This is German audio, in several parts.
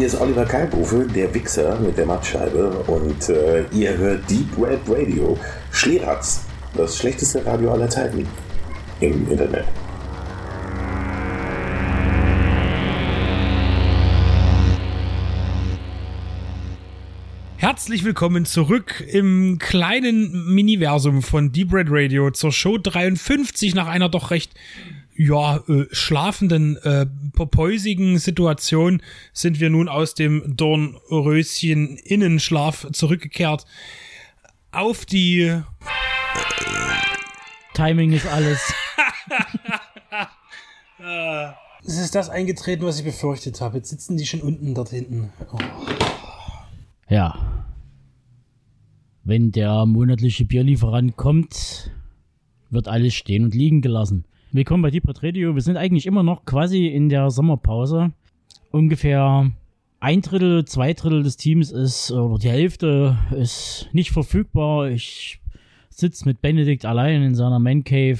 hier ist Oliver Kalkofe, der Wichser mit der Mattscheibe und äh, ihr hört Deep Red Radio. Schleratz, das schlechteste Radio aller Zeiten im Internet. Herzlich willkommen zurück im kleinen Miniversum von Deep Red Radio zur Show 53 nach einer doch recht ja, äh, schlafenden, äh, popäusigen Situation sind wir nun aus dem Dornröschen Innenschlaf zurückgekehrt auf die Timing ist alles. Es ist das eingetreten, was ich befürchtet habe. Jetzt sitzen die schon unten dort hinten. Oh. Ja. Wenn der monatliche Bierlieferant kommt, wird alles stehen und liegen gelassen. Willkommen bei Deep Radio. Wir sind eigentlich immer noch quasi in der Sommerpause. Ungefähr ein Drittel, zwei Drittel des Teams ist, oder die Hälfte ist nicht verfügbar. Ich sitze mit Benedikt allein in seiner Man Cave,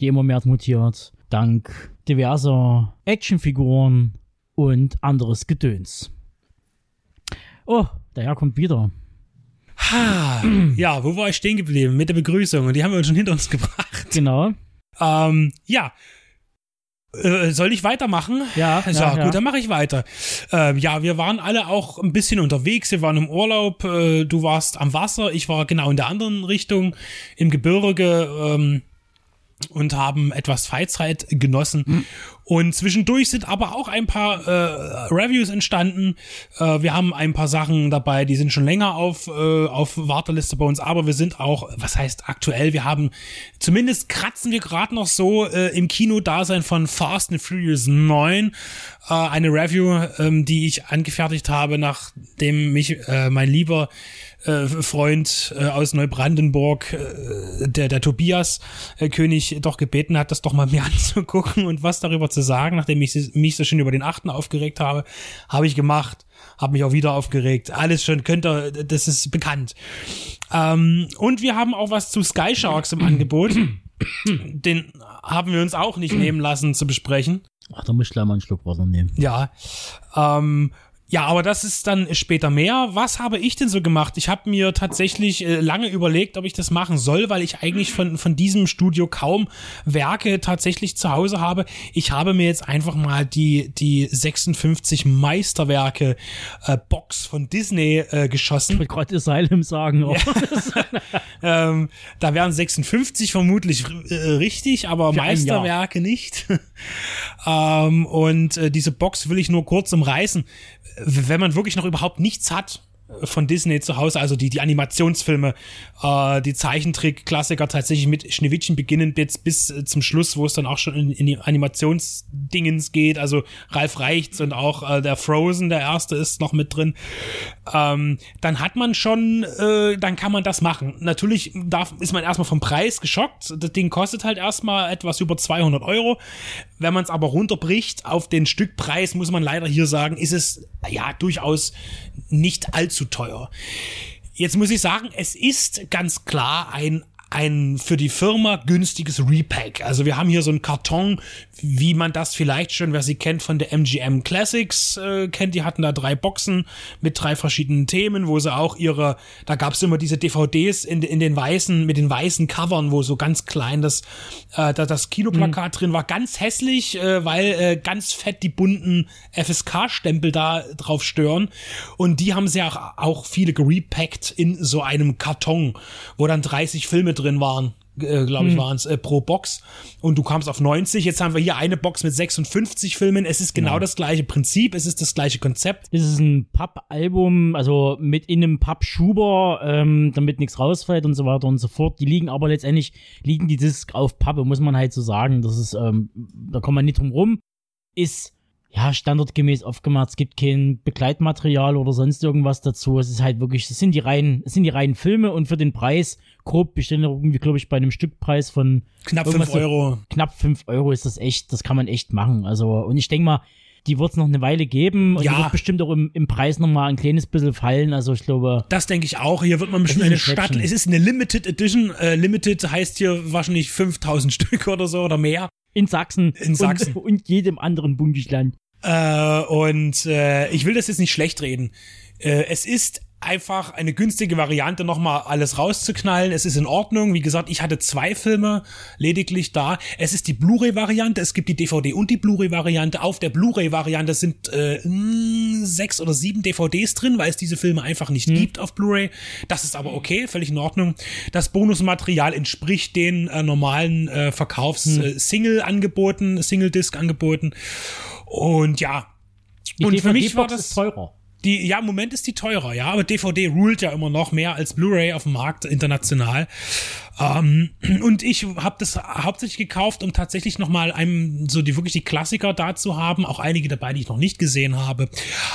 die immer mehr mutiert, dank diverser Actionfiguren und anderes Gedöns. Oh, der Herr kommt wieder. Ha, ja, wo war ich stehen geblieben? Mit der Begrüßung. Und die haben wir schon hinter uns gebracht. Genau. Ähm, ja. Äh, soll ich weitermachen? Ja, So, ja, gut, ja. dann mache ich weiter. Ähm, ja, wir waren alle auch ein bisschen unterwegs. Wir waren im Urlaub. Äh, du warst am Wasser. Ich war genau in der anderen Richtung, im Gebirge. Ähm, und haben etwas Freizeit genossen. Hm. Und zwischendurch sind aber auch ein paar äh, Reviews entstanden. Äh, wir haben ein paar Sachen dabei, die sind schon länger auf, äh, auf Warteliste bei uns, aber wir sind auch, was heißt aktuell, wir haben, zumindest kratzen wir gerade noch so äh, im Kino-Dasein von Fast and Furious 9 äh, eine Review, ähm, die ich angefertigt habe, nachdem mich äh, mein lieber äh, Freund äh, aus Neubrandenburg, äh, der, der Tobias äh, König, doch gebeten hat, das doch mal mir anzugucken und was darüber zu sagen, nachdem ich mich so schön über den achten aufgeregt habe, habe ich gemacht, habe mich auch wieder aufgeregt. Alles schon, könnt ihr, das ist bekannt. Ähm, und wir haben auch was zu Sky Sharks im Angebot. Den haben wir uns auch nicht nehmen lassen zu besprechen. Ach, da muss ich gleich mal einen Schluck Wasser nehmen. Ja. Ähm, ja, aber das ist dann später mehr. Was habe ich denn so gemacht? Ich habe mir tatsächlich äh, lange überlegt, ob ich das machen soll, weil ich eigentlich von, von diesem Studio kaum Werke tatsächlich zu Hause habe. Ich habe mir jetzt einfach mal die, die 56 Meisterwerke äh, Box von Disney äh, Ich geschossen. wollte gerade Asylum sagen. aber Ähm, da wären 56 vermutlich äh, richtig, aber Für. Meisterwerke nicht. ähm, und äh, diese Box will ich nur kurz umreißen. Wenn man wirklich noch überhaupt nichts hat von Disney zu Hause, also die, die Animationsfilme, äh, die Zeichentrick-Klassiker tatsächlich mit Schneewittchen beginnen bis, bis äh, zum Schluss, wo es dann auch schon in, in die Animationsdingens geht, also Ralf Reichts und auch äh, der Frozen, der erste ist noch mit drin, ähm, dann hat man schon, äh, dann kann man das machen. Natürlich darf, ist man erstmal vom Preis geschockt. Das Ding kostet halt erstmal etwas über 200 Euro. Wenn man es aber runterbricht auf den Stückpreis, muss man leider hier sagen, ist es ja durchaus nicht allzu teuer. Jetzt muss ich sagen, es ist ganz klar ein ein für die Firma günstiges Repack. Also wir haben hier so einen Karton, wie man das vielleicht schon, wer sie kennt, von der MGM Classics äh, kennt. Die hatten da drei Boxen mit drei verschiedenen Themen, wo sie auch ihre, da gab es immer diese DVDs in, in den weißen, mit den weißen Covern, wo so ganz klein das, äh, da das Kinoplakat drin war. Ganz hässlich, äh, weil äh, ganz fett die bunten FSK-Stempel da drauf stören. Und die haben sie auch, auch viele gerepackt in so einem Karton, wo dann 30 Filme drin waren. Äh, glaube ich, waren es äh, pro Box. Und du kamst auf 90. Jetzt haben wir hier eine Box mit 56 Filmen. Es ist genau das gleiche Prinzip, es ist das gleiche Konzept. Es ist ein Pappalbum, also mit in einem Pappschuber, ähm, damit nichts rausfällt und so weiter und so fort. Die liegen aber letztendlich, liegen die Disc auf Pappe, muss man halt so sagen. Das ist, ähm, da kommt man nicht drum rum. Ist, ja, standardgemäß aufgemacht. Es gibt kein Begleitmaterial oder sonst irgendwas dazu. Es ist halt wirklich, es sind die reinen, es sind die reinen Filme und für den Preis, grob bestehen irgendwie, glaube ich, bei einem Stückpreis von Knapp 5 Euro. knapp 5 Euro ist das echt, das kann man echt machen. Also, und ich denke mal, die wird es noch eine Weile geben und Ja. die wird bestimmt auch im, im Preis nochmal ein kleines bisschen fallen. Also ich glaube, Das denke ich auch. Hier wird man bestimmt eine ein Stadt. Es ist eine Limited Edition. Äh, Limited heißt hier wahrscheinlich 5000 Stück oder so oder mehr. In Sachsen, In Sachsen. Und, und jedem anderen Bundesland. Äh, und äh, ich will das jetzt nicht schlecht reden. Äh, es ist einfach eine günstige Variante, nochmal alles rauszuknallen. Es ist in Ordnung. Wie gesagt, ich hatte zwei Filme lediglich da. Es ist die Blu-ray-Variante. Es gibt die DVD und die Blu-ray-Variante. Auf der Blu-ray-Variante sind äh, sechs oder sieben DVDs drin, weil es diese Filme einfach nicht hm. gibt auf Blu-ray. Das ist aber okay, völlig in Ordnung. Das Bonusmaterial entspricht den äh, normalen äh, Verkaufs-Single-Angeboten, hm. Single-Disc-Angeboten. Und ja, die und für mich war das teurer. Die, ja, im Moment ist die teurer, ja, aber DVD ruled ja immer noch mehr als Blu-ray auf dem Markt international. Ähm, und ich habe das hauptsächlich gekauft, um tatsächlich nochmal einem so die wirklich die Klassiker da zu haben, auch einige dabei, die ich noch nicht gesehen habe,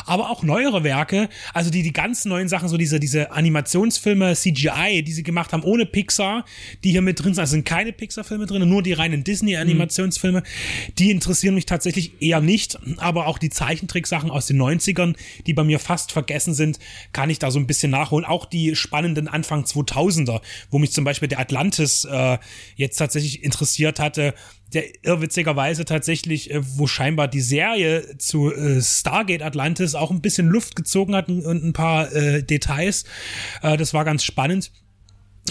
aber auch neuere Werke, also die die ganz neuen Sachen, so diese diese Animationsfilme CGI, die sie gemacht haben ohne Pixar, die hier mit drin sind, also sind keine Pixar-Filme drin, nur die reinen Disney-Animationsfilme, mhm. die interessieren mich tatsächlich eher nicht, aber auch die Zeichentricksachen aus den 90ern, die bei mir fast vergessen sind, kann ich da so ein bisschen nachholen. Auch die spannenden Anfang 2000er, wo mich zum Beispiel der Atlantis äh, jetzt tatsächlich interessiert hatte, der irrwitzigerweise tatsächlich, äh, wo scheinbar die Serie zu äh, Stargate Atlantis auch ein bisschen Luft gezogen hat und, ein paar äh, Details. Äh, das war ganz spannend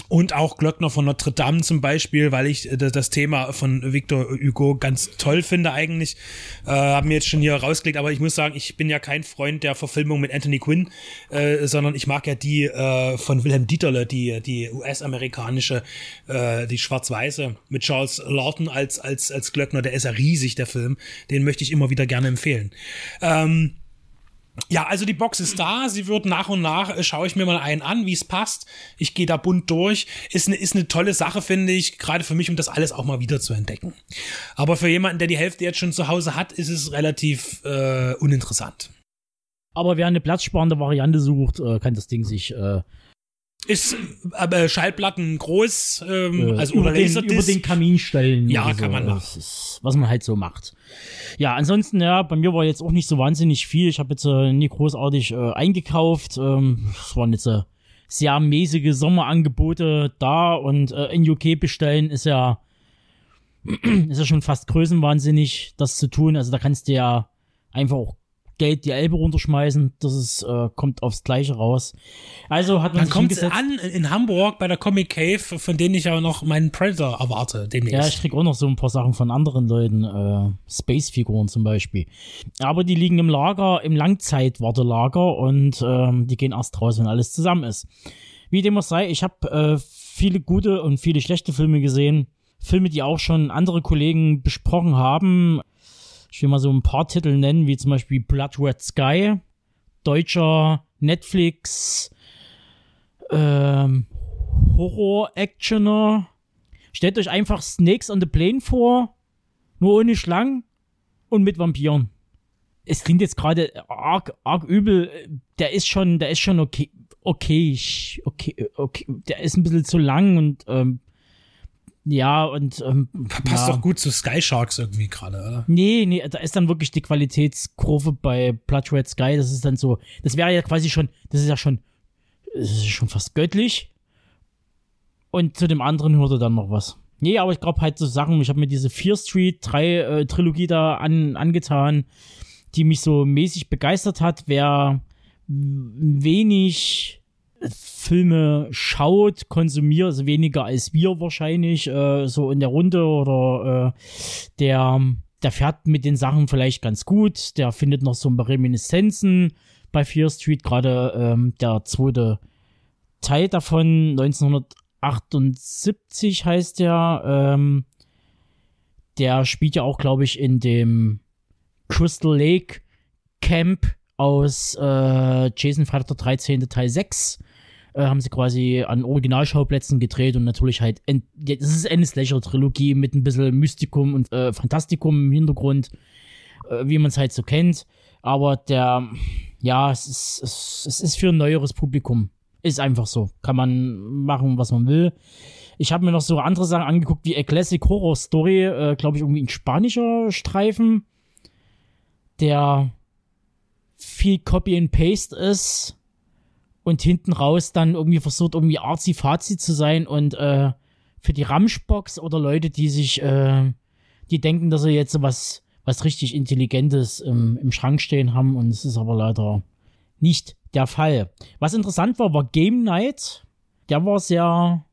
und auch Glöckner von Notre Dame zum Beispiel, weil ich äh, das Thema von Victor Hugo ganz toll finde eigentlich. Äh, haben mir jetzt schon hier rausgelegt, aber ich muss sagen, ich bin ja kein Freund der Verfilmung mit Anthony Quinn, äh, sondern ich mag ja die äh, von Wilhelm Dieterle, die, die US-amerikanische, äh, die schwarz-weiße mit Charles Lawton als, als, als Glöckner. Der ist ja riesig, der Film. Den möchte ich immer wieder gerne empfehlen. Ähm, ja, also die Box ist da. Sie wird nach und nach, äh, schaue ich mir mal einen an, wie es passt. Ich gehe da bunt durch. Ist eine, ist eine tolle Sache, finde ich, gerade für mich, um das alles auch mal wieder zu entdecken. Aber für jemanden, der die Hälfte jetzt schon zu Hause hat, ist es relativ äh, uninteressant. Aber wer eine platzsparende Variante sucht, äh, kann das Ding sich äh, ist aber Schallplatten groß, ähm, äh, also über den, über den Kamin stellen. Ja, kann man machen. Was man halt so macht. Ja, ansonsten, ja, bei mir war jetzt auch nicht so wahnsinnig viel. Ich habe jetzt äh, nie großartig äh, eingekauft. Ähm, es waren jetzt äh, sehr mäßige Sommerangebote da und äh, in UK bestellen ist ja ist ja schon fast größenwahnsinnig, das zu tun. Also da kannst du ja einfach auch Geld die Elbe runterschmeißen, das ist, äh, kommt aufs Gleiche raus. Also hat man Dann kommt es an in Hamburg bei der Comic Cave, von denen ich aber noch meinen Predator erwarte demnächst. Ja, ich krieg auch noch so ein paar Sachen von anderen Leuten, äh, Space-Figuren zum Beispiel. Aber die liegen im Lager, im Langzeitwartelager und ähm, die gehen erst raus, wenn alles zusammen ist. Wie dem auch sei, ich habe äh, viele gute und viele schlechte Filme gesehen. Filme, die auch schon andere Kollegen besprochen haben. Ich will mal so ein paar Titel nennen, wie zum Beispiel Blood Red Sky, deutscher Netflix ähm, Horror-Actioner. Stellt euch einfach Snakes on the Plane vor, nur ohne Schlangen und mit Vampiren. Es klingt jetzt gerade arg, arg übel. Der ist schon, der ist schon okay, okay, okay, okay. Der ist ein bisschen zu lang und ähm, ja, und ähm, passt ja. doch gut zu Sky Sharks irgendwie gerade, oder? Nee, nee, da ist dann wirklich die Qualitätskurve bei Blood Red Sky, das ist dann so, das wäre ja quasi schon, das ist ja schon, das ist schon fast göttlich. Und zu dem anderen hörte dann noch was. Nee, aber ich glaube halt so Sachen, ich habe mir diese Fear Street 3 äh, Trilogie da an, angetan, die mich so mäßig begeistert hat, wer wenig Filme schaut, konsumiert, also weniger als wir wahrscheinlich, äh, so in der Runde oder äh, der, der fährt mit den Sachen vielleicht ganz gut, der findet noch so ein paar Reminiszenzen bei Fear Street, gerade ähm, der zweite Teil davon, 1978 heißt der, ähm, der spielt ja auch, glaube ich, in dem Crystal Lake Camp aus äh, Jason der 13. Teil 6 äh, haben sie quasi an Originalschauplätzen gedreht und natürlich halt, das ist eine Slasher-Trilogie mit ein bisschen Mystikum und äh, Fantastikum im Hintergrund, äh, wie man es halt so kennt. Aber der, ja, es ist, es, es ist für ein neueres Publikum. Ist einfach so. Kann man machen, was man will. Ich habe mir noch so andere Sachen angeguckt, wie A Classic Horror Story, äh, glaube ich, irgendwie ein spanischer Streifen, der viel Copy and Paste ist und hinten raus dann irgendwie versucht, irgendwie arzi-fazi zu sein und äh, für die Ramschbox oder Leute, die sich, äh, die denken, dass sie jetzt was, was richtig Intelligentes im, im Schrank stehen haben und es ist aber leider nicht der Fall. Was interessant war, war Game Night. Der war sehr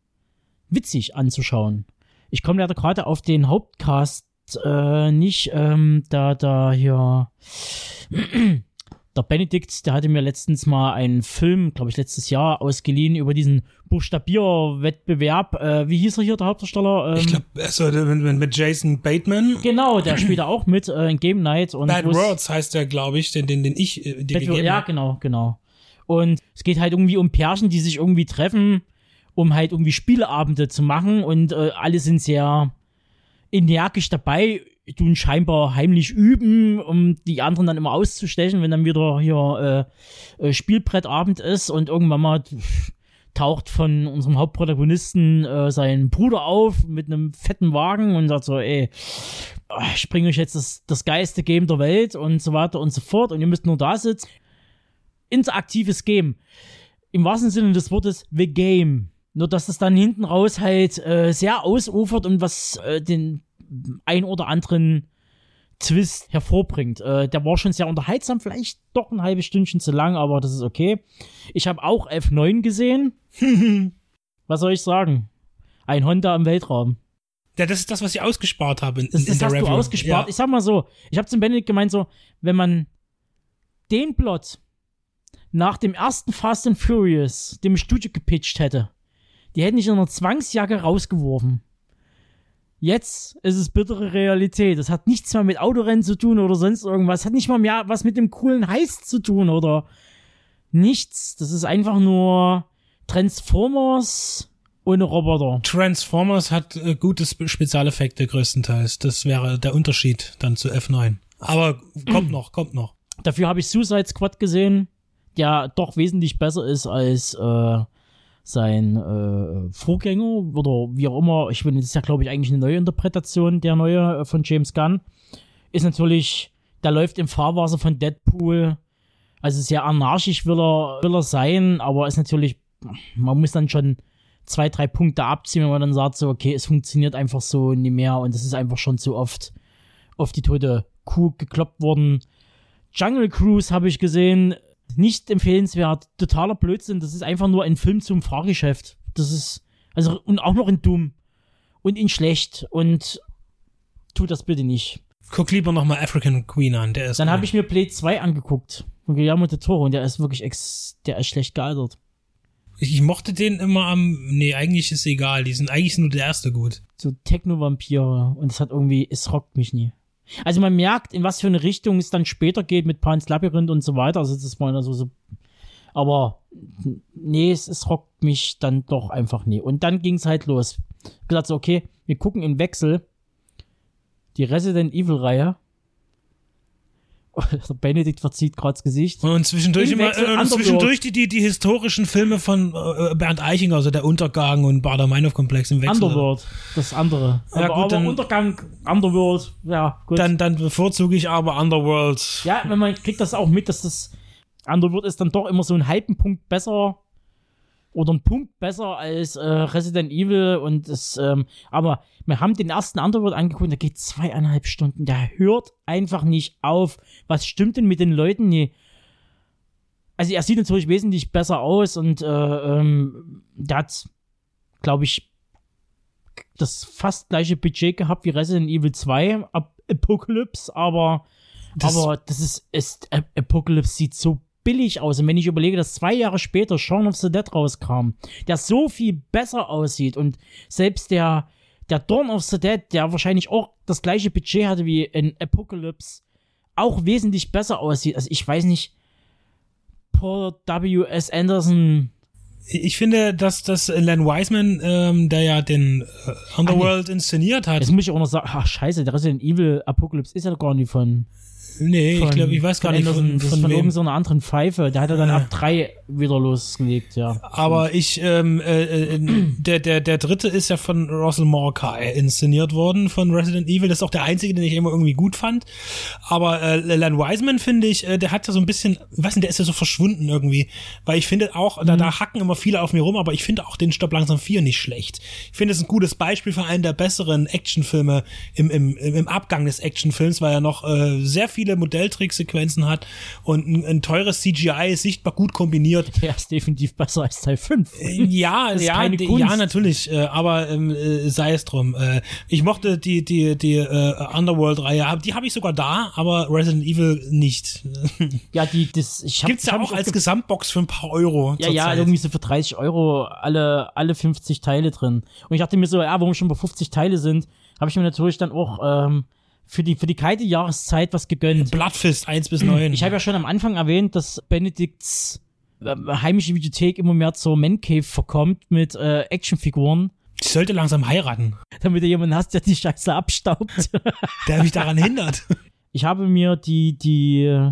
witzig anzuschauen. Ich komme leider gerade auf den Hauptcast äh, nicht, ähm, da, da hier der Benedikt, der hatte mir letztens mal einen Film, glaube ich, letztes Jahr ausgeliehen über diesen Buchstabierwettbewerb. Äh, wie hieß er hier, der Hauptdarsteller? Ähm, ich glaube, also mit, mit Jason Bateman. Genau, der spielt da auch mit äh, in Game Night. Und Bad Words heißt der, glaube ich, den, den, den ich äh, dir gegeben Ja, genau, genau. Und es geht halt irgendwie um Pärchen, die sich irgendwie treffen, um halt irgendwie Spieleabende zu machen und äh, alle sind sehr energisch dabei, tun scheinbar heimlich üben, um die anderen dann immer auszustechen, wenn dann wieder hier äh, äh, Spielbrettabend ist und irgendwann mal taucht von unserem Hauptprotagonisten äh, sein Bruder auf mit einem fetten Wagen und sagt so, ey, ich euch jetzt das, das geilste Game der Welt und so weiter und so fort und ihr müsst nur da sitzen. Interaktives Game. Im wahrsten Sinne des Wortes, the game. Nur dass es dann hinten raus halt äh, sehr ausufert und was äh, den ein oder anderen Twist hervorbringt. Äh, der war schon sehr unterhaltsam, vielleicht doch ein halbes Stündchen zu lang, aber das ist okay. Ich habe auch F9 gesehen. was soll ich sagen? Ein Honda im Weltraum. Ja, das ist das, was ich ausgespart habe. In, das, das in hast Review. du ausgespart. Ja. Ich sag mal so, ich habe zum Benedikt gemeint, so, wenn man den Plot nach dem ersten Fast and Furious dem Studio gepitcht hätte, die hätten dich in einer Zwangsjacke rausgeworfen. Jetzt ist es bittere Realität. Das hat nichts mehr mit Autorennen zu tun oder sonst irgendwas. Hat nicht mal mehr was mit dem coolen Heist zu tun oder nichts. Das ist einfach nur Transformers ohne Roboter. Transformers hat äh, gute Spezialeffekte größtenteils. Das wäre der Unterschied dann zu F9. Aber kommt noch, kommt noch. Dafür habe ich Suicide Squad gesehen, der doch wesentlich besser ist als äh, sein äh, Vorgänger oder wie auch immer, ich finde, das ist ja, glaube ich, eigentlich eine neue Interpretation der neue äh, von James Gunn, ist natürlich, der läuft im Fahrwasser von Deadpool. Also sehr anarchisch will er, will er sein, aber ist natürlich, man muss dann schon zwei, drei Punkte abziehen, wenn man dann sagt, so, okay, es funktioniert einfach so nicht mehr und es ist einfach schon zu oft auf die tote Kuh gekloppt worden. Jungle Cruise habe ich gesehen, nicht empfehlenswert, totaler Blödsinn. Das ist einfach nur ein Film zum Fahrgeschäft. Das ist, also, und auch noch in dumm. Und in schlecht. Und tut das bitte nicht. Guck lieber nochmal African Queen an, der ist. Dann habe ich mir Blade 2 angeguckt. Von Guillermo de Toro und der ist wirklich ex, der ist schlecht gealtert. Ich, ich mochte den immer am, nee, eigentlich ist egal, die sind eigentlich nur der erste gut. So Techno-Vampire und es hat irgendwie, es rockt mich nie. Also man merkt, in was für eine Richtung es dann später geht mit Pans Labyrinth und so weiter. Also das war also so. Aber nee, es, es rockt mich dann doch einfach nie. Und dann ging es halt los. Ich gesagt so, okay, wir gucken im Wechsel die Resident Evil Reihe der Benedikt verzieht gerade das Gesicht. Und zwischendurch immer, äh, zwischendurch die, die, die historischen Filme von äh, Bernd Eichinger, also der Untergang und Bader-Meinhof-Komplex im Wechsel. Underworld, das andere. Ja, aber, gut, aber dann, Untergang, Underworld, ja, gut. Dann, dann bevorzuge ich aber Underworld. Ja, wenn man kriegt das auch mit, dass das Underworld ist dann doch immer so ein halben Punkt besser oder ein Punkt besser als äh, Resident Evil und es, ähm, aber wir haben den ersten Underworld angeguckt, der geht zweieinhalb Stunden, der hört einfach nicht auf. Was stimmt denn mit den Leuten? Nee. Also er sieht natürlich wesentlich besser aus und äh, ähm, der hat, glaube ich, das fast gleiche Budget gehabt wie Resident Evil 2 Apocalypse, aber das, aber das ist, ist Apocalypse sieht so billig aus. Und wenn ich überlege, dass zwei Jahre später Shaun of the Dead rauskam, der so viel besser aussieht und selbst der, der Dawn of the Dead, der wahrscheinlich auch das gleiche Budget hatte wie in Apocalypse, auch wesentlich besser aussieht. Also ich weiß nicht, Paul W.S. Anderson. Ich finde, dass das Len Wiseman, ähm, der ja den äh, Underworld ah, nee. inszeniert hat. Jetzt muss ich auch noch sagen, ach scheiße, der Resident Evil Apocalypse ist ja gar nicht von Nee, ich glaube, ich weiß gar nicht von, das von, ist von wem. irgendeiner anderen Pfeife. Der hat er dann ab drei wieder losgelegt, ja. Aber ich, ähm, äh, äh, der, der, der dritte ist ja von Russell Morkai inszeniert worden von Resident Evil. Das ist auch der einzige, den ich immer irgendwie gut fand. Aber äh, Len Wiseman finde ich, äh, der hat ja so ein bisschen, weiß nicht, der ist ja so verschwunden irgendwie. Weil ich finde auch, da, da hacken immer viele auf mir rum, aber ich finde auch den Stopp langsam 4 nicht schlecht. Ich finde es ein gutes Beispiel für einen der besseren Actionfilme im, im, im Abgang des Actionfilms, weil er noch äh, sehr viele Modelltricksequenzen hat und ein, ein teures CGI ist sichtbar gut kombiniert. Der ist definitiv besser als Teil 5. Ja, ist ja, keine die- Kunst. ja, natürlich, äh, aber ähm, äh, sei es drum. Äh, ich mochte die die die äh, Underworld-Reihe, die habe ich sogar da, aber Resident Evil nicht. Ja, die, das, ich hab, Gibt's ja auch als Gesamtbox für ein paar Euro. Ja, ja, zurzeit. irgendwie so für 30 Euro alle, alle 50 Teile drin. Und ich dachte mir so, ja, warum schon bei 50 Teile sind, habe ich mir natürlich dann auch ähm, für die für die kalte Jahreszeit was gegönnt. Bloodfist 1 bis 9. Ich habe ja schon am Anfang erwähnt, dass Benedikts äh, heimische Videothek immer mehr zur Man Cave verkommt mit äh, Actionfiguren, ich sollte langsam heiraten. damit du jemanden hast, der die Scheiße abstaubt. Der mich daran hindert. ich habe mir die, die,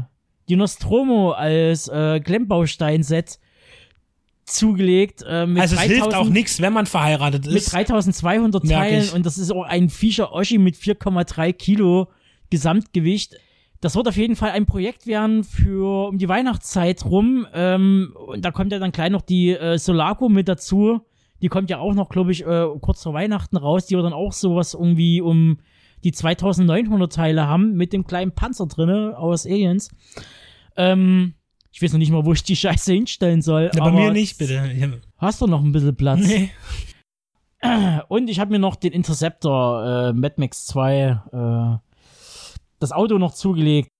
die Nostromo als äh, Klemmbaustein-Set zugelegt. Äh, mit Also es hilft 3000 auch nichts, wenn man verheiratet Mit ist. 3200 Merk Teilen ich. und das ist auch ein Fischer Oschi mit 4,3 Kilo Gesamtgewicht. Das wird auf jeden Fall ein Projekt werden für um die Weihnachtszeit rum. Ähm, und da kommt ja dann gleich noch die äh, Solaco mit dazu. Die kommt ja auch noch, glaube ich, äh, kurz vor Weihnachten raus. Die wird dann auch sowas irgendwie um die 2900 Teile haben mit dem kleinen Panzer drinne aus Aliens. Ähm, ich weiß noch nicht mal, wo ich die Scheiße hinstellen soll. Ja, bei aber mir nicht, bitte. Hast du noch ein bisschen Platz? Nee. Und ich habe mir noch den Interceptor äh, Mad Max 2 äh, das Auto noch zugelegt.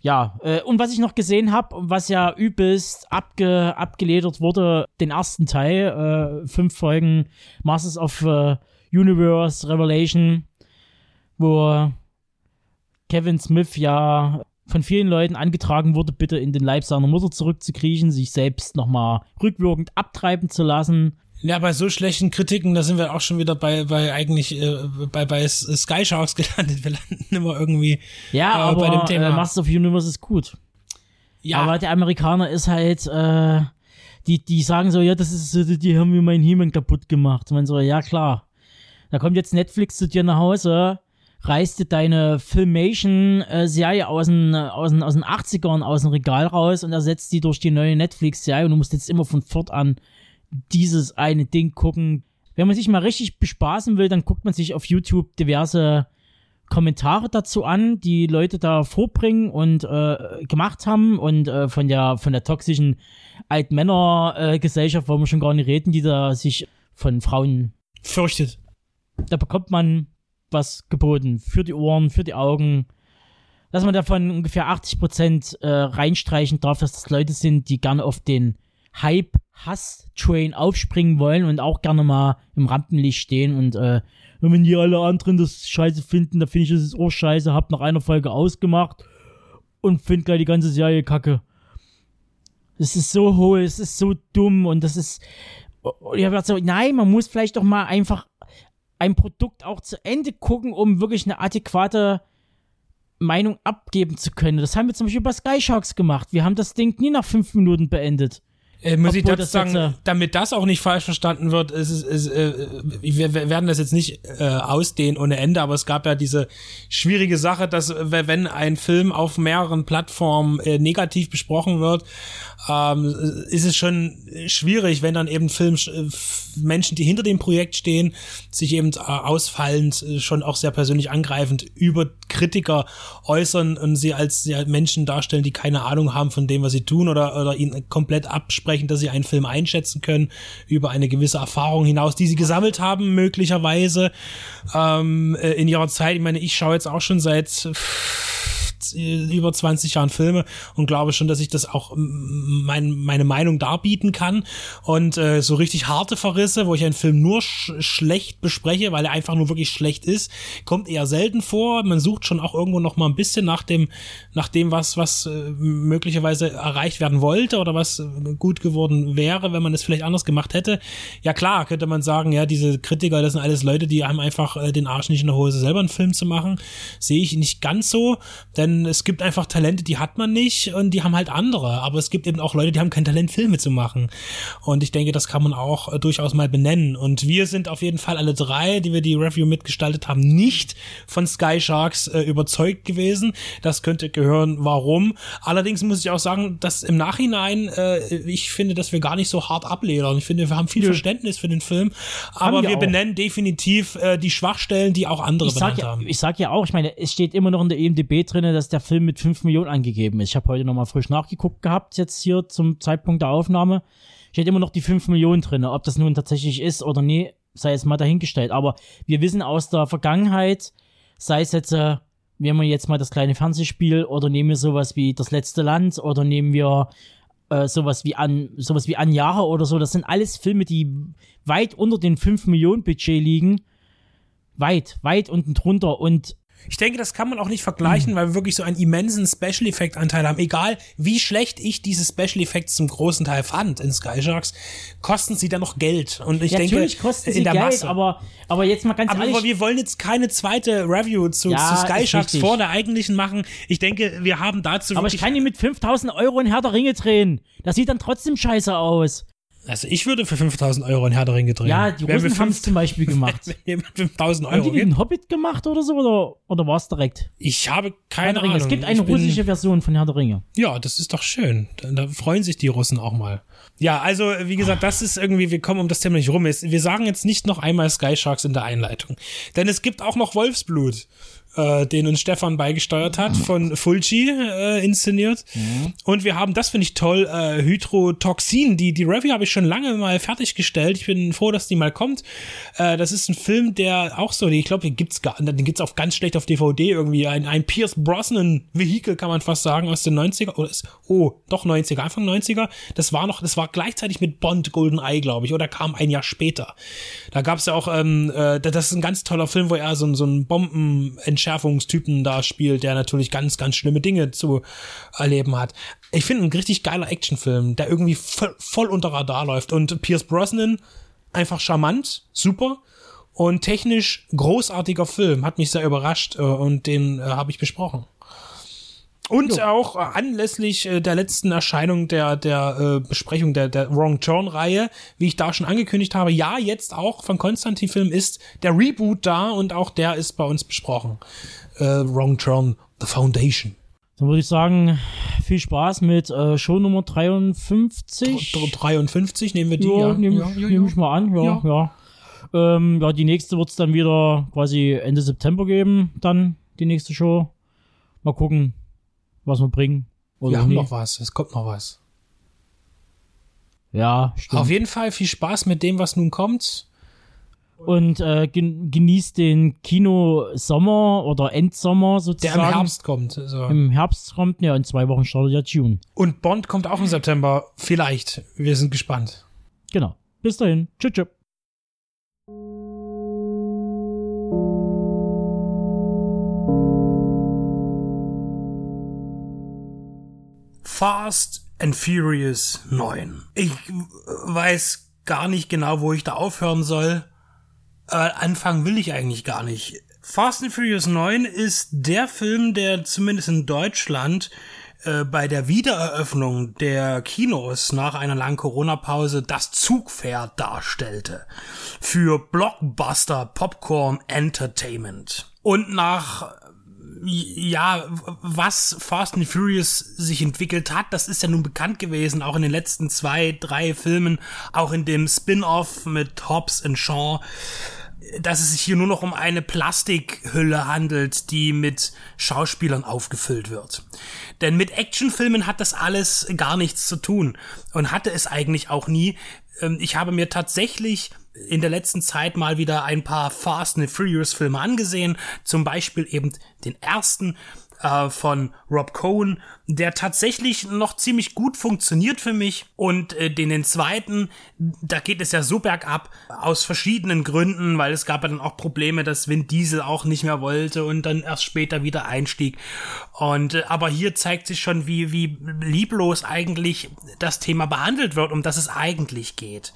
Ja, äh, und was ich noch gesehen habe, was ja übelst abge, abgeledert wurde, den ersten Teil, äh, fünf Folgen Masters of äh, Universe Revelation, wo Kevin Smith ja von vielen Leuten angetragen wurde, bitte in den Leib seiner Mutter zurückzukriechen, sich selbst nochmal rückwirkend abtreiben zu lassen. Ja, bei so schlechten Kritiken, da sind wir auch schon wieder bei, bei eigentlich, äh, bei, bei S- Sky Sharks gelandet. Wir landen immer irgendwie Ja, äh, aber bei dem Thema. Äh, Masters of Universe ist gut. ja, Aber der Amerikaner ist halt, äh, die, die sagen so, ja, das ist die haben mir meinen He-Man kaputt gemacht. Und man so, ja klar. Da kommt jetzt Netflix zu dir nach Hause, reißt dir deine Filmation-Serie aus den, aus, den, aus den 80ern aus dem Regal raus und ersetzt die durch die neue Netflix-Serie und du musst jetzt immer von fortan dieses eine Ding gucken. Wenn man sich mal richtig bespaßen will, dann guckt man sich auf YouTube diverse Kommentare dazu an, die Leute da vorbringen und äh, gemacht haben und äh, von der von der toxischen Altmänner-Gesellschaft wollen wir schon gar nicht reden, die da sich von Frauen, fürchtet. da bekommt man was geboten für die Ohren, für die Augen, dass man davon ungefähr 80% äh, reinstreichen darf, dass das Leute sind, die gerne auf den Hype-Hass-Train aufspringen wollen und auch gerne mal im Rampenlicht stehen und äh, wenn die alle anderen das scheiße finden, dann finde ich das ist auch scheiße, hab nach einer Folge ausgemacht und finde gleich die ganze Serie kacke. Es ist so hohl, es ist so dumm und das ist. Und ich habe so, nein, man muss vielleicht doch mal einfach ein Produkt auch zu Ende gucken, um wirklich eine adäquate Meinung abgeben zu können. Das haben wir zum Beispiel bei Sky Sharks gemacht. Wir haben das Ding nie nach fünf Minuten beendet. Äh, muss ich Obwohl dazu das sagen, jetzt, äh, damit das auch nicht falsch verstanden wird, ist ist, äh, wir, wir werden das jetzt nicht äh, ausdehnen ohne Ende, aber es gab ja diese schwierige Sache, dass äh, wenn ein Film auf mehreren Plattformen negativ besprochen wird, ähm, ist es schon schwierig, wenn dann eben Film äh, Menschen, die hinter dem Projekt stehen, sich eben äh, ausfallend äh, schon auch sehr persönlich angreifend über Kritiker äußern und sie als Menschen darstellen, die keine Ahnung haben von dem, was sie tun oder, oder ihnen komplett absprechen, dass sie einen Film einschätzen können über eine gewisse Erfahrung hinaus, die sie gesammelt haben, möglicherweise ähm, äh, in ihrer Zeit. Ich meine, ich schaue jetzt auch schon seit über 20 Jahren Filme und glaube schon, dass ich das auch mein, meine Meinung darbieten kann. Und äh, so richtig harte Verrisse, wo ich einen Film nur sch schlecht bespreche, weil er einfach nur wirklich schlecht ist, kommt eher selten vor. Man sucht schon auch irgendwo noch mal ein bisschen nach dem, nach dem, was, was äh, möglicherweise erreicht werden wollte oder was äh, gut geworden wäre, wenn man es vielleicht anders gemacht hätte. Ja klar, könnte man sagen, ja, diese Kritiker, das sind alles Leute, die haben einfach äh, den Arsch nicht in der Hose, selber einen Film zu machen. Sehe ich nicht ganz so, denn denn es gibt einfach Talente, die hat man nicht und die haben halt andere. Aber es gibt eben auch Leute, die haben kein Talent, Filme zu machen. Und ich denke, das kann man auch äh, durchaus mal benennen. Und wir sind auf jeden Fall alle drei, die wir die Review mitgestaltet haben, nicht von Sky Sharks äh, überzeugt gewesen. Das könnte gehören, warum. Allerdings muss ich auch sagen, dass im Nachhinein, äh, ich finde, dass wir gar nicht so hart abledern. Ich finde, wir haben viel Nö. Verständnis für den Film, aber wir, wir benennen definitiv äh, die Schwachstellen, die auch andere ich benannt ja, haben. Ich sag ja auch, ich meine, es steht immer noch in der EMDB drin, dass der Film mit 5 Millionen angegeben ist. Ich habe heute nochmal frisch nachgeguckt gehabt, jetzt hier zum Zeitpunkt der Aufnahme. Steht immer noch die 5 Millionen drin. Ob das nun tatsächlich ist oder nie, sei es mal dahingestellt. Aber wir wissen aus der Vergangenheit, sei es jetzt, äh, nehmen wir jetzt mal das kleine Fernsehspiel oder nehmen wir sowas wie das letzte Land oder nehmen wir äh, sowas wie an sowas wie Anjara oder so. Das sind alles Filme, die weit unter den 5 Millionen Budget liegen. Weit, weit unten drunter und ich denke, das kann man auch nicht vergleichen, mhm. weil wir wirklich so einen immensen Special Effect Anteil haben. Egal, wie schlecht ich diese Special Effects zum großen Teil fand in Sky Sharks, kosten sie dann noch Geld. Und ich ja, denke, natürlich kosten sie Geld, Masse. aber, aber jetzt mal ganz aber ehrlich. Aber wir wollen jetzt keine zweite Review zu, ja, zu Sky Sharks richtig. vor der eigentlichen machen. Ich denke, wir haben dazu Aber ich kann die mit 5000 Euro in Herr der Ringe drehen. Das sieht dann trotzdem scheiße aus. Also ich würde für 5000 Euro in Herr der Ringe drehen. Ja, die Russen haben es zum Beispiel gemacht. Wenn 5000 Euro Haben die den Hobbit gemacht oder so oder, oder war es direkt? Ich habe keine Ahnung. Es gibt eine ich russische bin, Version von Herr der Ringe. Ja, das ist doch schön. Da, da, freuen sich die Russen auch mal. Ja, also wie gesagt, das ist irgendwie, wir kommen um das Thema nicht rum. Wir sagen jetzt nicht noch einmal Sky Sharks in der Einleitung. Denn es gibt auch noch Wolfsblut äh, den uns Stefan beigesteuert hat, von Fulci äh, inszeniert. Mhm. Und wir haben, das finde ich toll, äh, Hydrotoxin. Die, die Review habe ich schon lange mal fertiggestellt. Ich bin froh, dass die mal kommt. Äh, das ist ein Film, der auch so, ich glaube, den gibt's gar, den gibt's auf ganz schlecht auf DVD irgendwie. Ein, ein Pierce Brosnan Vehikel, kann man fast sagen, aus den 90er. Oder ist, oh, doch 90er, Anfang 90er. Das war noch, das war gleichzeitig mit Bond Golden Eye, glaube ich, oder kam ein Jahr später. Da gab's ja auch, ähm, äh, das ist ein ganz toller Film, wo er so, so ein Bomben Entschärfungstypen da spielt, der natürlich ganz, ganz schlimme Dinge zu erleben hat. Ich finde ein richtig geiler Actionfilm, der irgendwie voll, voll unter Radar läuft. Und Pierce Brosnan, einfach charmant, super. Und technisch großartiger Film, hat mich sehr überrascht äh, und den äh, habe ich besprochen. Und jo. auch anlässlich äh, der letzten Erscheinung der, der äh, Besprechung der, der Wrong Turn-Reihe, wie ich da schon angekündigt habe, ja, jetzt auch von Konstantin Film ist der Reboot da und auch der ist bei uns besprochen. Äh, Wrong Turn, The Foundation. Dann würde ich sagen, viel Spaß mit äh, Show Nummer 53. 53 nehmen wir die, ja. ja Nehme ja, ja, nehm ich mal an, ja, ja. ja. Ähm, ja, die nächste wird es dann wieder quasi Ende September geben, dann die nächste Show. Mal gucken, was wir bringen. Oder wir haben noch was, es kommt noch was. Ja, stimmt. Auf jeden Fall viel Spaß mit dem, was nun kommt. Und äh, genießt den Kino-Sommer oder Endsommer sozusagen. Der im Herbst kommt. So. Im Herbst kommt, ja, in zwei Wochen startet ja June. Und Bond kommt auch im September. Vielleicht. Wir sind gespannt. Genau. Bis dahin. Tschüss. tschüss. Fast and Furious 9. Ich weiß gar nicht genau, wo ich da aufhören soll. Aber anfangen will ich eigentlich gar nicht. Fast and Furious 9 ist der Film, der zumindest in Deutschland äh, bei der Wiedereröffnung der Kinos nach einer langen Corona-Pause das Zugpferd darstellte. Für Blockbuster Popcorn Entertainment. Und nach ja, was Fast and Furious sich entwickelt hat, das ist ja nun bekannt gewesen, auch in den letzten zwei, drei Filmen, auch in dem Spin-off mit Hobbs und Shaw, dass es sich hier nur noch um eine Plastikhülle handelt, die mit Schauspielern aufgefüllt wird. Denn mit Actionfilmen hat das alles gar nichts zu tun und hatte es eigentlich auch nie. Ähm, ich habe mir tatsächlich in der letzten Zeit mal wieder ein paar Fast and Furious Filme angesehen, zum Beispiel eben den ersten äh, von Rob Cohen, der tatsächlich noch ziemlich gut funktioniert für mich. Und äh, den, den zweiten, da geht es ja so bergab, aus verschiedenen Gründen, weil es gab ja dann auch Probleme, dass Vin Diesel auch nicht mehr wollte und dann erst später wieder einstieg. Und äh, aber hier zeigt sich schon, wie, wie lieblos eigentlich das Thema behandelt wird, um das es eigentlich geht.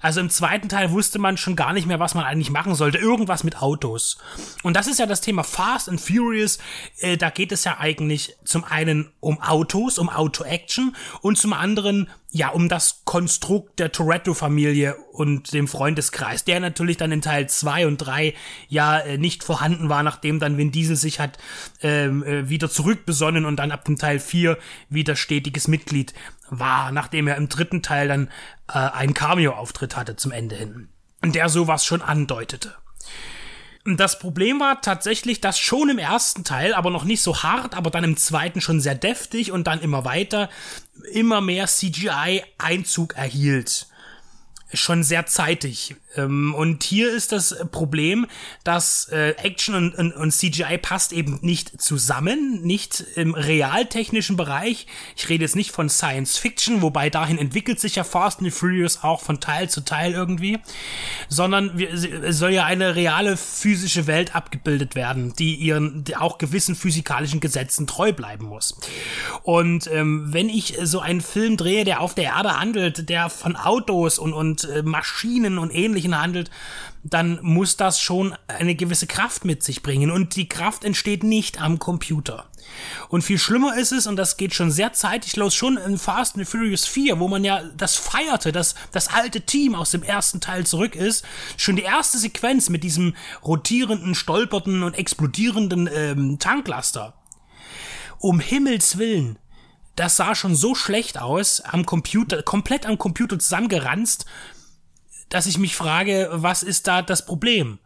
Also im zweiten Teil wusste man schon gar nicht mehr, was man eigentlich machen sollte. Irgendwas mit Autos. Und das ist ja das Thema Fast and Furious. Äh, da geht es ja eigentlich zum einen um Autos, um Auto-Action und zum anderen ja um das Konstrukt der Toretto-Familie und dem Freundeskreis, der natürlich dann in Teil 2 und 3 ja äh, nicht vorhanden war, nachdem dann Vin Diesel sich hat ähm, äh, wieder zurückbesonnen und dann ab dem Teil 4 wieder stetiges Mitglied war, nachdem er im dritten Teil dann äh, einen Cameo-Auftritt hatte zum Ende hin. Und der sowas schon andeutete. Das Problem war tatsächlich, dass schon im ersten Teil, aber noch nicht so hart, aber dann im zweiten schon sehr deftig und dann immer weiter, immer mehr CGI Einzug erhielt schon sehr zeitig. Ähm, und hier ist das Problem, dass äh, Action und, und, und, CGI passt eben nicht zusammen, nicht im realtechnischen Bereich. Ich rede jetzt nicht von Science Fiction, wobei dahin entwickelt sich ja Fast and Furious auch von Teil zu Teil irgendwie, sondern es soll ja eine reale physische Welt abgebildet werden, die ihren die auch gewissen physikalischen Gesetzen treu bleiben muss. Und ähm, wenn ich so einen Film drehe, der auf der Erde handelt, der von Autos und, und äh, Maschinen und ähnlichen handelt, dann muss das schon eine gewisse Kraft mit sich bringen. Und die Kraft entsteht nicht am Computer. Und viel schlimmer ist es, und das geht schon sehr zeitig los, schon in Fast and Furious 4, wo man ja das feierte, dass das alte Team aus dem ersten Teil zurück ist. Schon die erste Sequenz mit diesem rotierenden, stolpernden und explodierenden ähm, Tanklaster. Um Himmels Willen, das sah schon so schlecht aus, am Computer, komplett am Computer zusammengeranzt, dass ich mich frage, was ist da das Problem?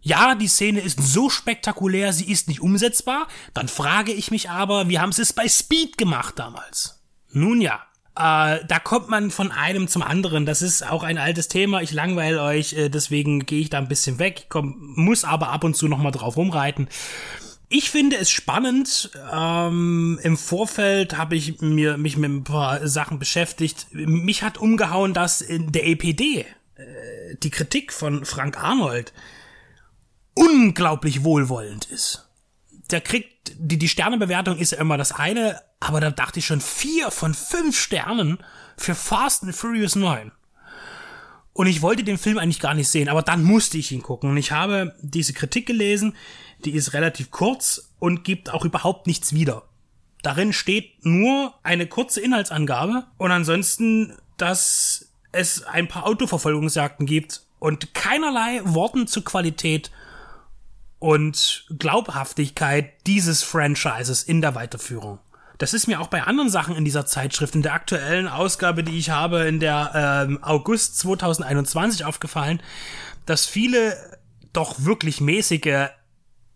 Ja, die Szene ist so spektakulär, sie ist nicht umsetzbar. Dann frage ich mich aber, wie haben sie es bei Speed gemacht damals? Nun ja, äh, da kommt man von einem zum anderen. Das ist auch ein altes Thema. Ich langweile euch, äh, deswegen gehe ich da ein bisschen weg. Ich komm, muss aber ab und zu noch mal drauf rumreiten. Ich finde es spannend. Ähm, Im Vorfeld habe ich mir mich mit ein paar Sachen beschäftigt. Mich hat umgehauen, dass in der EPD äh, die Kritik von Frank Arnold unglaublich wohlwollend ist. Der kriegt, die, die Sternebewertung ist ja immer das eine, aber da dachte ich schon vier von fünf Sternen für Fast and Furious 9. Und ich wollte den Film eigentlich gar nicht sehen, aber dann musste ich ihn gucken. Und ich habe diese Kritik gelesen, die ist relativ kurz und gibt auch überhaupt nichts wieder. Darin steht nur eine kurze Inhaltsangabe und ansonsten, dass es ein paar Autoverfolgungsjagden gibt und keinerlei Worten zur Qualität und Glaubhaftigkeit dieses Franchises in der Weiterführung. Das ist mir auch bei anderen Sachen in dieser Zeitschrift, in der aktuellen Ausgabe, die ich habe, in der ähm, August 2021 aufgefallen, dass viele doch wirklich mäßige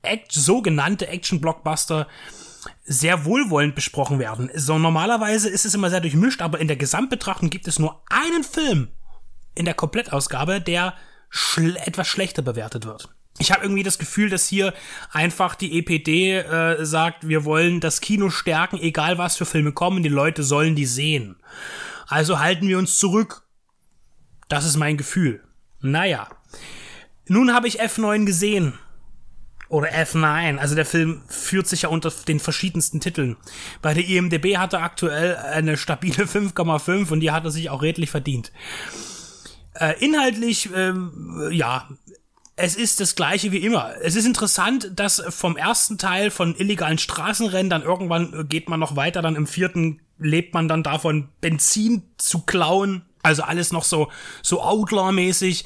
Act sogenannte Action-Blockbuster sehr wohlwollend besprochen werden. So normalerweise ist es immer sehr durchmischt, aber in der Gesamtbetrachtung gibt es nur einen Film in der Komplettausgabe, der schl etwas schlechter bewertet wird. Ich habe irgendwie das Gefühl, dass hier einfach die EPD äh, sagt, wir wollen das Kino stärken, egal was für Filme kommen, die Leute sollen die sehen. Also halten wir uns zurück. Das ist mein Gefühl. Naja. Nun habe ich F9 gesehen oder F9. Also der Film führt sich ja unter den verschiedensten Titeln. Bei der IMDB hat er aktuell eine stabile 5,5 und die hat er sich auch redlich verdient. Äh, inhaltlich, ähm, ja, es ist das gleiche wie immer. Es ist interessant, dass vom ersten Teil von illegalen Straßenrennen dann irgendwann geht man noch weiter, dann im vierten lebt man dann davon, Benzin zu klauen. Also alles noch so, so Outlaw-mäßig.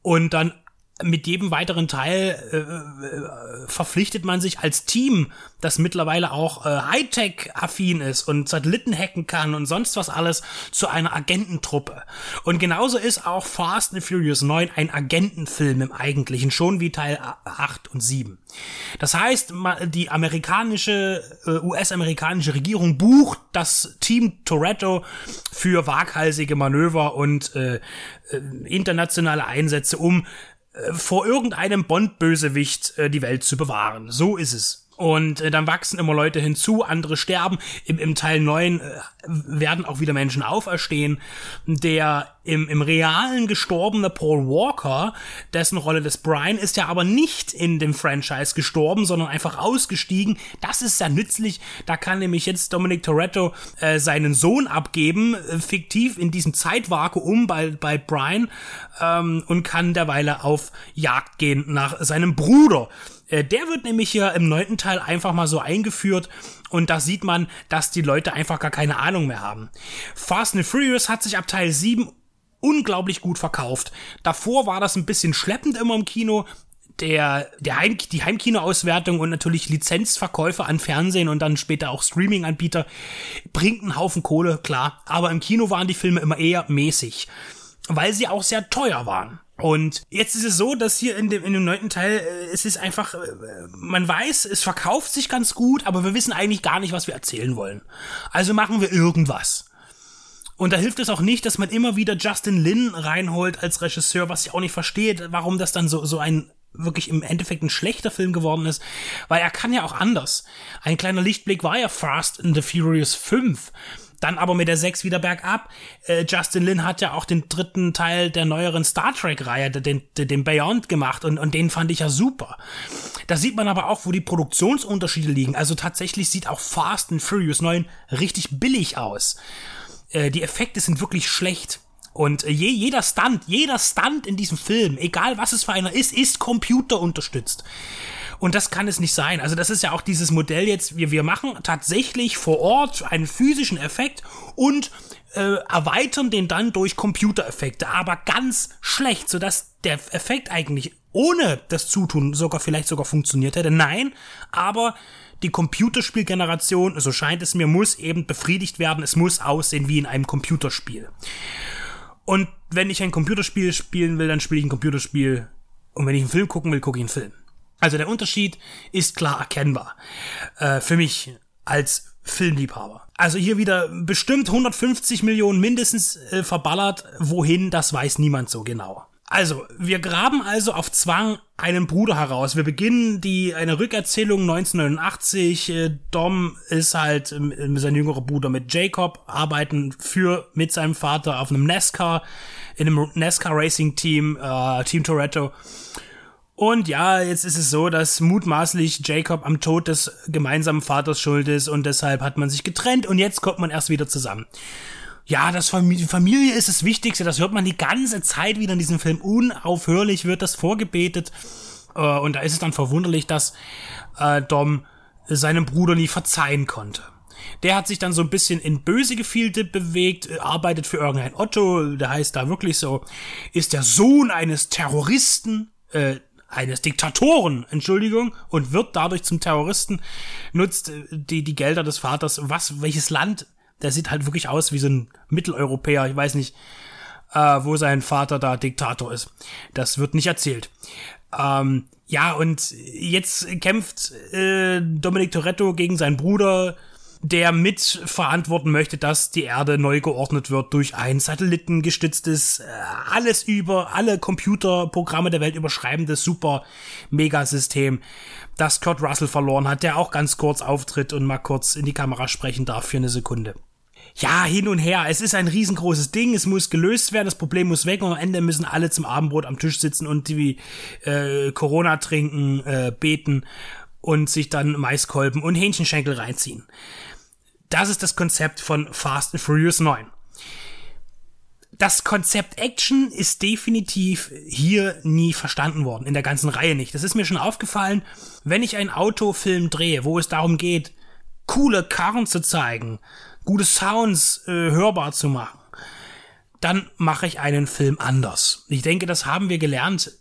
Und dann mit jedem weiteren Teil äh, äh, verpflichtet man sich als Team, das mittlerweile auch äh, Hightech-affin ist und Satelliten hacken kann und sonst was alles, zu einer Agententruppe. Und genauso ist auch Fast and Furious 9 ein Agentenfilm im Eigentlichen, schon wie Teil 8 und 7. Das heißt, die amerikanische, äh, US-amerikanische Regierung bucht das Team Toretto für waghalsige Manöver und äh, äh internationale Einsätze, um vor irgendeinem Bond-Bösewicht äh, die Welt zu bewahren. So ist es. Und äh, dann wachsen immer Leute hinzu, andere sterben. Im, im Teil 9 äh, werden auch wieder Menschen auferstehen. Der im, im realen gestorbene Paul Walker, dessen Rolle des Brian, ist ja aber nicht in dem Franchise gestorben, sondern einfach ausgestiegen. Das ist sehr nützlich. Da kann nämlich jetzt Dominic Toretto äh, seinen Sohn abgeben, äh, fiktiv in diesem Zeitvakuum bei, bei Brian ähm, und kann derweile auf Jagd gehen nach seinem Bruder. Äh, der wird nämlich hier im neunten Teil einfach mal so eingeführt und da sieht man, dass die Leute einfach gar keine Ahnung mehr haben. Fast and Furious hat sich ab Teil 7 unglaublich gut verkauft. Davor war das ein bisschen schleppend immer im Kino. Der, der Heim, die Heimkinoauswertung und natürlich Lizenzverkäufe an Fernsehen und dann später auch Streaming-Anbieter bringt einen Haufen Kohle, klar. Aber im Kino waren die Filme immer eher mäßig, weil sie auch sehr teuer waren. Und jetzt ist es so, dass hier in dem, in dem neunten Teil, äh, es ist einfach, äh, man weiß, es verkauft sich ganz gut, aber wir wissen eigentlich gar nicht, was wir erzählen wollen. Also machen wir irgendwas. Und da hilft es auch nicht, dass man immer wieder Justin Lin reinholt als Regisseur, was ich auch nicht verstehe, warum das dann so, so ein wirklich im Endeffekt ein schlechter Film geworden ist, weil er kann ja auch anders. Ein kleiner Lichtblick war ja Fast and the Furious 5 dann aber mit der 6 wieder bergab. Äh, Justin Lin hat ja auch den dritten Teil der neueren Star Trek-Reihe, den, den Beyond, gemacht und, und den fand ich ja super. Da sieht man aber auch, wo die Produktionsunterschiede liegen. Also tatsächlich sieht auch Fast and Furious 9 richtig billig aus. Äh, die Effekte sind wirklich schlecht. Und äh, je, jeder Stunt, jeder Stunt in diesem Film, egal was es für einer ist, ist computerunterstützt. Und das kann es nicht sein. Also das ist ja auch dieses Modell jetzt, wir, wir machen tatsächlich vor Ort einen physischen Effekt und äh, erweitern den dann durch Computereffekte, aber ganz schlecht, sodass der Effekt eigentlich ohne das Zutun sogar vielleicht sogar funktioniert hätte. Nein, aber die Computerspielgeneration, so scheint es mir, muss eben befriedigt werden. Es muss aussehen wie in einem Computerspiel. Und wenn ich ein Computerspiel spielen will, dann spiele ich ein Computerspiel. Und wenn ich einen Film gucken will, gucke ich einen Film. Also der Unterschied ist klar erkennbar. Äh, für mich als Filmliebhaber. Also hier wieder bestimmt 150 Millionen mindestens äh, verballert. Wohin, das weiß niemand so genau. Also, wir graben also auf Zwang einen Bruder heraus. Wir beginnen die eine Rückerzählung 1989. Äh, Dom ist halt äh, sein jüngerer Bruder mit Jacob, arbeiten für mit seinem Vater auf einem NASCAR, in einem NASCAR Racing Team, äh, Team Toretto. Und ja, jetzt ist es so, dass mutmaßlich Jacob am Tod des gemeinsamen Vaters schuld ist und deshalb hat man sich getrennt und jetzt kommt man erst wieder zusammen. Ja, das Familie, ist das Wichtigste, das hört man die ganze Zeit wieder in diesem Film. Unaufhörlich wird das vorgebetet. Äh, und da ist es dann verwunderlich, dass äh, Dom seinem Bruder nie verzeihen konnte. Der hat sich dann so ein bisschen in böse Gefilde bewegt, äh, arbeitet für irgendein Otto, der heißt da wirklich so, ist der Sohn eines Terroristen, äh, eines Diktatoren, Entschuldigung, und wird dadurch zum Terroristen, nutzt äh, die, die Gelder des Vaters. Was, welches Land? Der sieht halt wirklich aus wie so ein Mitteleuropäer, ich weiß nicht, äh, wo sein Vater da Diktator ist. Das wird nicht erzählt. Ähm, ja, und jetzt kämpft äh, Dominic Toretto gegen seinen Bruder, der mitverantworten möchte, dass die Erde neu geordnet wird durch ein satellitengestütztes, äh, alles über alle Computerprogramme der Welt überschreibendes super Megasystem, das Kurt Russell verloren hat, der auch ganz kurz auftritt und mal kurz in die Kamera sprechen darf für eine Sekunde. Ja, hin und her. Es ist ein riesengroßes Ding. Es muss gelöst werden. Das Problem muss weg. Und am Ende müssen alle zum Abendbrot am Tisch sitzen und die äh, Corona trinken, äh, beten und sich dann Maiskolben und Hähnchenschenkel reinziehen. Das ist das Konzept von Fast and Furious 9. Das Konzept Action ist definitiv hier nie verstanden worden, in der ganzen Reihe nicht. Das ist mir schon aufgefallen, wenn ich einen Autofilm drehe, wo es darum geht, coole Karren zu zeigen, gute Sounds äh, hörbar zu machen, dann mache ich einen Film anders. Ich denke, das haben wir gelernt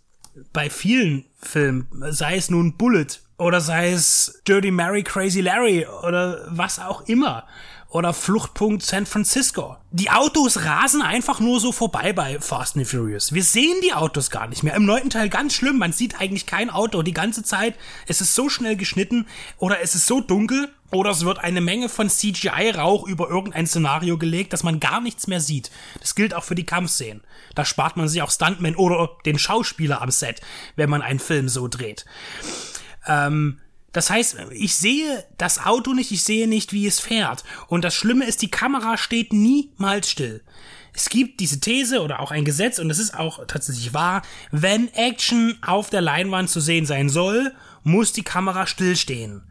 bei vielen Filmen, sei es nun Bullet oder sei es Dirty Mary, Crazy Larry oder was auch immer. Oder Fluchtpunkt San Francisco. Die Autos rasen einfach nur so vorbei bei Fast and Furious. Wir sehen die Autos gar nicht mehr. Im neunten Teil ganz schlimm. Man sieht eigentlich kein Auto die ganze Zeit. Es ist so schnell geschnitten oder es ist so dunkel oder es wird eine Menge von CGI-Rauch über irgendein Szenario gelegt, dass man gar nichts mehr sieht. Das gilt auch für die Kampfszenen. Da spart man sich auch Stuntmen oder den Schauspieler am Set, wenn man einen Film so dreht. Ähm, das heißt, ich sehe das Auto nicht, ich sehe nicht, wie es fährt. Und das Schlimme ist, die Kamera steht niemals still. Es gibt diese These oder auch ein Gesetz, und das ist auch tatsächlich wahr, wenn Action auf der Leinwand zu sehen sein soll, muss die Kamera stillstehen.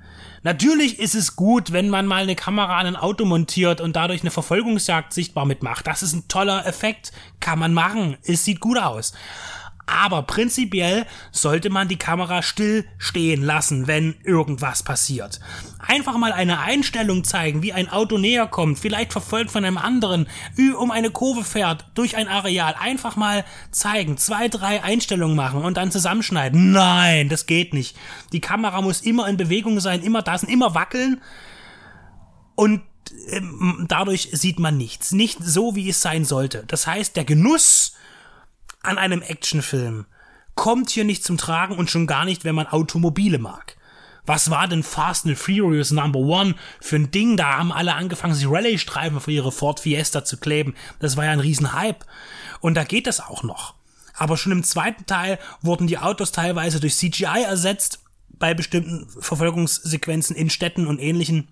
Natürlich ist es gut, wenn man mal eine Kamera an ein Auto montiert und dadurch eine Verfolgungsjagd sichtbar mitmacht. Das ist ein toller Effekt. Kann man machen. Es sieht gut aus. Aber prinzipiell sollte man die Kamera still stehen lassen, wenn irgendwas passiert. Einfach mal eine Einstellung zeigen, wie ein Auto näher kommt, vielleicht verfolgt von einem anderen, um eine Kurve fährt, durch ein Areal. Einfach mal zeigen, zwei, drei Einstellungen machen und dann zusammenschneiden. Nein, das geht nicht. Die Kamera muss immer in Bewegung sein, immer da sind, immer wackeln. Und ähm, dadurch sieht man nichts. Nicht so, wie es sein sollte. Das heißt, der Genuss an einem Actionfilm kommt hier nicht zum Tragen und schon gar nicht, wenn man Automobile mag. Was war denn Fast and Furious Number One für ein Ding? Da haben alle angefangen, sich Rallye-Streifen für ihre Ford Fiesta zu kleben. Das war ja ein Riesenhype. Und da geht das auch noch. Aber schon im zweiten Teil wurden die Autos teilweise durch CGI ersetzt, bei bestimmten Verfolgungssequenzen in Städten und ähnlichen.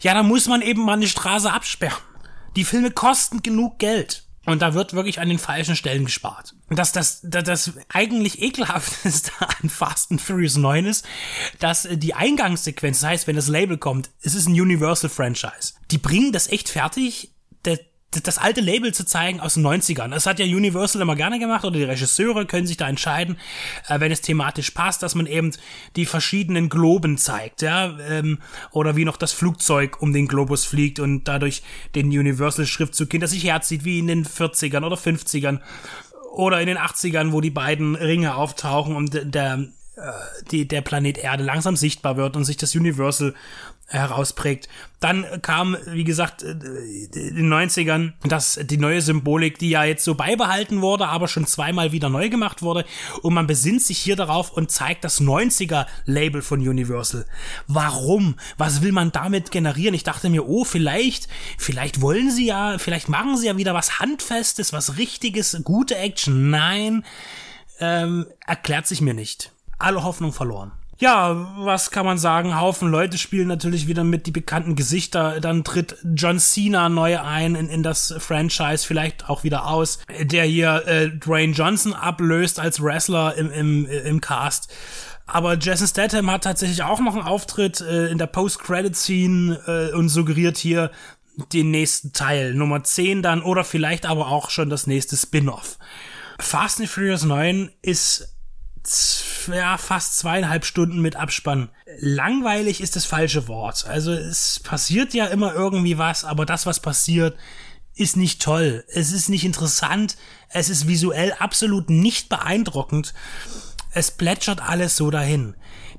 Ja, da muss man eben mal eine Straße absperren. Die Filme kosten genug Geld. Und da wird wirklich an den falschen Stellen gespart. Dass das, das, das eigentlich ekelhafteste an Fast and Furious 9 ist, dass die Eingangssequenz, das heißt, wenn das Label kommt, es ist ein Universal Franchise. Die bringen das echt fertig, das alte Label zu zeigen aus den 90ern. Das hat ja Universal immer gerne gemacht oder die Regisseure können sich da entscheiden, äh, wenn es thematisch passt, dass man eben die verschiedenen Globen zeigt, ja, ähm, oder wie noch das Flugzeug um den Globus fliegt und dadurch den Universal-Schriftzug hinter sich herzieht, wie in den 40ern oder 50ern oder in den 80ern, wo die beiden Ringe auftauchen und der äh, die, der Planet Erde langsam sichtbar wird und sich das Universal herausprägt. Dann kam, wie gesagt, in den 90ern das, die neue Symbolik, die ja jetzt so beibehalten wurde, aber schon zweimal wieder neu gemacht wurde. Und man besinnt sich hier darauf und zeigt das 90er-Label von Universal. Warum? Was will man damit generieren? Ich dachte mir, oh, vielleicht, vielleicht wollen sie ja, vielleicht machen sie ja wieder was Handfestes, was Richtiges, gute Action. Nein, ähm, erklärt sich mir nicht alle Hoffnung verloren. Ja, was kann man sagen? Haufen Leute spielen natürlich wieder mit die bekannten Gesichter. Dann tritt John Cena neu ein in, in das Franchise, vielleicht auch wieder aus, der hier äh, Dwayne Johnson ablöst als Wrestler im, im, im Cast. Aber Jason Statham hat tatsächlich auch noch einen Auftritt äh, in der Post-Credit-Scene äh, und suggeriert hier den nächsten Teil, Nummer 10 dann, oder vielleicht aber auch schon das nächste Spin-off. Fast and Furious 9 ist ja, fast zweieinhalb Stunden mit Abspann. Langweilig ist das falsche Wort. Also es passiert ja immer irgendwie was, aber das, was passiert, ist nicht toll. Es ist nicht interessant. Es ist visuell absolut nicht beeindruckend. Es plätschert alles so dahin.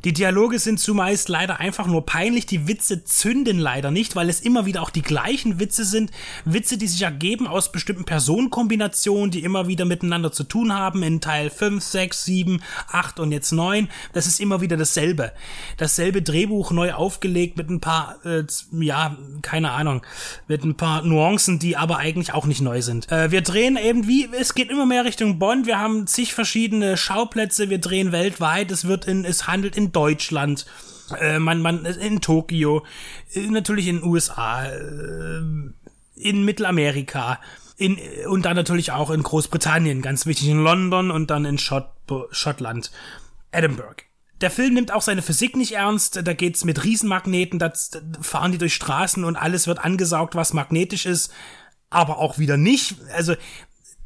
Die Dialoge sind zumeist leider einfach nur peinlich, die Witze zünden leider nicht, weil es immer wieder auch die gleichen Witze sind. Witze, die sich ergeben aus bestimmten Personenkombinationen, die immer wieder miteinander zu tun haben in Teil 5, 6, 7, 8 und jetzt 9. Das ist immer wieder dasselbe. Dasselbe Drehbuch neu aufgelegt mit ein paar, äh, ja, keine Ahnung, mit ein paar Nuancen, die aber eigentlich auch nicht neu sind. Äh, wir drehen eben wie, es geht immer mehr Richtung Bond, wir haben zig verschiedene Schauplätze, wir drehen weltweit, es wird in, es handelt in Deutschland, äh, man, man, in Tokio, äh, natürlich in den USA, äh, in Mittelamerika, in, und dann natürlich auch in Großbritannien, ganz wichtig in London und dann in Schott, Schottland, Edinburgh. Der Film nimmt auch seine Physik nicht ernst. Da geht's mit Riesenmagneten, da fahren die durch Straßen und alles wird angesaugt, was magnetisch ist, aber auch wieder nicht. Also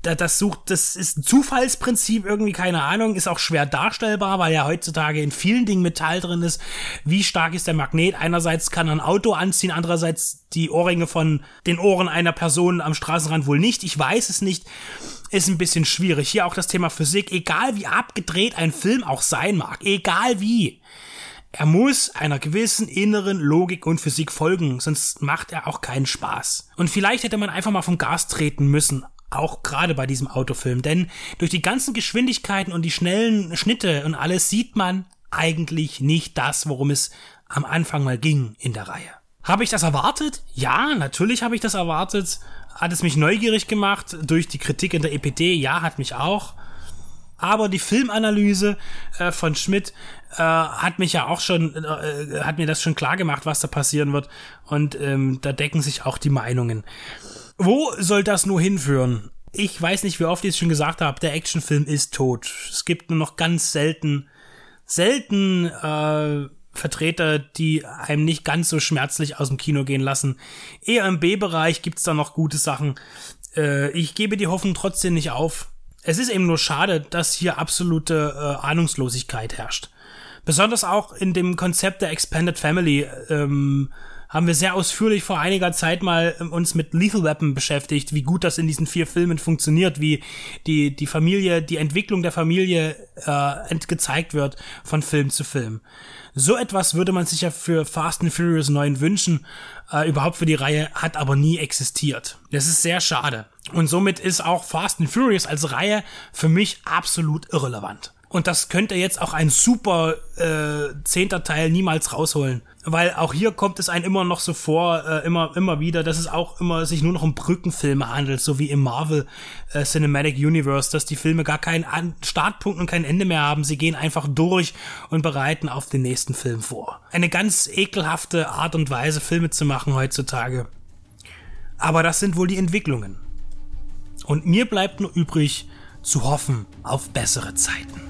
das sucht, das ist ein Zufallsprinzip irgendwie, keine Ahnung, ist auch schwer darstellbar, weil ja heutzutage in vielen Dingen Metall drin ist. Wie stark ist der Magnet? Einerseits kann er ein Auto anziehen, andererseits die Ohrringe von den Ohren einer Person am Straßenrand wohl nicht. Ich weiß es nicht. Ist ein bisschen schwierig. Hier auch das Thema Physik. Egal wie abgedreht ein Film auch sein mag, egal wie. Er muss einer gewissen inneren Logik und Physik folgen, sonst macht er auch keinen Spaß. Und vielleicht hätte man einfach mal vom Gas treten müssen, auch gerade bei diesem Autofilm, denn durch die ganzen Geschwindigkeiten und die schnellen Schnitte und alles sieht man eigentlich nicht das, worum es am Anfang mal ging in der Reihe. Habe ich das erwartet? Ja, natürlich habe ich das erwartet. Hat es mich neugierig gemacht durch die Kritik in der EPD? Ja, hat mich auch. Aber die Filmanalyse äh, von Schmidt äh, hat mich ja auch schon, äh, hat mir das schon klar gemacht, was da passieren wird. Und ähm, da decken sich auch die Meinungen. Wo soll das nur hinführen? Ich weiß nicht, wie oft ich es schon gesagt habe, der Actionfilm ist tot. Es gibt nur noch ganz selten, selten äh, Vertreter, die einem nicht ganz so schmerzlich aus dem Kino gehen lassen. Eher im B-Bereich gibt's da noch gute Sachen. Äh, ich gebe die Hoffnung trotzdem nicht auf. Es ist eben nur schade, dass hier absolute äh, Ahnungslosigkeit herrscht. Besonders auch in dem Konzept der Expanded Family ähm, haben wir sehr ausführlich vor einiger Zeit mal ähm, uns mit Lethal Weapon beschäftigt, wie gut das in diesen vier Filmen funktioniert, wie die, die Familie, die Entwicklung der Familie äh, gezeigt wird von Film zu Film. So etwas würde man sich ja für Fast and Furious 9 wünschen, äh, überhaupt für die Reihe, hat aber nie existiert. Das ist sehr schade. Und somit ist auch Fast and Furious als Reihe für mich absolut irrelevant. Und das könnte jetzt auch ein super äh, zehnter Teil niemals rausholen. Weil auch hier kommt es einem immer noch so vor, äh, immer, immer wieder, dass es auch immer sich nur noch um Brückenfilme handelt, so wie im Marvel äh, Cinematic Universe, dass die Filme gar keinen An Startpunkt und kein Ende mehr haben. Sie gehen einfach durch und bereiten auf den nächsten Film vor. Eine ganz ekelhafte Art und Weise, Filme zu machen heutzutage. Aber das sind wohl die Entwicklungen. Und mir bleibt nur übrig, zu hoffen auf bessere Zeiten.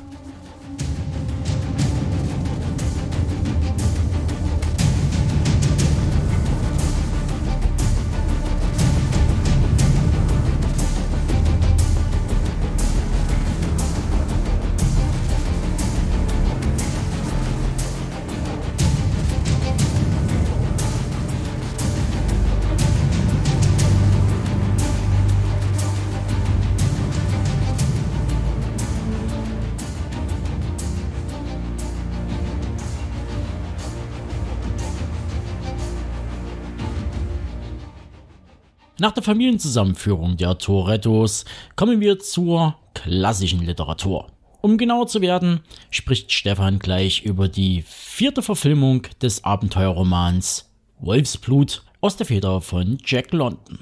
Nach der Familienzusammenführung der Torettos kommen wir zur klassischen Literatur. Um genauer zu werden, spricht Stefan gleich über die vierte Verfilmung des Abenteuerromans Wolfsblut aus der Feder von Jack London.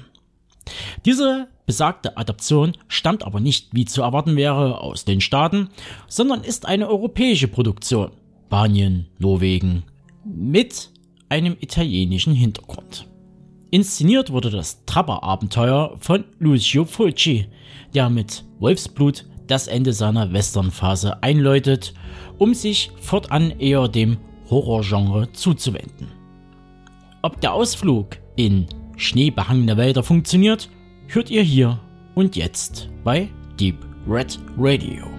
Diese besagte Adaption stammt aber nicht, wie zu erwarten wäre, aus den Staaten, sondern ist eine europäische Produktion. Spanien, Norwegen, mit einem italienischen Hintergrund. Inszeniert wurde das Trapper-Abenteuer von Lucio Fulci, der mit Wolfsblut das Ende seiner Westernphase einläutet, um sich fortan eher dem Horrorgenre zuzuwenden. Ob der Ausflug in schneebehangene Wälder funktioniert, hört ihr hier und jetzt bei Deep Red Radio.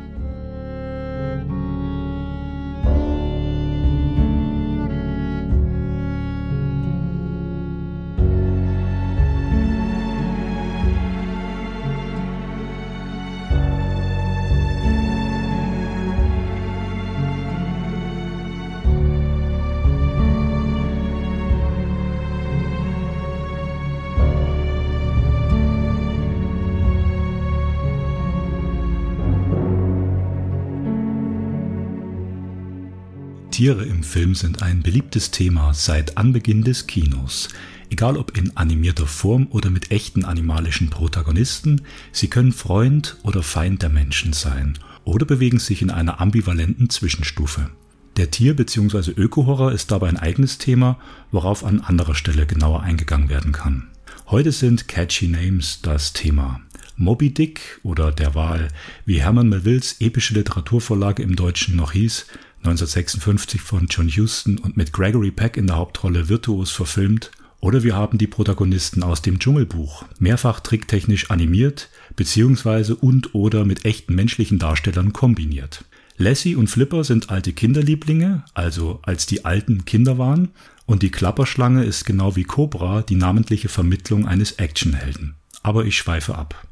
Tiere im Film sind ein beliebtes Thema seit Anbeginn des Kinos. Egal ob in animierter Form oder mit echten animalischen Protagonisten, sie können Freund oder Feind der Menschen sein oder bewegen sich in einer ambivalenten Zwischenstufe. Der Tier- bzw. Öko-Horror ist dabei ein eigenes Thema, worauf an anderer Stelle genauer eingegangen werden kann. Heute sind Catchy Names das Thema. Moby Dick oder Der Wal, wie Herman Melvilles epische Literaturvorlage im Deutschen noch hieß, 1956 von John Huston und mit Gregory Peck in der Hauptrolle virtuos verfilmt, oder wir haben die Protagonisten aus dem Dschungelbuch, mehrfach tricktechnisch animiert, beziehungsweise und oder mit echten menschlichen Darstellern kombiniert. Lassie und Flipper sind alte Kinderlieblinge, also als die alten Kinder waren, und die Klapperschlange ist genau wie Cobra die namentliche Vermittlung eines Actionhelden. Aber ich schweife ab.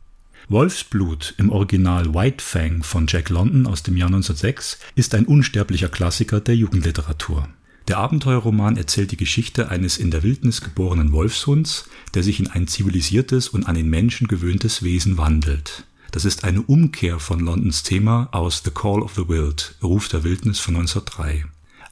Wolfsblut im Original White Fang von Jack London aus dem Jahr 1906 ist ein unsterblicher Klassiker der Jugendliteratur. Der Abenteuerroman erzählt die Geschichte eines in der Wildnis geborenen Wolfshunds, der sich in ein zivilisiertes und an den Menschen gewöhntes Wesen wandelt. Das ist eine Umkehr von Londons Thema aus The Call of the Wild, Ruf der Wildnis von 1903.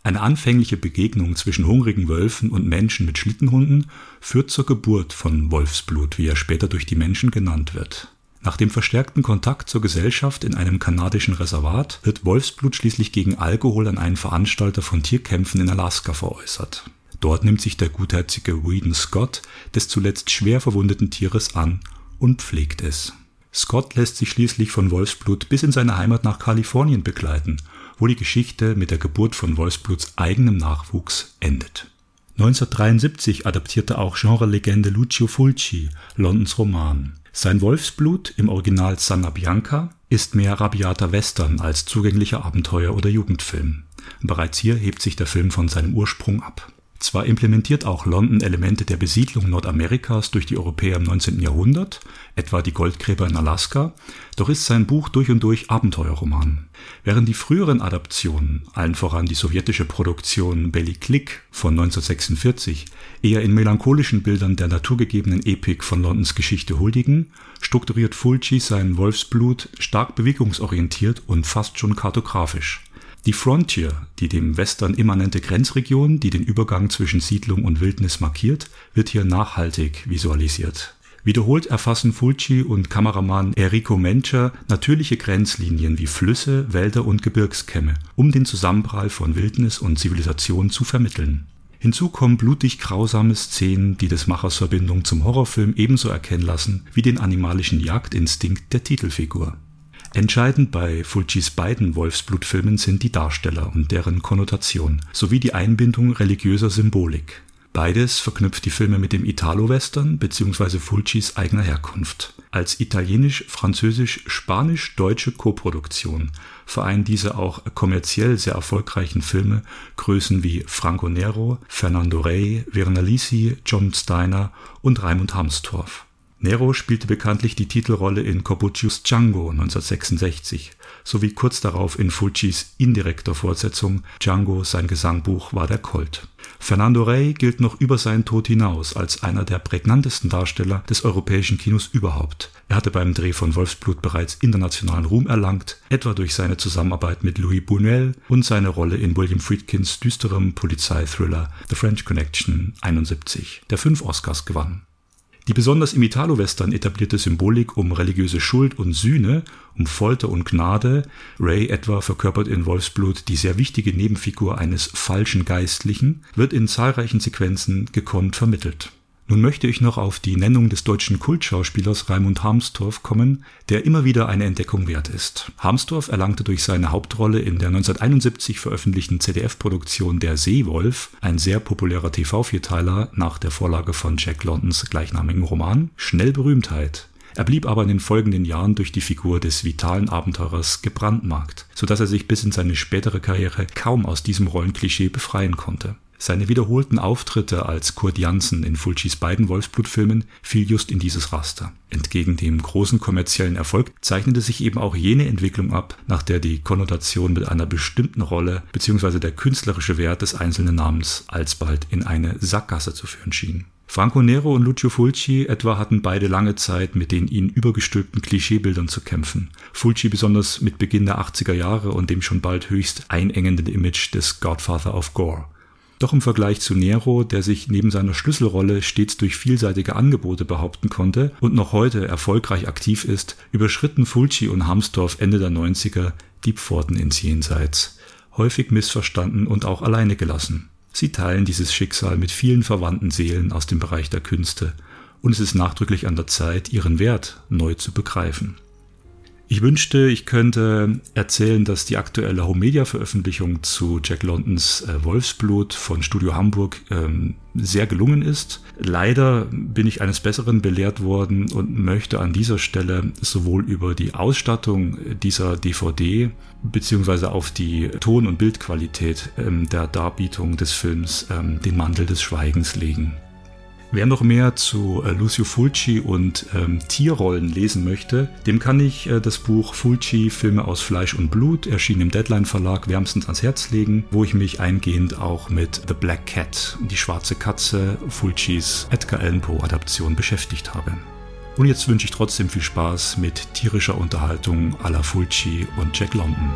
Eine anfängliche Begegnung zwischen hungrigen Wölfen und Menschen mit Schlittenhunden führt zur Geburt von Wolfsblut, wie er später durch die Menschen genannt wird. Nach dem verstärkten Kontakt zur Gesellschaft in einem kanadischen Reservat wird Wolfsblut schließlich gegen Alkohol an einen Veranstalter von Tierkämpfen in Alaska veräußert. Dort nimmt sich der gutherzige Whedon Scott des zuletzt schwer verwundeten Tieres an und pflegt es. Scott lässt sich schließlich von Wolfsblut bis in seine Heimat nach Kalifornien begleiten, wo die Geschichte mit der Geburt von Wolfsbluts eigenem Nachwuchs endet. 1973 adaptierte auch Genrelegende Lucio Fulci Londons Roman. Sein Wolfsblut, im Original Sanna Bianca, ist mehr rabiater Western als zugänglicher Abenteuer- oder Jugendfilm. Bereits hier hebt sich der Film von seinem Ursprung ab. Zwar implementiert auch London Elemente der Besiedlung Nordamerikas durch die Europäer im 19. Jahrhundert, etwa die Goldgräber in Alaska, doch ist sein Buch durch und durch Abenteuerroman. Während die früheren Adaptionen, allen voran die sowjetische Produktion Belly Click von 1946, eher in melancholischen Bildern der naturgegebenen Epik von Londons Geschichte huldigen, strukturiert Fulci sein Wolfsblut stark bewegungsorientiert und fast schon kartografisch. Die Frontier, die dem Western immanente Grenzregion, die den Übergang zwischen Siedlung und Wildnis markiert, wird hier nachhaltig visualisiert. Wiederholt erfassen Fulci und Kameramann Enrico Mencher natürliche Grenzlinien wie Flüsse, Wälder und Gebirgskämme, um den Zusammenprall von Wildnis und Zivilisation zu vermitteln. Hinzu kommen blutig grausame Szenen, die des Machers Verbindung zum Horrorfilm ebenso erkennen lassen wie den animalischen Jagdinstinkt der Titelfigur Entscheidend bei Fulcis beiden Wolfsblutfilmen sind die Darsteller und deren Konnotation sowie die Einbindung religiöser Symbolik. Beides verknüpft die Filme mit dem Italo-Western bzw. Fulcis eigener Herkunft. Als italienisch-französisch-spanisch-deutsche Koproduktion vereinen diese auch kommerziell sehr erfolgreichen Filme Größen wie Franco Nero, Fernando Rey, Werner Lisi, John Steiner und Raimund Hamstorff Nero spielte bekanntlich die Titelrolle in Corbuccios Django 1966 sowie kurz darauf in Fulcis indirekter Fortsetzung Django sein Gesangbuch war der Colt. Fernando Rey gilt noch über seinen Tod hinaus als einer der prägnantesten Darsteller des europäischen Kinos überhaupt. Er hatte beim Dreh von Wolfsblut bereits internationalen Ruhm erlangt, etwa durch seine Zusammenarbeit mit Louis Buñuel und seine Rolle in William Friedkins düsterem Polizeithriller The French Connection 71, der fünf Oscars gewann die besonders im Italo-Western etablierte Symbolik um religiöse Schuld und Sühne, um Folter und Gnade. (Ray etwa verkörpert in Wolfsblut die sehr wichtige Nebenfigur eines „ falschen Geistlichen “) wird in zahlreichen Sequenzen gekonnt vermittelt nun möchte ich noch auf die Nennung des deutschen Kultschauspielers Raimund Harmstorff kommen, der immer wieder eine Entdeckung wert ist. Harmstorff erlangte durch seine Hauptrolle in der 1971 veröffentlichten ZDF-Produktion Der Seewolf, ein sehr populärer TV-Vierteiler nach der Vorlage von Jack Londons gleichnamigen Roman, schnell Berühmtheit. Er blieb aber in den folgenden Jahren durch die Figur des vitalen Abenteurers gebrandmarkt, so dass er sich bis in seine spätere Karriere kaum aus diesem Rollenklischee befreien konnte seine wiederholten Auftritte als Kurt Janssen in Fulcis beiden Wolfsblutfilmen fiel just in dieses Raster. Entgegen dem großen kommerziellen Erfolg zeichnete sich eben auch jene Entwicklung ab, nach der die Konnotation mit einer bestimmten Rolle bzw. der künstlerische Wert des einzelnen Namens alsbald in eine Sackgasse zu führen schien. Franco Nero und Lucio Fulci etwa hatten beide lange Zeit mit den ihnen übergestülpten Klischeebildern zu kämpfen. Fulci besonders mit Beginn der 80er Jahre und dem schon bald höchst einengenden Image des Godfather of Gore. Doch im Vergleich zu Nero, der sich neben seiner Schlüsselrolle stets durch vielseitige Angebote behaupten konnte und noch heute erfolgreich aktiv ist, überschritten Fulci und Hamsdorf Ende der 90er die Pforten ins Jenseits. Häufig missverstanden und auch alleine gelassen. Sie teilen dieses Schicksal mit vielen verwandten Seelen aus dem Bereich der Künste und es ist nachdrücklich an der Zeit, ihren Wert neu zu begreifen. Ich wünschte, ich könnte erzählen, dass die aktuelle Home-Media-Veröffentlichung zu Jack Londons äh, Wolfsblut von Studio Hamburg ähm, sehr gelungen ist. Leider bin ich eines Besseren belehrt worden und möchte an dieser Stelle sowohl über die Ausstattung dieser DVD beziehungsweise auf die Ton- und Bildqualität ähm, der Darbietung des Films ähm, den Mantel des Schweigens legen. Wer noch mehr zu äh, Lucio Fulci und ähm, Tierrollen lesen möchte, dem kann ich äh, das Buch Fulci Filme aus Fleisch und Blut, erschienen im Deadline Verlag, wärmstens ans Herz legen, wo ich mich eingehend auch mit The Black Cat, die schwarze Katze, Fulcis Edgar Allan Poe Adaption beschäftigt habe. Und jetzt wünsche ich trotzdem viel Spaß mit tierischer Unterhaltung à la Fulci und Jack London.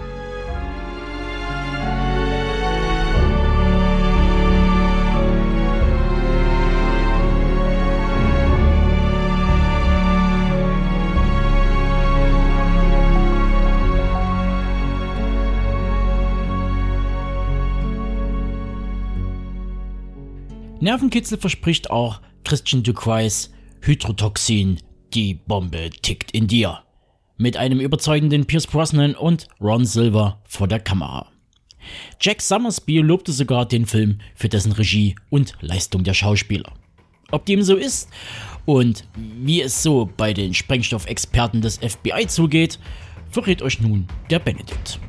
Nervenkitzel verspricht auch Christian Ducroix Hydrotoxin, die Bombe tickt in dir. Mit einem überzeugenden Pierce Brosnan und Ron Silver vor der Kamera. Jack Summersby lobte sogar den Film für dessen Regie und Leistung der Schauspieler. Ob dem so ist und wie es so bei den Sprengstoffexperten des FBI zugeht, verrät euch nun der Benedikt.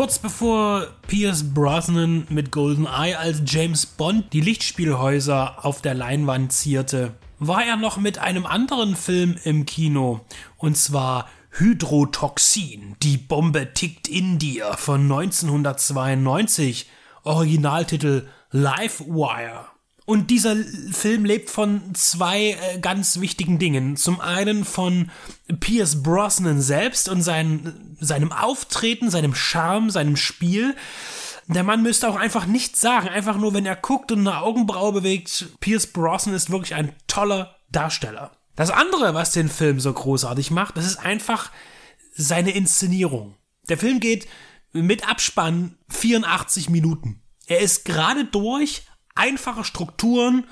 Kurz bevor Pierce Brosnan mit GoldenEye als James Bond die Lichtspielhäuser auf der Leinwand zierte, war er noch mit einem anderen Film im Kino, und zwar Hydrotoxin, die Bombe tickt in dir von 1992, Originaltitel Livewire. Und dieser Film lebt von zwei äh, ganz wichtigen Dingen. Zum einen von Pierce Brosnan selbst und sein, seinem Auftreten, seinem Charme, seinem Spiel. Der Mann müsste auch einfach nichts sagen. Einfach nur, wenn er guckt und eine Augenbraue bewegt. Pierce Brosnan ist wirklich ein toller Darsteller. Das andere, was den Film so großartig macht, das ist einfach seine Inszenierung. Der Film geht mit Abspann 84 Minuten. Er ist gerade durch, einfache Strukturen,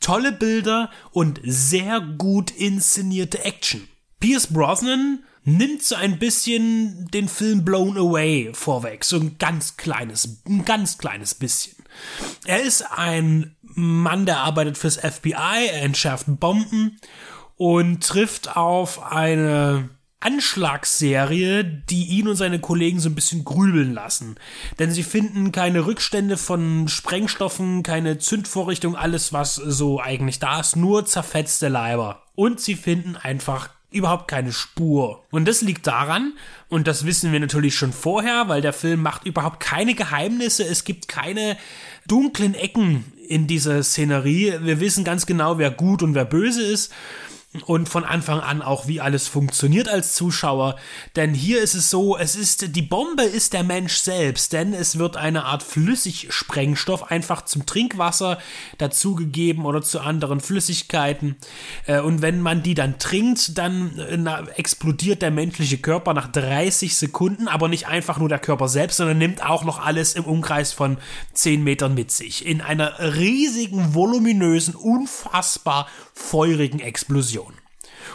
tolle Bilder und sehr gut inszenierte Action. Pierce Brosnan nimmt so ein bisschen den Film Blown Away vorweg, so ein ganz kleines, ein ganz kleines bisschen. Er ist ein Mann, der arbeitet fürs FBI, er entschärft Bomben und trifft auf eine Anschlagsserie, die ihn und seine Kollegen so ein bisschen grübeln lassen. Denn sie finden keine Rückstände von Sprengstoffen, keine Zündvorrichtung, alles was so eigentlich da ist, nur zerfetzte Leiber. Und sie finden einfach überhaupt keine Spur. Und das liegt daran, und das wissen wir natürlich schon vorher, weil der Film macht überhaupt keine Geheimnisse, es gibt keine dunklen Ecken in dieser Szenerie. Wir wissen ganz genau, wer gut und wer böse ist und von Anfang an auch, wie alles funktioniert als Zuschauer. Denn hier ist es so, es ist, die Bombe ist der Mensch selbst, denn es wird eine Art Flüssigsprengstoff einfach zum Trinkwasser dazugegeben oder zu anderen Flüssigkeiten. Äh, und wenn man die dann trinkt, dann äh, explodiert der menschliche Körper nach 30 Sekunden, aber nicht einfach nur der Körper selbst, sondern nimmt auch noch alles im Umkreis von 10 Metern mit sich. In einer riesigen, voluminösen, unfassbar feurigen Explosion.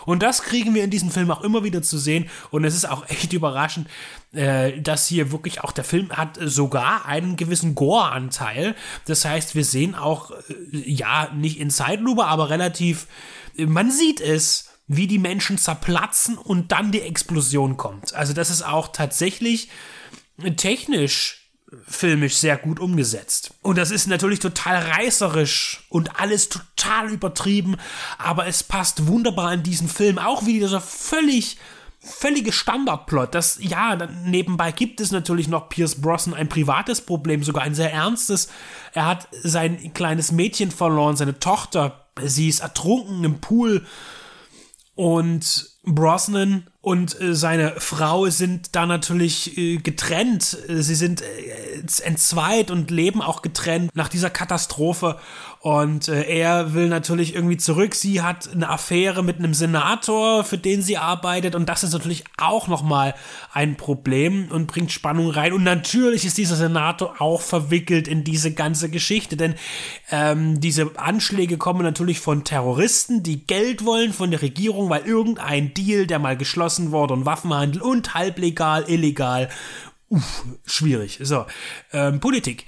Und das kriegen wir in diesem Film auch immer wieder zu sehen. Und es ist auch echt überraschend, äh, dass hier wirklich auch der Film hat sogar einen gewissen Gore-Anteil. Das heißt, wir sehen auch, äh, ja, nicht in Zeitlupe, aber relativ, man sieht es, wie die Menschen zerplatzen und dann die Explosion kommt. Also das ist auch tatsächlich technisch filmisch sehr gut umgesetzt. Und das ist natürlich total reißerisch und alles total übertrieben, aber es passt wunderbar in diesen Film. Auch wie dieser völlig völlige Standardplot. Das, ja, nebenbei gibt es natürlich noch Pierce Brosnan ein privates Problem, sogar ein sehr ernstes. Er hat sein kleines Mädchen verloren, seine Tochter. Sie ist ertrunken im Pool. Und Brosnan und äh, seine Frau sind da natürlich äh, getrennt. Sie sind äh, entzweit und leben auch getrennt nach dieser Katastrophe. Und äh, er will natürlich irgendwie zurück. Sie hat eine Affäre mit einem Senator, für den sie arbeitet. Und das ist natürlich auch nochmal ein Problem und bringt Spannung rein. Und natürlich ist dieser Senator auch verwickelt in diese ganze Geschichte. Denn ähm, diese Anschläge kommen natürlich von Terroristen, die Geld wollen von der Regierung, weil irgendein Deal, der mal geschlossen wurde und Waffenhandel und halblegal, illegal. Uff, schwierig. So, ähm, Politik.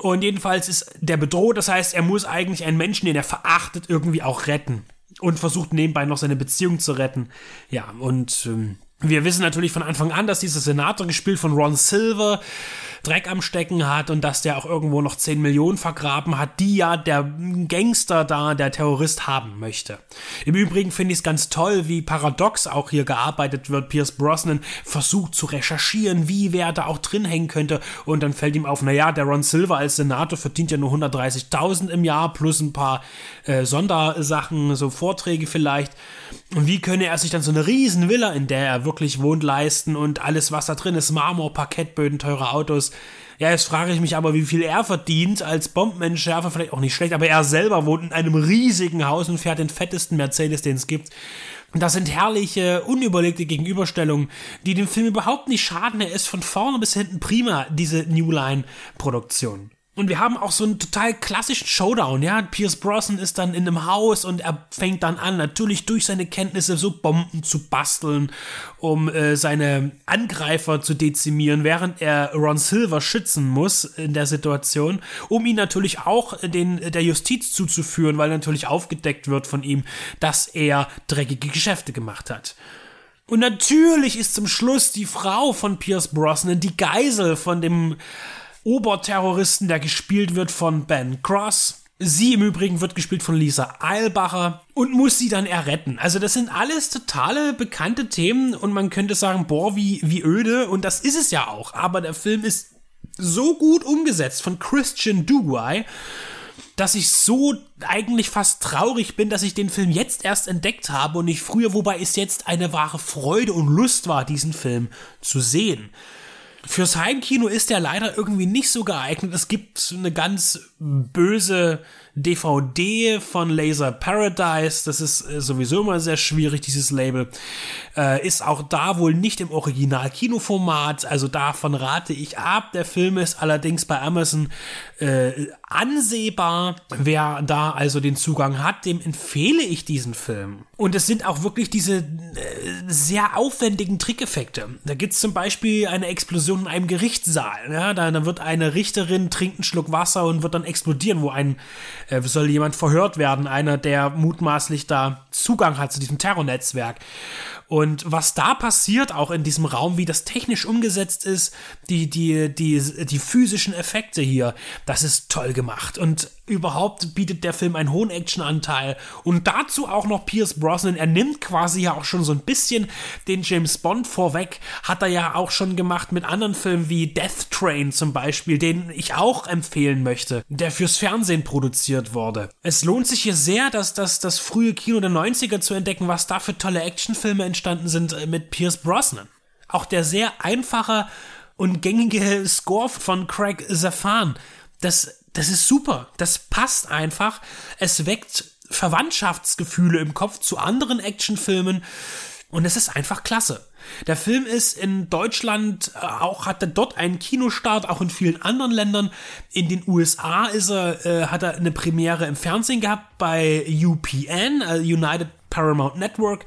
Und jedenfalls ist der bedroht, das heißt, er muss eigentlich einen Menschen, den er verachtet, irgendwie auch retten. Und versucht nebenbei noch seine Beziehung zu retten. Ja, und ähm, wir wissen natürlich von Anfang an, dass dieser Senator, gespielt von Ron Silver, Dreck am Stecken hat und dass der auch irgendwo noch 10 Millionen vergraben hat, die ja der Gangster da, der Terrorist haben möchte. Im Übrigen finde ich es ganz toll, wie paradox auch hier gearbeitet wird. Pierce Brosnan versucht zu recherchieren, wie wer da auch drin hängen könnte und dann fällt ihm auf, naja, der Ron Silver als Senator verdient ja nur 130.000 im Jahr plus ein paar äh, Sondersachen, so Vorträge vielleicht. Und wie könne er sich dann so eine riesen Villa, in der er wirklich wohnt, leisten und alles, was da drin ist, Marmor, Parkettböden, teure Autos, Ja, jetzt frage ich mich aber, wie viel er verdient als Bombenentschärfer, vielleicht auch nicht schlecht, aber er selber wohnt in einem riesigen Haus und fährt den fettesten Mercedes, den es gibt. Das sind herrliche, unüberlegte Gegenüberstellungen, die dem Film überhaupt nicht schaden. Er ist von vorne bis hinten prima, diese New Line-Produktion. Und wir haben auch so einen total klassischen Showdown, ja. Pierce Brosnan ist dann in einem Haus und er fängt dann an, natürlich durch seine Kenntnisse so Bomben zu basteln, um äh, seine Angreifer zu dezimieren, während er Ron Silver schützen muss in der Situation, um ihn natürlich auch den, der Justiz zuzuführen, weil natürlich aufgedeckt wird von ihm, dass er dreckige Geschäfte gemacht hat. Und natürlich ist zum Schluss die Frau von Pierce Brosnan die Geisel von dem Oberterroristen, der gespielt wird von Ben Cross. Sie im Übrigen wird gespielt von Lisa Eilbacher und muss sie dann erretten. Also das sind alles totale bekannte Themen und man könnte sagen, boah, wie, wie öde und das ist es ja auch. Aber der Film ist so gut umgesetzt von Christian Duguay, dass ich so eigentlich fast traurig bin, dass ich den Film jetzt erst entdeckt habe und nicht früher, wobei es jetzt eine wahre Freude und Lust war, diesen Film zu sehen. Fürs Heimkino ist er leider irgendwie nicht so geeignet. Es gibt eine ganz böse DVD von Laser Paradise. Das ist äh, sowieso immer sehr schwierig, dieses Label. Äh, ist auch da wohl nicht im Original-Kinoformat. Also davon rate ich ab. Der Film ist allerdings bei Amazon äh, ansehbar. Wer da also den Zugang hat, dem empfehle ich diesen Film. Und es sind auch wirklich diese äh, sehr aufwendigen Trickeffekte. Da gibt es zum Beispiel eine Explosion in einem Gerichtssaal. Ja? Da, da wird eine Richterin trinkt einen Schluck Wasser und wird dann explodieren, wo ein äh, soll jemand verhört werden, einer, der mutmaßlich da Zugang hat zu diesem Terrornetzwerk. Und was da passiert, auch in diesem Raum, wie das technisch umgesetzt ist, die, die, die, die physischen Effekte hier, das ist toll gemacht. Und überhaupt bietet der Film einen hohen Actionanteil. Und dazu auch noch Pierce Brosnan. Er nimmt quasi ja auch schon so ein bisschen den James Bond vorweg. Hat er ja auch schon gemacht mit anderen Filmen wie Death Train zum Beispiel, den ich auch empfehlen möchte, der fürs Fernsehen produziert wurde. Es lohnt sich hier sehr, dass das, das frühe Kino der 90er zu entdecken, was da für tolle Actionfilme entstanden sind äh, mit Pierce Brosnan. Auch der sehr einfache und gängige Score von Craig Zafan. Das das ist super. Das passt einfach. Es weckt Verwandtschaftsgefühle im Kopf zu anderen Actionfilmen. Und es ist einfach klasse. Der Film ist in Deutschland äh, auch, hatte dort einen Kinostart, auch in vielen anderen Ländern. In den USA ist er, äh, hat er eine Premiere im Fernsehen gehabt bei UPN, äh, United Paramount Network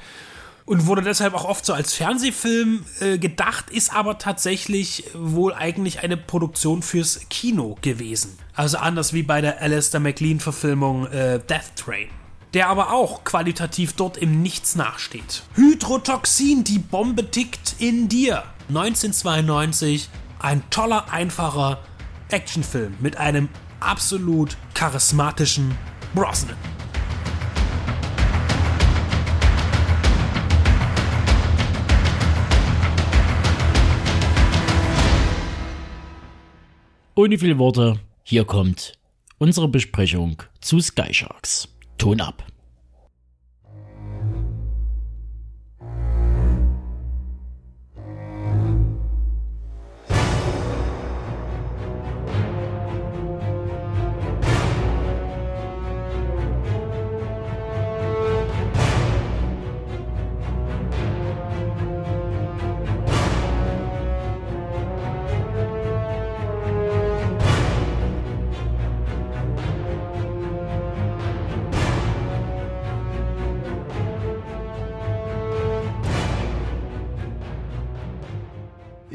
und wurde deshalb auch oft so als Fernsehfilm äh, gedacht, ist aber tatsächlich wohl eigentlich eine Produktion fürs Kino gewesen. Also anders wie bei der Alistair McLean-Verfilmung äh, Death Train. Der aber auch qualitativ dort im Nichts nachsteht. Hydrotoxin, die Bombe tickt in dir. 1992, ein toller, einfacher Actionfilm mit einem absolut charismatischen Brosnan. Ohne viele Worte, hier kommt unsere Besprechung zu Sky Sharks. Ton ab.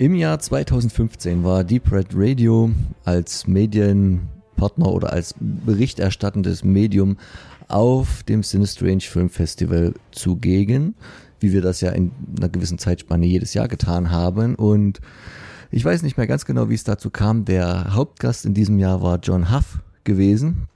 Im Jahr 2015 war Deep Red Radio als Medienpartner oder als berichterstattendes Medium auf dem Cinestrange Film Festival zugegen, wie wir das ja in einer gewissen Zeitspanne jedes Jahr getan haben. Und ich weiß nicht mehr ganz genau, wie es dazu kam. Der Hauptgast in diesem Jahr war John Huff gewesen,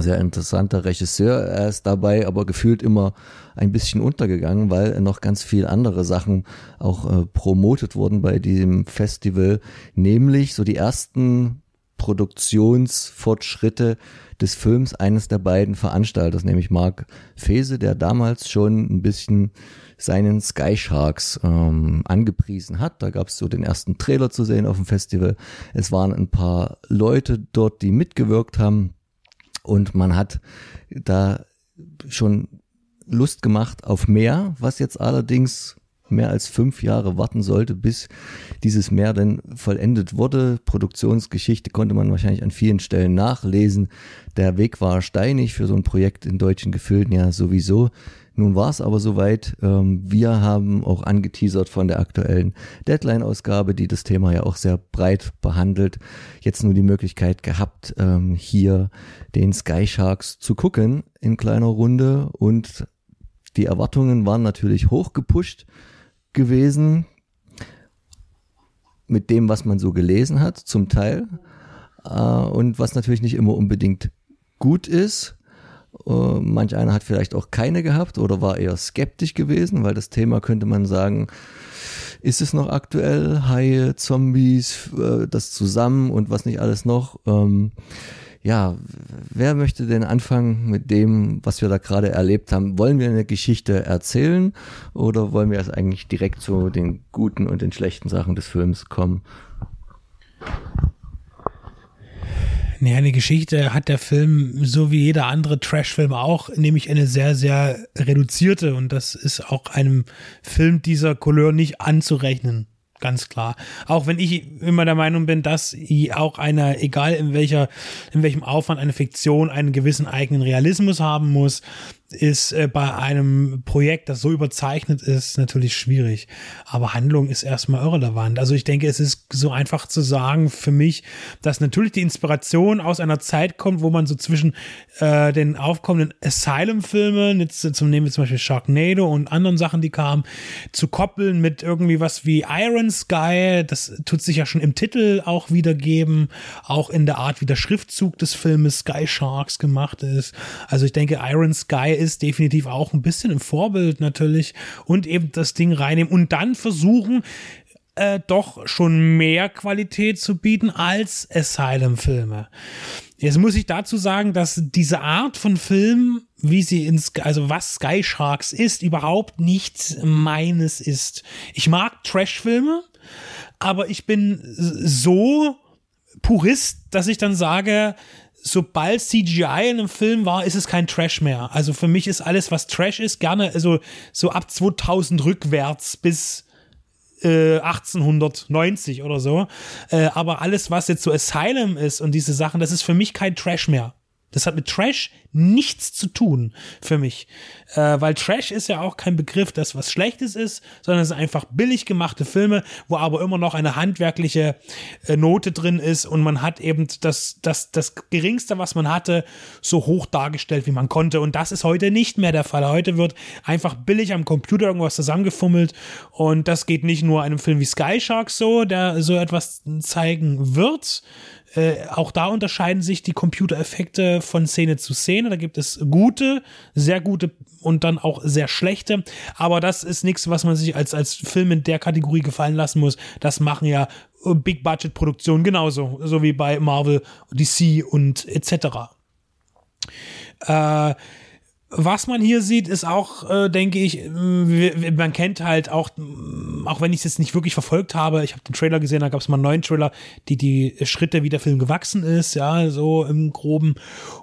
sehr interessanter Regisseur. Er ist dabei aber gefühlt immer ein bisschen untergegangen, weil noch ganz viel andere Sachen auch äh, promotet wurden bei diesem Festival. Nämlich so die ersten Produktionsfortschritte des Films eines der beiden Veranstalters, nämlich Mark Fese, der damals schon ein bisschen seinen Sky Sharks ähm, angepriesen hat. Da gab es so den ersten Trailer zu sehen auf dem Festival. Es waren ein paar Leute dort, die mitgewirkt haben und man hat da schon Lust gemacht auf mehr, was jetzt allerdings mehr als fünf Jahre warten sollte, bis dieses Meer denn vollendet wurde. Produktionsgeschichte konnte man wahrscheinlich an vielen Stellen nachlesen. Der Weg war steinig für so ein Projekt in deutschen Gefilden ja sowieso. Nun war es aber soweit. Ähm, wir haben auch angeteasert von der aktuellen Deadline-Ausgabe, die das Thema ja auch sehr breit behandelt. Jetzt nur die Möglichkeit gehabt, ähm, hier den Sky Sharks zu gucken in kleiner Runde und die Erwartungen waren natürlich hoch gepusht gewesen mit dem, was man so gelesen hat, zum Teil. Äh, und was natürlich nicht immer unbedingt gut ist. Uh, manch einer hat vielleicht auch keine gehabt oder war eher skeptisch gewesen, weil das Thema könnte man sagen, ist es noch aktuell? Haie, Zombies, uh, das zusammen und was nicht alles noch. Ähm, ja, wer möchte denn anfangen mit dem, was wir da gerade erlebt haben? Wollen wir eine Geschichte erzählen oder wollen wir erst eigentlich direkt zu den guten und den schlechten Sachen des Films kommen? Nee, eine Geschichte hat der Film, so wie jeder andere Trash-Film auch, nämlich eine sehr, sehr reduzierte und das ist auch einem Film dieser Couleur nicht anzurechnen ganz klar. Auch wenn ich immer der Meinung bin, dass auch eine, egal in welcher, in welchem Aufwand eine Fiktion einen gewissen eigenen Realismus haben muss, ist äh, bei einem Projekt, das so überzeichnet ist, natürlich schwierig. Aber Handlung ist erstmal irrelevant. Also ich denke, es ist so einfach zu sagen für mich, dass natürlich die Inspiration aus einer Zeit kommt, wo man so zwischen äh, den aufkommenden Asylum-Filmen, jetzt zum nehmen wir zum Beispiel Sharknado und anderen Sachen, die kamen, zu koppeln mit irgendwie was wie Iron Sky, das tut sich ja schon im Titel auch wiedergeben, auch in der Art, wie der Schriftzug des Filmes Sky Sharks gemacht ist. Also ich denke, Iron Sky ist definitiv auch ein bisschen ein Vorbild natürlich und eben das Ding reinnehmen und dann versuchen, äh, doch schon mehr Qualität zu bieten als Asylum-Filme. Jetzt muss ich dazu sagen, dass diese Art von Film, wie sie ins, also was Sky Sharks ist, überhaupt nichts meines ist. Ich mag Trash-Filme, aber ich bin so Purist, dass ich dann sage, sobald CGI in einem Film war, ist es kein Trash mehr. Also für mich ist alles, was Trash ist, gerne also so ab 2000 rückwärts bis äh, 1890 oder so. Äh, aber alles, was jetzt so Asylum ist und diese Sachen, das ist für mich kein Trash mehr. Das hat mit Trash nichts zu tun für mich. Äh, weil Trash ist ja auch kein Begriff, das was Schlechtes ist, sondern es sind einfach billig gemachte Filme, wo aber immer noch eine handwerkliche äh, Note drin ist und man hat eben das, das, das Geringste, was man hatte, so hoch dargestellt, wie man konnte. Und das ist heute nicht mehr der Fall. Heute wird einfach billig am Computer irgendwas zusammengefummelt und das geht nicht nur einem Film wie Sky Shark so, der so etwas zeigen wird, äh, auch da unterscheiden sich die Computereffekte von Szene zu Szene. Da gibt es gute, sehr gute und dann auch sehr schlechte. Aber das ist nichts, was man sich als, als Film in der Kategorie gefallen lassen muss. Das machen ja äh, Big-Budget-Produktionen genauso, so wie bei Marvel, DC und etc. Äh, was man hier sieht, ist auch, äh, denke ich, man kennt halt auch, auch wenn ich es jetzt nicht wirklich verfolgt habe, ich habe den Trailer gesehen, da gab es mal einen neuen Trailer, die die Schritte, wie der Film gewachsen ist, ja, so im Groben.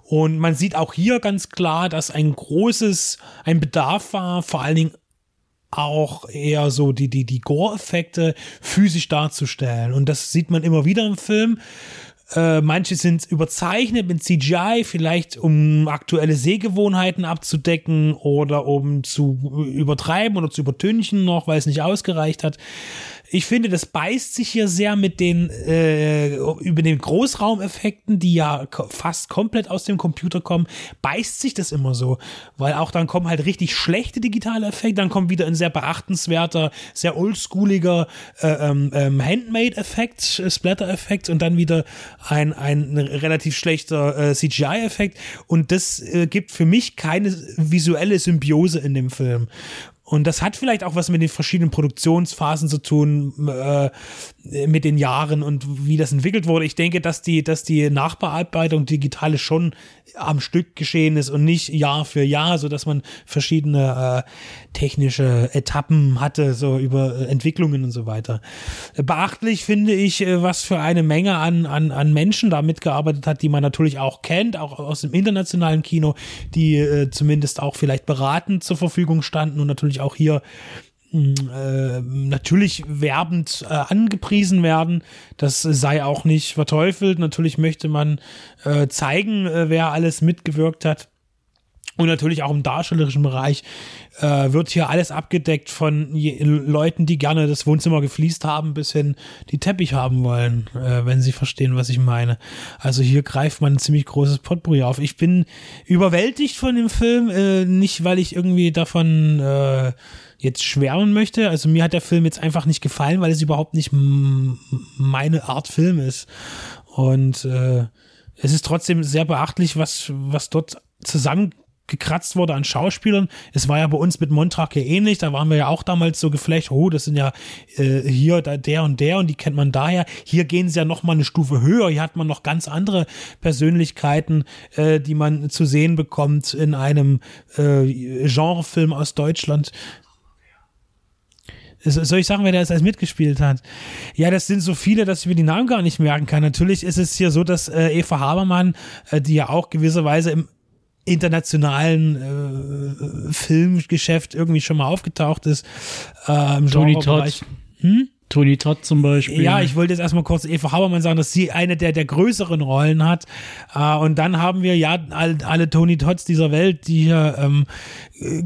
Und man sieht auch hier ganz klar, dass ein großes, ein Bedarf war, vor allen Dingen auch eher so die, die, die Gore-Effekte physisch darzustellen. Und das sieht man immer wieder im Film. Äh, manche sind überzeichnet mit CGI, vielleicht um aktuelle Sehgewohnheiten abzudecken oder um zu übertreiben oder zu übertünchen noch, weil es nicht ausgereicht hat ich finde, das beißt sich hier sehr mit den äh, über den Großraumeffekten, die ja fast komplett aus dem Computer kommen, beißt sich das immer so, weil auch dann kommen halt richtig schlechte digitale Effekte, dann kommt wieder ein sehr beachtenswerter, sehr oldschooliger äh, ähm, ähm Handmade-Effekt, äh, Splatter-Effekt und dann wieder ein, ein relativ schlechter äh, CGI-Effekt und das äh, gibt für mich keine visuelle Symbiose in dem Film. Und das hat vielleicht auch was mit den verschiedenen Produktionsphasen zu tun, äh, mit den Jahren und wie das entwickelt wurde. Ich denke, dass die, dass die Nachbearbeitung digitale schon am Stück geschehen ist und nicht Jahr für Jahr, so dass man verschiedene äh, technische Etappen hatte, so über äh, Entwicklungen und so weiter. Beachtlich finde ich, äh, was für eine Menge an, an, an Menschen da mitgearbeitet hat, die man natürlich auch kennt, auch aus dem internationalen Kino, die äh, zumindest auch vielleicht beratend zur Verfügung standen und natürlich auch hier äh, natürlich werbend äh, angepriesen werden. Das sei auch nicht verteufelt. Natürlich möchte man äh, zeigen, äh, wer alles mitgewirkt hat. Und natürlich auch im darstellerischen Bereich äh, wird hier alles abgedeckt von Leuten, die gerne das Wohnzimmer gefliest haben, bis hin die Teppich haben wollen, äh, wenn sie verstehen, was ich meine. Also hier greift man ein ziemlich großes Potpourri auf. Ich bin überwältigt von dem Film, äh, nicht weil ich irgendwie davon äh, jetzt schwärmen möchte. Also mir hat der Film jetzt einfach nicht gefallen, weil es überhaupt nicht meine Art Film ist. Und äh, es ist trotzdem sehr beachtlich, was, was dort zusammen gekratzt wurde an Schauspielern. Es war ja bei uns mit Montrach ja ähnlich. Da waren wir ja auch damals so geflecht, oh, das sind ja äh, hier da, der und der und die kennt man daher. Hier gehen sie ja noch mal eine Stufe höher. Hier hat man noch ganz andere Persönlichkeiten, äh, die man zu sehen bekommt in einem äh, Genrefilm aus Deutschland. Soll ich sagen, wer da jetzt alles mitgespielt hat? Ja, das sind so viele, dass ich mir die Namen gar nicht merken kann. Natürlich ist es hier so, dass äh, Eva Habermann, äh, die ja auch gewisserweise im internationalen äh, Filmgeschäft irgendwie schon mal aufgetaucht ist. Äh, im Tony Todd. Hm? Tony Todd zum Beispiel. Ja, ich wollte jetzt erstmal kurz Eva Habermann sagen, dass sie eine der, der größeren Rollen hat. Äh, und dann haben wir ja alle, alle Tony Todds dieser Welt, die hier ähm,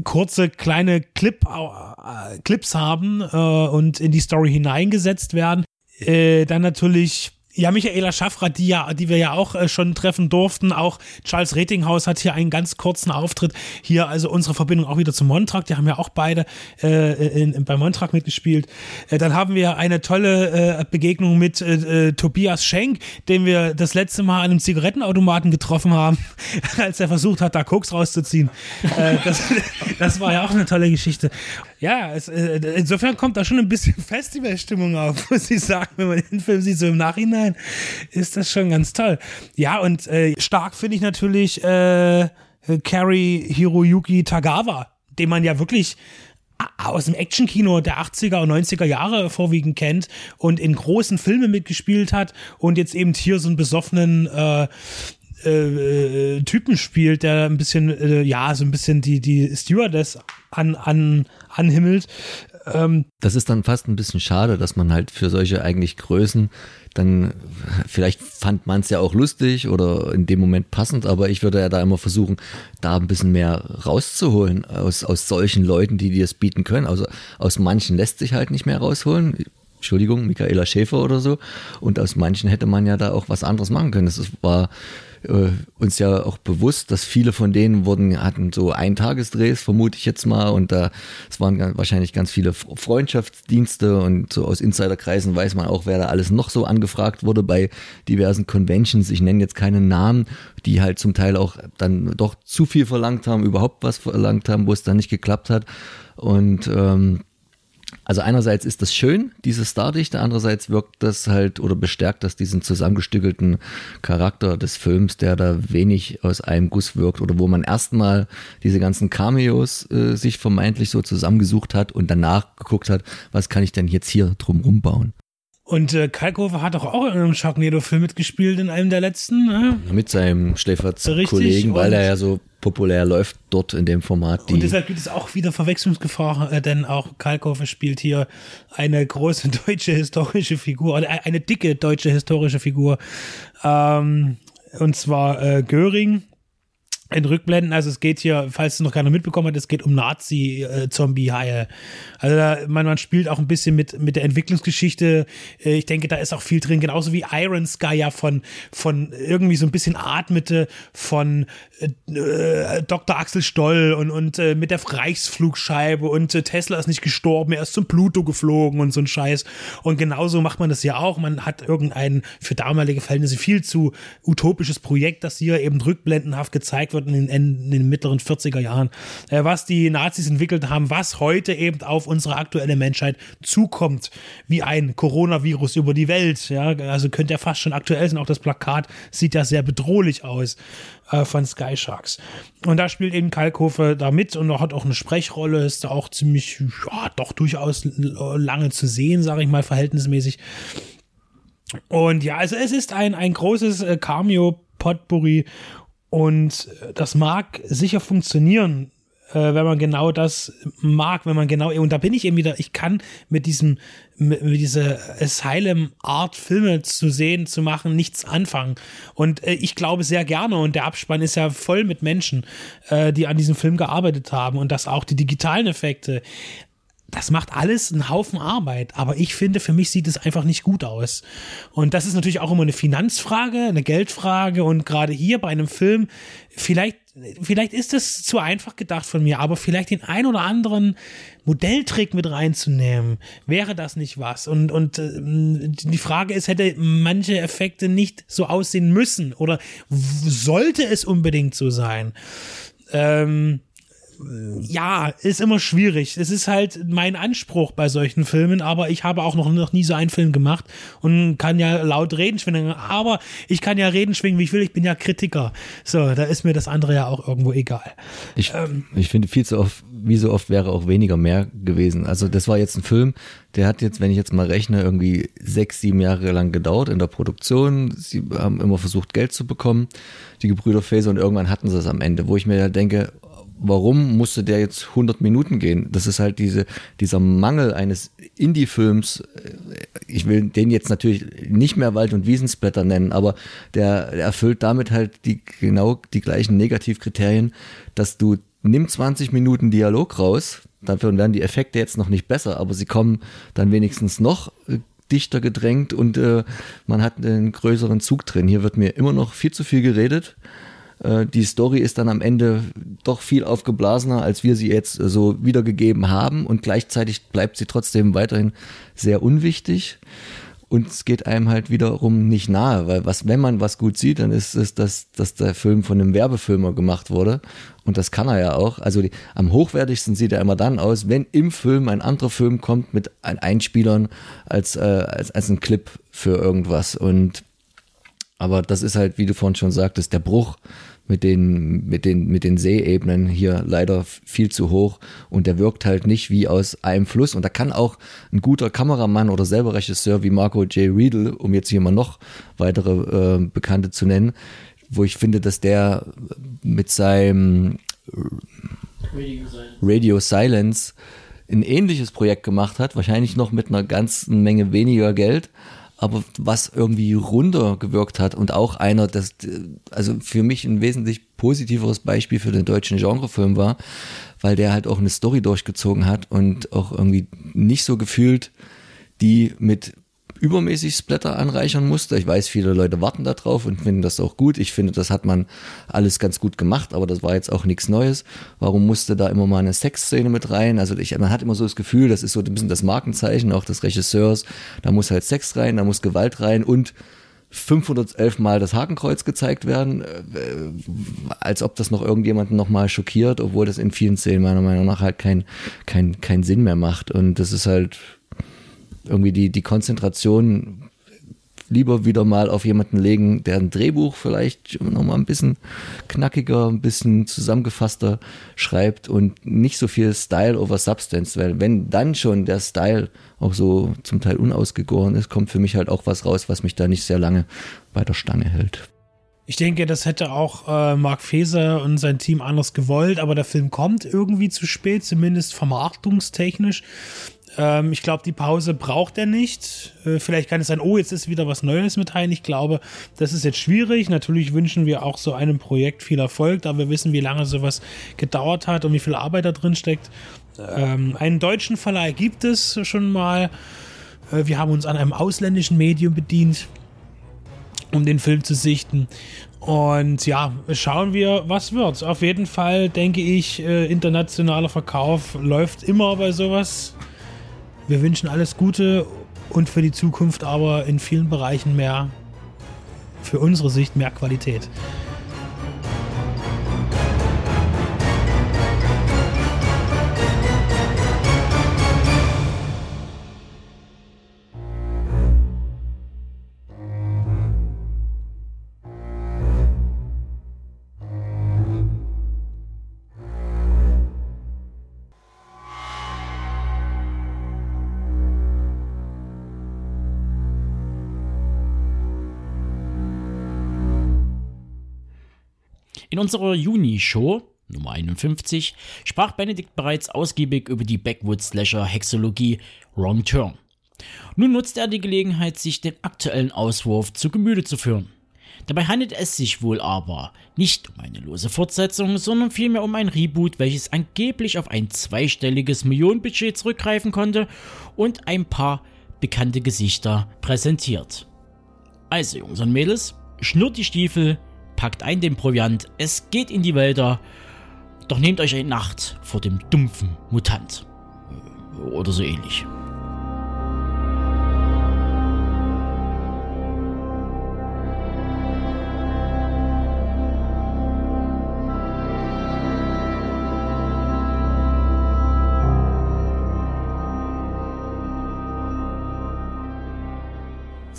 kurze kleine Clip, äh, Clips haben äh, und in die Story hineingesetzt werden. Äh, dann natürlich ja, Michaela Schaffrath, die ja, die wir ja auch äh, schon treffen durften. Auch Charles Ratinghaus hat hier einen ganz kurzen Auftritt. Hier also unsere Verbindung auch wieder zu Montrag. Die haben ja auch beide äh, in, in, bei Montrag mitgespielt. Äh, dann haben wir eine tolle äh, Begegnung mit äh, äh, Tobias Schenk, den wir das letzte Mal an einem Zigarettenautomaten getroffen haben, als er versucht hat, da Koks rauszuziehen. äh, das, das war ja auch eine tolle Geschichte. Ja, es, äh, insofern kommt da schon ein bisschen Festivalstimmung auf, muss ich sagen, wenn man den Film sieht, so im Nachhinein ist das schon ganz toll. Ja, und äh, stark finde ich natürlich äh, Carrie Hiroyuki Tagawa, den man ja wirklich aus dem Actionkino der 80er und 90er Jahre vorwiegend kennt und in großen Filmen mitgespielt hat und jetzt eben hier so einen besoffenen äh, äh, äh, Typen spielt, der ein bisschen, äh, ja, so ein bisschen die, die Stewardess an, an, anhimmelt. Ähm, das ist dann fast ein bisschen schade, dass man halt für solche eigentlich Größen dann vielleicht fand man es ja auch lustig oder in dem Moment passend, aber ich würde ja da immer versuchen, da ein bisschen mehr rauszuholen aus, aus solchen Leuten, die dir es bieten können. Also aus manchen lässt sich halt nicht mehr rausholen. Entschuldigung, Michaela Schäfer oder so. Und aus manchen hätte man ja da auch was anderes machen können. Das war äh, uns ja auch bewusst, dass viele von denen wurden, hatten so Eintagesdrehs, vermute ich jetzt mal, und da es waren wahrscheinlich ganz viele Freundschaftsdienste und so aus Insiderkreisen weiß man auch, wer da alles noch so angefragt wurde bei diversen Conventions. Ich nenne jetzt keinen Namen, die halt zum Teil auch dann doch zu viel verlangt haben, überhaupt was verlangt haben, wo es dann nicht geklappt hat. Und ähm, also einerseits ist das schön, diese Stardichte, andererseits wirkt das halt oder bestärkt das diesen zusammengestückelten Charakter des Films, der da wenig aus einem Guss wirkt oder wo man erstmal diese ganzen Cameos äh, sich vermeintlich so zusammengesucht hat und danach geguckt hat, was kann ich denn jetzt hier drumrum bauen. Und äh, Kalkofe hat doch auch in einem Sharknado-Film mitgespielt, in einem der letzten. Ne? Mit seinem Schläferz-Kollegen, weil er ja so populär läuft dort in dem Format. und deshalb gibt es auch wieder Verwechslungsgefahr, äh, denn auch Kalkofe spielt hier eine große deutsche historische Figur, eine dicke deutsche historische Figur. Ähm, und zwar äh, Göring in Rückblenden, also es geht hier, falls du noch keiner mitbekommen hat, es geht um Nazi-Zombie-Haie. Also da, man, man spielt auch ein bisschen mit, mit der Entwicklungsgeschichte. Äh, ich denke, da ist auch viel drin, genauso wie Iron Sky ja von, von irgendwie so ein bisschen atmete von äh, Dr. Axel Stoll und, und äh, mit der Reichsflugscheibe und äh, Tesla ist nicht gestorben, er ist zum Pluto geflogen und so ein Scheiß. Und genauso macht man das ja auch. Man hat irgendein für damalige Verhältnisse viel zu utopisches Projekt, das hier eben rückblendenhaft gezeigt wird wird in den, in den mittleren 40er Jahren, äh, was die Nazis entwickelt haben, was heute eben auf unsere aktuelle Menschheit zukommt, wie ein Coronavirus über die Welt. Ja, also könnte ja fast schon aktuell sein. Auch das Plakat sieht ja sehr bedrohlich aus äh, von Sky Sharks. Und da spielt eben Kalkofe da mit und hat auch eine Sprechrolle, ist da auch ziemlich, ja, doch durchaus lange zu sehen, sage ich mal, verhältnismäßig. Und ja, also es ist ein, ein großes äh, Cameo-Potpourri und das mag sicher funktionieren, äh, wenn man genau das mag, wenn man genau, und da bin ich eben wieder, ich kann mit diesem, mit, mit dieser Asylum-Art Filme zu sehen, zu machen, nichts anfangen. Und äh, ich glaube sehr gerne, und der Abspann ist ja voll mit Menschen, äh, die an diesem Film gearbeitet haben und dass auch die digitalen Effekte das macht alles einen Haufen Arbeit, aber ich finde, für mich sieht es einfach nicht gut aus. Und das ist natürlich auch immer eine Finanzfrage, eine Geldfrage und gerade hier bei einem Film, vielleicht, vielleicht ist es zu einfach gedacht von mir, aber vielleicht den ein oder anderen Modelltrick mit reinzunehmen, wäre das nicht was? Und, und äh, die Frage ist, hätte manche Effekte nicht so aussehen müssen oder sollte es unbedingt so sein? Ähm, ja, ist immer schwierig. Es ist halt mein Anspruch bei solchen Filmen, aber ich habe auch noch, noch nie so einen Film gemacht und kann ja laut reden schwingen, aber ich kann ja reden schwingen, wie ich will, ich bin ja Kritiker. So, da ist mir das andere ja auch irgendwo egal. Ich, ähm, ich finde viel zu oft, wie so oft wäre auch weniger mehr gewesen. Also das war jetzt ein Film, der hat jetzt, wenn ich jetzt mal rechne, irgendwie sechs, sieben Jahre lang gedauert in der Produktion. Sie haben immer versucht, Geld zu bekommen, die Gebrüder Faser, und irgendwann hatten sie es am Ende, wo ich mir ja denke, warum musste der jetzt 100 Minuten gehen? Das ist halt diese, dieser Mangel eines Indie-Films. Ich will den jetzt natürlich nicht mehr Wald- und Wiesensblätter nennen, aber der, der erfüllt damit halt die, genau die gleichen Negativkriterien, dass du nimm 20 Minuten Dialog raus, dafür werden die Effekte jetzt noch nicht besser, aber sie kommen dann wenigstens noch äh, dichter gedrängt und äh, man hat einen größeren Zug drin. Hier wird mir immer noch viel zu viel geredet. Äh, die Story ist dann am Ende doch viel aufgeblasener, als wir sie jetzt so wiedergegeben haben und gleichzeitig bleibt sie trotzdem weiterhin sehr unwichtig. Und es geht einem halt wiederum nicht nahe, weil was, wenn man was gut sieht, dann ist es, dass, dass der Film von einem Werbefilmer gemacht wurde. Und das kann er ja auch. Also die, am hochwertigsten sieht er immer dann aus, wenn im Film ein anderer Film kommt mit ein Einspielern als, äh, als, als ein Clip für irgendwas. Und aber das ist halt, wie du vorhin schon sagtest, der Bruch mit den, mit den, mit den Seeebenen hier leider viel zu hoch. Und der wirkt halt nicht wie aus einem Fluss. Und da kann auch ein guter Kameramann oder selber Regisseur wie Marco J. Riedel, um jetzt hier mal noch weitere äh, Bekannte zu nennen, wo ich finde, dass der mit seinem Radio Silence ein ähnliches Projekt gemacht hat, wahrscheinlich noch mit einer ganzen Menge weniger Geld, aber was irgendwie runtergewirkt hat und auch einer, das, also für mich ein wesentlich positiveres Beispiel für den deutschen Genrefilm war, weil der halt auch eine Story durchgezogen hat und auch irgendwie nicht so gefühlt die mit übermäßig Splatter anreichern musste. Ich weiß, viele Leute warten da drauf und finden das auch gut. Ich finde, das hat man alles ganz gut gemacht, aber das war jetzt auch nichts Neues. Warum musste da immer mal eine Sexszene mit rein? Also ich, man hat immer so das Gefühl, das ist so ein bisschen das Markenzeichen auch des Regisseurs. Da muss halt Sex rein, da muss Gewalt rein und 511 Mal das Hakenkreuz gezeigt werden, äh, als ob das noch irgendjemanden nochmal schockiert, obwohl das in vielen Szenen meiner Meinung nach halt keinen kein, kein Sinn mehr macht. Und das ist halt, irgendwie die, die Konzentration lieber wieder mal auf jemanden legen, der ein Drehbuch vielleicht nochmal ein bisschen knackiger, ein bisschen zusammengefasster schreibt und nicht so viel Style over Substance, weil wenn dann schon der Style auch so zum Teil unausgegoren ist, kommt für mich halt auch was raus, was mich da nicht sehr lange bei der Stange hält. Ich denke, das hätte auch äh, Mark Feser und sein Team anders gewollt, aber der Film kommt irgendwie zu spät, zumindest vermarktungstechnisch. Ähm, ich glaube, die Pause braucht er nicht. Äh, vielleicht kann es sein, oh, jetzt ist wieder was Neues mit rein. Ich glaube, das ist jetzt schwierig. Natürlich wünschen wir auch so einem Projekt viel Erfolg, da wir wissen, wie lange sowas gedauert hat und wie viel Arbeit da drin steckt. Ähm, einen deutschen Verleih gibt es schon mal. Äh, wir haben uns an einem ausländischen Medium bedient, um den Film zu sichten. Und ja, schauen wir, was wird. Auf jeden Fall denke ich, äh, internationaler Verkauf läuft immer bei sowas. Wir wünschen alles Gute und für die Zukunft aber in vielen Bereichen mehr, für unsere Sicht mehr Qualität. In unserer Juni-Show, Nummer 51, sprach Benedikt bereits ausgiebig über die Backwood-Slasher-Hexologie Wrong Turn. Nun nutzt er die Gelegenheit, sich den aktuellen Auswurf zu Gemüte zu führen. Dabei handelt es sich wohl aber nicht um eine lose Fortsetzung, sondern vielmehr um ein Reboot, welches angeblich auf ein zweistelliges Millionenbudget zurückgreifen konnte und ein paar bekannte Gesichter präsentiert. Also Jungs und Mädels, schnurrt die Stiefel, packt ein den Proviant, es geht in die Wälder, doch nehmt euch eine Nacht vor dem dumpfen Mutant. Oder so ähnlich.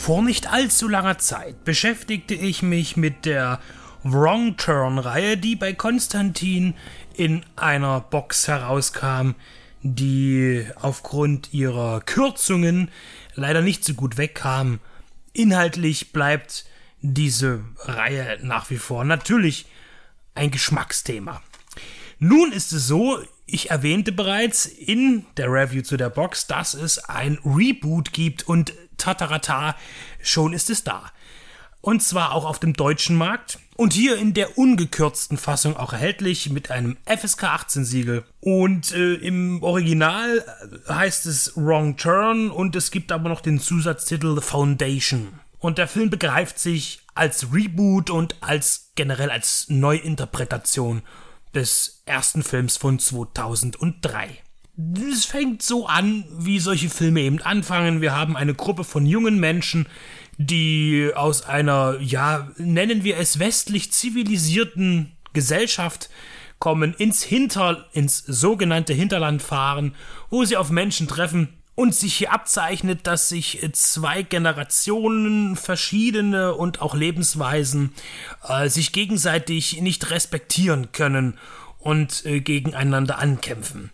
Vor nicht allzu langer Zeit beschäftigte ich mich mit der Wrong Turn-Reihe, die bei Konstantin in einer Box herauskam, die aufgrund ihrer Kürzungen leider nicht so gut wegkam. Inhaltlich bleibt diese Reihe nach wie vor natürlich ein Geschmacksthema. Nun ist es so, ich erwähnte bereits in der Review zu der Box, dass es ein Reboot gibt und tatarata, schon ist es da. Und zwar auch auf dem deutschen Markt. Und hier in der ungekürzten Fassung auch erhältlich mit einem FSK 18 Siegel. Und äh, im Original heißt es Wrong Turn und es gibt aber noch den Zusatztitel The Foundation. Und der Film begreift sich als Reboot und als generell als Neuinterpretation des ersten Films von 2003 es fängt so an, wie solche Filme eben anfangen. Wir haben eine Gruppe von jungen Menschen, die aus einer, ja, nennen wir es westlich zivilisierten Gesellschaft kommen, ins Hinter, ins sogenannte Hinterland fahren, wo sie auf Menschen treffen und sich hier abzeichnet, dass sich zwei Generationen, verschiedene und auch Lebensweisen äh, sich gegenseitig nicht respektieren können und äh, gegeneinander ankämpfen.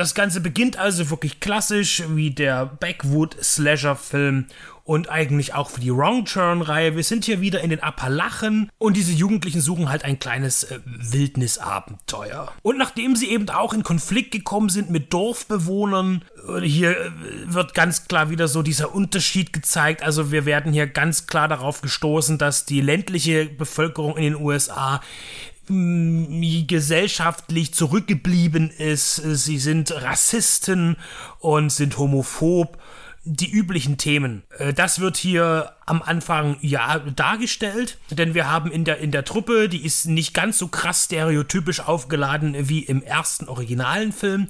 Das Ganze beginnt also wirklich klassisch wie der Backwood Slasher Film und eigentlich auch für die Wrong Turn Reihe. Wir sind hier wieder in den Appalachen und diese Jugendlichen suchen halt ein kleines äh, Wildnisabenteuer. Und nachdem sie eben auch in Konflikt gekommen sind mit Dorfbewohnern, äh, hier äh, wird ganz klar wieder so dieser Unterschied gezeigt. Also wir werden hier ganz klar darauf gestoßen, dass die ländliche Bevölkerung in den USA gesellschaftlich zurückgeblieben ist. Sie sind Rassisten und sind homophob. Die üblichen Themen. Äh, das wird hier am Anfang ja dargestellt, denn wir haben in der, in der Truppe, die ist nicht ganz so krass stereotypisch aufgeladen wie im ersten originalen Film.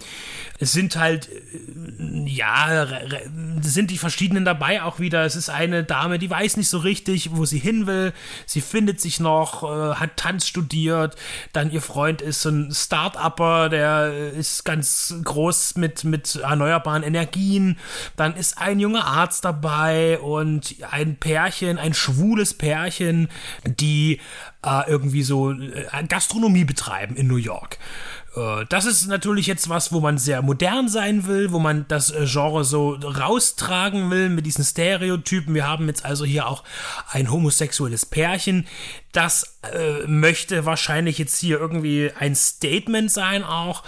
Es sind halt, äh, ja, sind die verschiedenen dabei auch wieder. Es ist eine Dame, die weiß nicht so richtig, wo sie hin will. Sie findet sich noch, äh, hat Tanz studiert. Dann ihr Freund ist ein Start-Upper, der ist ganz groß mit, mit erneuerbaren Energien. Dann ist ein junger Arzt dabei und ein Pärchen, ein schwules Pärchen, die äh, irgendwie so äh, Gastronomie betreiben in New York. Äh, das ist natürlich jetzt was, wo man sehr modern sein will, wo man das äh, Genre so raustragen will mit diesen Stereotypen. Wir haben jetzt also hier auch ein homosexuelles Pärchen. Das äh, möchte wahrscheinlich jetzt hier irgendwie ein Statement sein, auch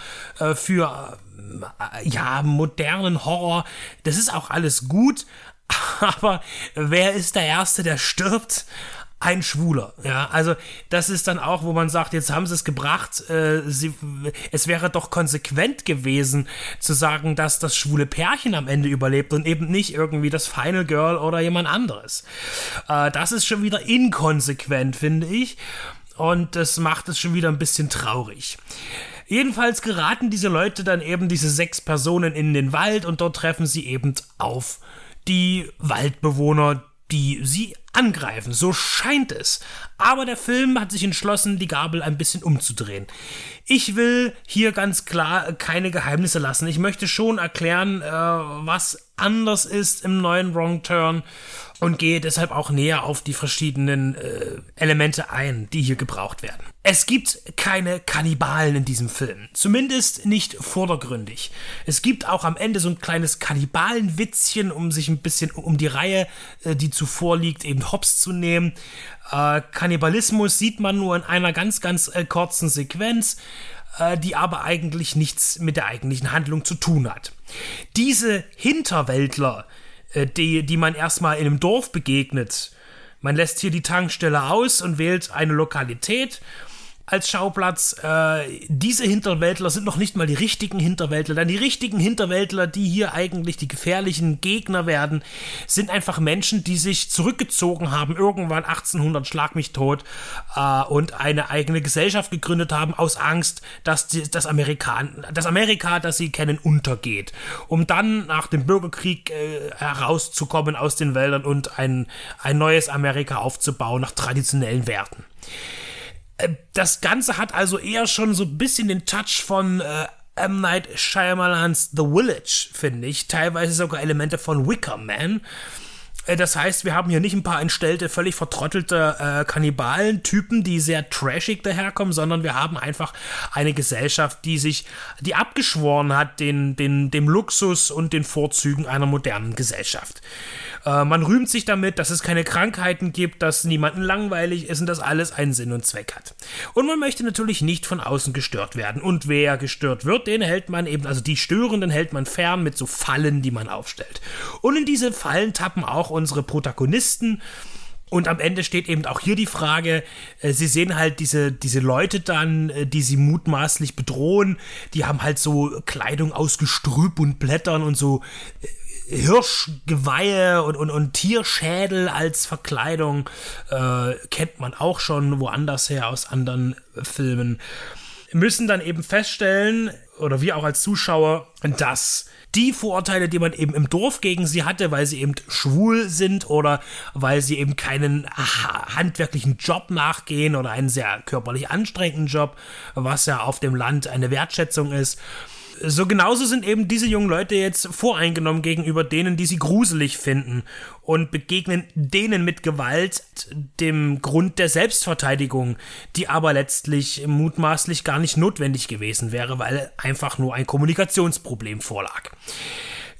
für ja modernen Horror. Das ist auch alles gut, aber wer ist der Erste, der stirbt? Ein Schwuler, ja, also das ist dann auch, wo man sagt, jetzt haben sie es gebracht, äh, sie, es wäre doch konsequent gewesen zu sagen, dass das schwule Pärchen am Ende überlebt und eben nicht irgendwie das Final Girl oder jemand anderes. Äh, das ist schon wieder inkonsequent, finde ich, und das macht es schon wieder ein bisschen traurig. Jedenfalls geraten diese Leute dann eben, diese sechs Personen, in den Wald und dort treffen sie eben auf die Waldbewohner, die sie angreifen. So scheint es. Aber der Film hat sich entschlossen, die Gabel ein bisschen umzudrehen. Ich will hier ganz klar keine Geheimnisse lassen. Ich möchte schon erklären, äh, was anders ist im neuen Wrong Turn und gehe deshalb auch näher auf die verschiedenen äh, Elemente ein, die hier gebraucht werden. Es gibt keine Kannibalen in diesem Film, zumindest nicht vordergründig. Es gibt auch am Ende so ein kleines Kannibalenwitzchen, um sich ein bisschen um die Reihe, äh, die zuvor liegt, eben hops zu nehmen. Äh, Kannibalismus sieht man nur in einer ganz, ganz äh, kurzen Sequenz, die aber eigentlich nichts mit der eigentlichen Handlung zu tun hat. Diese Hinterwäldler, äh, die, die man erstmal in einem Dorf begegnet, man lässt hier die Tankstelle aus und wählt eine Lokalität als Schauplatz. Äh, diese Hinterwäldler sind noch nicht mal die richtigen Hinterwäldler. Denn die richtigen Hinterwäldler, die hier eigentlich die gefährlichen Gegner werden, sind einfach Menschen, die sich zurückgezogen haben, irgendwann 1800 Schlag mich tot, äh, und eine eigene Gesellschaft gegründet haben, aus Angst, dass die, das, Amerika, das Amerika, das sie kennen, untergeht. Um dann nach dem Bürgerkrieg äh, herauszukommen aus den Wäldern und ein, ein neues Amerika aufzubauen nach traditionellen Werten. Äh, das Ganze hat also eher schon so ein bisschen den Touch von äh, M. Night Shyamalans The Village, finde ich. Teilweise sogar Elemente von Wicker Man. Äh, das heißt, wir haben hier nicht ein paar entstellte, völlig vertrottelte äh, Kannibalen-Typen, die sehr trashig daherkommen, sondern wir haben einfach eine Gesellschaft, die sich, die abgeschworen hat, den, den, dem Luxus und den Vorzügen einer modernen Gesellschaft. Äh, man rühmt sich damit, dass es keine Krankheiten gibt, dass niemanden langweilig ist und dass alles einen Sinn und Zweck hat. Und man möchte natürlich nicht von außen gestört werden. Und wer gestört wird, den hält man eben, also die Störenden hält man fern mit so Fallen, die man aufstellt. Und in diese Fallen tappen auch unsere Protagonisten. Und am Ende steht eben auch hier die Frage, äh, sie sehen halt diese, diese Leute dann, äh, die sie mutmaßlich bedrohen, die haben halt so Kleidung aus Gestrüpp und Blättern und so äh, Hirschgeweihe und, und, und Tierschädel als Verkleidung äh, kennt man auch schon woanders her aus anderen Filmen. Müssen dann eben feststellen, oder wir auch als Zuschauer, dass die Vorurteile, die man eben im Dorf gegen sie hatte, weil sie eben schwul sind oder weil sie eben keinen handwerklichen Job nachgehen oder einen sehr körperlich anstrengenden Job, was ja auf dem Land eine Wertschätzung ist, so genauso sind eben diese jungen Leute jetzt voreingenommen gegenüber denen, die sie gruselig finden und begegnen denen mit Gewalt dem Grund der Selbstverteidigung, die aber letztlich mutmaßlich gar nicht notwendig gewesen wäre, weil einfach nur ein Kommunikationsproblem vorlag.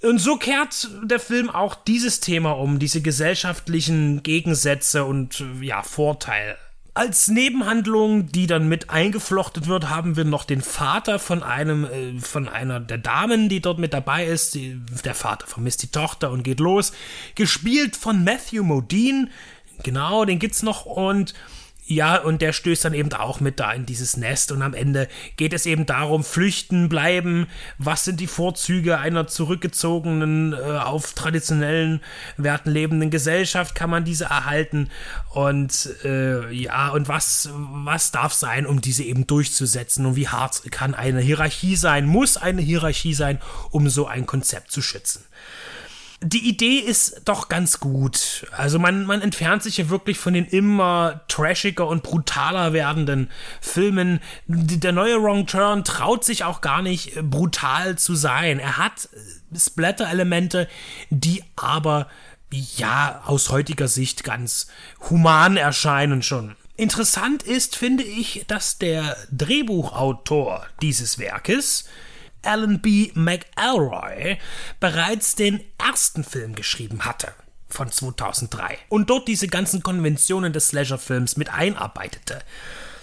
Und so kehrt der Film auch dieses Thema um, diese gesellschaftlichen Gegensätze und ja, Vorteile als Nebenhandlung, die dann mit eingeflochten wird, haben wir noch den Vater von einem, äh, von einer der Damen, die dort mit dabei ist. Der Vater vermisst die Tochter und geht los. Gespielt von Matthew Modine. Genau, den gibt's noch und ja, und der stößt dann eben auch mit da in dieses Nest und am Ende geht es eben darum, flüchten, bleiben, was sind die Vorzüge einer zurückgezogenen, äh, auf traditionellen Werten lebenden Gesellschaft, kann man diese erhalten? Und äh, ja, und was, was darf sein, um diese eben durchzusetzen? Und wie hart kann eine Hierarchie sein, muss eine Hierarchie sein, um so ein Konzept zu schützen die Idee ist doch ganz gut. Also man, man entfernt sich ja wirklich von den immer trashiger und brutaler werdenden Filmen. Der neue Wrong Turn traut sich auch gar nicht äh, brutal zu sein. Er hat äh, Splatter-Elemente, die aber ja aus heutiger Sicht ganz human erscheinen schon. Interessant ist, finde ich, dass der Drehbuchautor dieses Werkes Alan B. McElroy bereits den ersten Film geschrieben hatte von 2003 und dort diese ganzen Konventionen des Slasher-Films mit einarbeitete.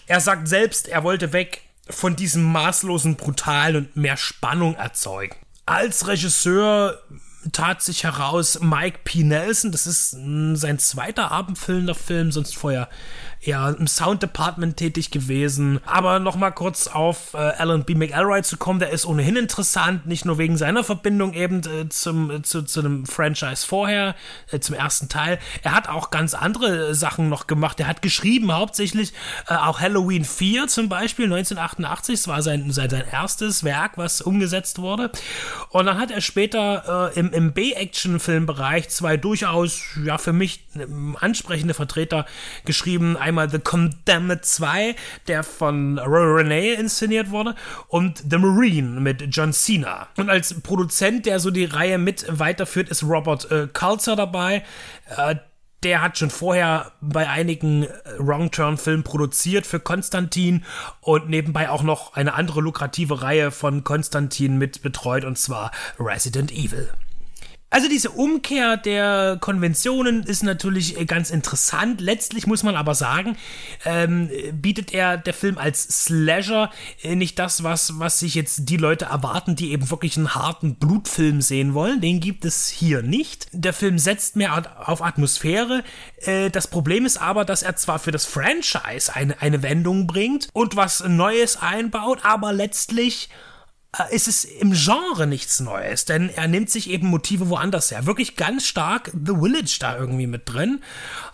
Er sagt selbst, er wollte weg von diesem maßlosen Brutalen und mehr Spannung erzeugen. Als Regisseur tat sich heraus Mike P. Nelson, das ist sein zweiter abendfüllender Film, sonst vorher eher im Sound Department tätig gewesen. Aber nochmal kurz auf äh, Alan B. McElroy zu kommen, der ist ohnehin interessant, nicht nur wegen seiner Verbindung eben äh, zum, äh, zu, zu einem Franchise vorher, äh, zum ersten Teil. Er hat auch ganz andere Sachen noch gemacht. Er hat geschrieben hauptsächlich äh, auch Halloween 4 zum Beispiel, 1988. Das war sein, sein, sein erstes Werk, was umgesetzt wurde. Und dann hat er später äh, im, im B-Action-Filmbereich zwei durchaus, ja, für mich ansprechende Vertreter geschrieben einmal The Condemned 2, der von Renee inszeniert wurde, und The Marine mit John Cena. Und als Produzent, der so die Reihe mit weiterführt, ist Robert äh, Culzer dabei. Äh, der hat schon vorher bei einigen äh, Wrong Turn Filmen produziert für Konstantin und nebenbei auch noch eine andere lukrative Reihe von Konstantin mit betreut und zwar Resident Evil. Also diese Umkehr der Konventionen ist natürlich äh, ganz interessant. Letztlich muss man aber sagen, ähm, bietet er der Film als Slasher äh, nicht das, was, was sich jetzt die Leute erwarten, die eben wirklich einen harten Blutfilm sehen wollen. Den gibt es hier nicht. Der Film setzt mehr auf Atmosphäre. Äh, das Problem ist aber, dass er zwar für das Franchise eine, eine Wendung bringt und was Neues einbaut, aber letztlich ist es im Genre nichts Neues, denn er nimmt sich eben Motive woanders her. Wirklich ganz stark The Village da irgendwie mit drin,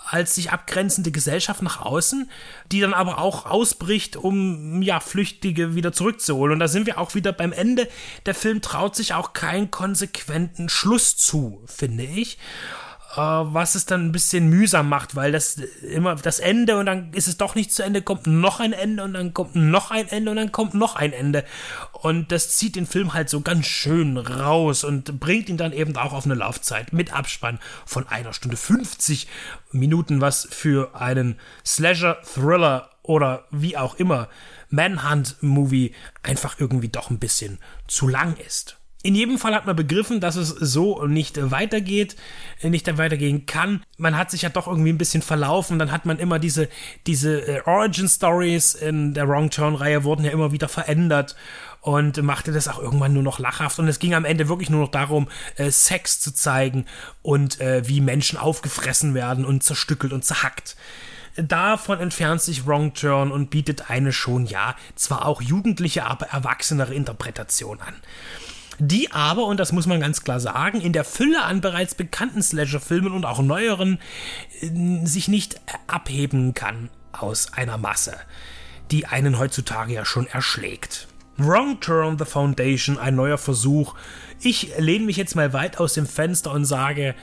als sich abgrenzende Gesellschaft nach außen, die dann aber auch ausbricht, um ja Flüchtige wieder zurückzuholen. Und da sind wir auch wieder beim Ende. Der Film traut sich auch keinen konsequenten Schluss zu, finde ich. Äh, was es dann ein bisschen mühsam macht, weil das immer das Ende und dann ist es doch nicht zu Ende, kommt noch ein Ende und dann kommt noch ein Ende und dann kommt noch ein Ende. Und das zieht den Film halt so ganz schön raus und bringt ihn dann eben auch auf eine Laufzeit mit Abspann von einer Stunde 50 Minuten, was für einen Slasher, Thriller oder wie auch immer Manhunt-Movie einfach irgendwie doch ein bisschen zu lang ist. In jedem Fall hat man begriffen, dass es so nicht weitergeht, nicht weitergehen kann. Man hat sich ja doch irgendwie ein bisschen verlaufen. Dann hat man immer diese, diese äh, Origin Stories in der Wrong Turn Reihe wurden ja immer wieder verändert und machte das auch irgendwann nur noch lachhaft. Und es ging am Ende wirklich nur noch darum, äh, Sex zu zeigen und äh, wie Menschen aufgefressen werden und zerstückelt und zerhackt. Davon entfernt sich Wrong Turn und bietet eine schon, ja, zwar auch jugendliche, aber erwachsenere Interpretation an die aber, und das muss man ganz klar sagen, in der Fülle an bereits bekannten Slasher-Filmen und auch neueren äh, sich nicht abheben kann aus einer Masse, die einen heutzutage ja schon erschlägt. Wrong Turn The Foundation, ein neuer Versuch. Ich lehne mich jetzt mal weit aus dem Fenster und sage,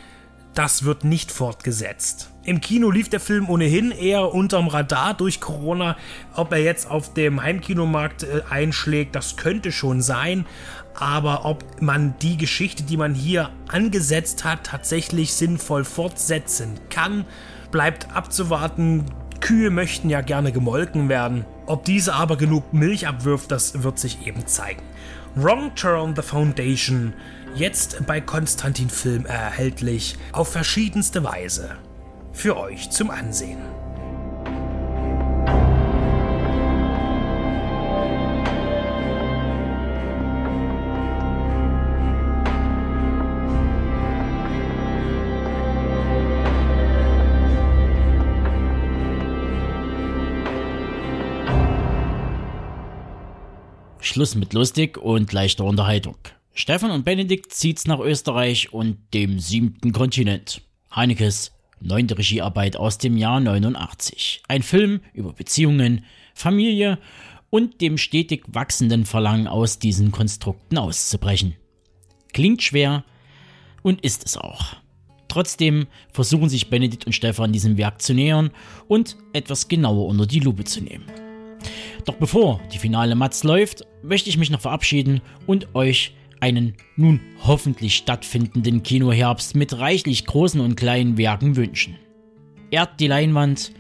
das wird nicht fortgesetzt. Im Kino lief der Film ohnehin eher unterm Radar durch Corona. Ob er jetzt auf dem Heimkinomarkt äh, einschlägt, das könnte schon sein aber ob man die Geschichte, die man hier angesetzt hat, tatsächlich sinnvoll fortsetzen kann, bleibt abzuwarten. Kühe möchten ja gerne gemolken werden. Ob diese aber genug Milch abwirft, das wird sich eben zeigen. Wrong Turn the Foundation, jetzt bei Konstantin Film erhältlich, auf verschiedenste Weise. Für euch zum Ansehen. Schluss mit lustig und leichter Unterhaltung. Stefan und Benedikt zieht's nach Österreich und dem siebten Kontinent. Heinekes neunte Regiearbeit aus dem Jahr 89. Ein Film über Beziehungen, Familie und dem stetig wachsenden Verlangen aus diesen Konstrukten auszubrechen. Klingt schwer und ist es auch. Trotzdem versuchen sich Benedikt und Stefan diesem Werk zu nähern und etwas genauer unter die Lupe zu nehmen. Doch bevor die finale Matz läuft, möchte ich mich noch verabschieden und euch einen nun hoffentlich stattfindenden Kinoherbst mit reichlich großen und kleinen Werken wünschen. Ehrt die Leinwand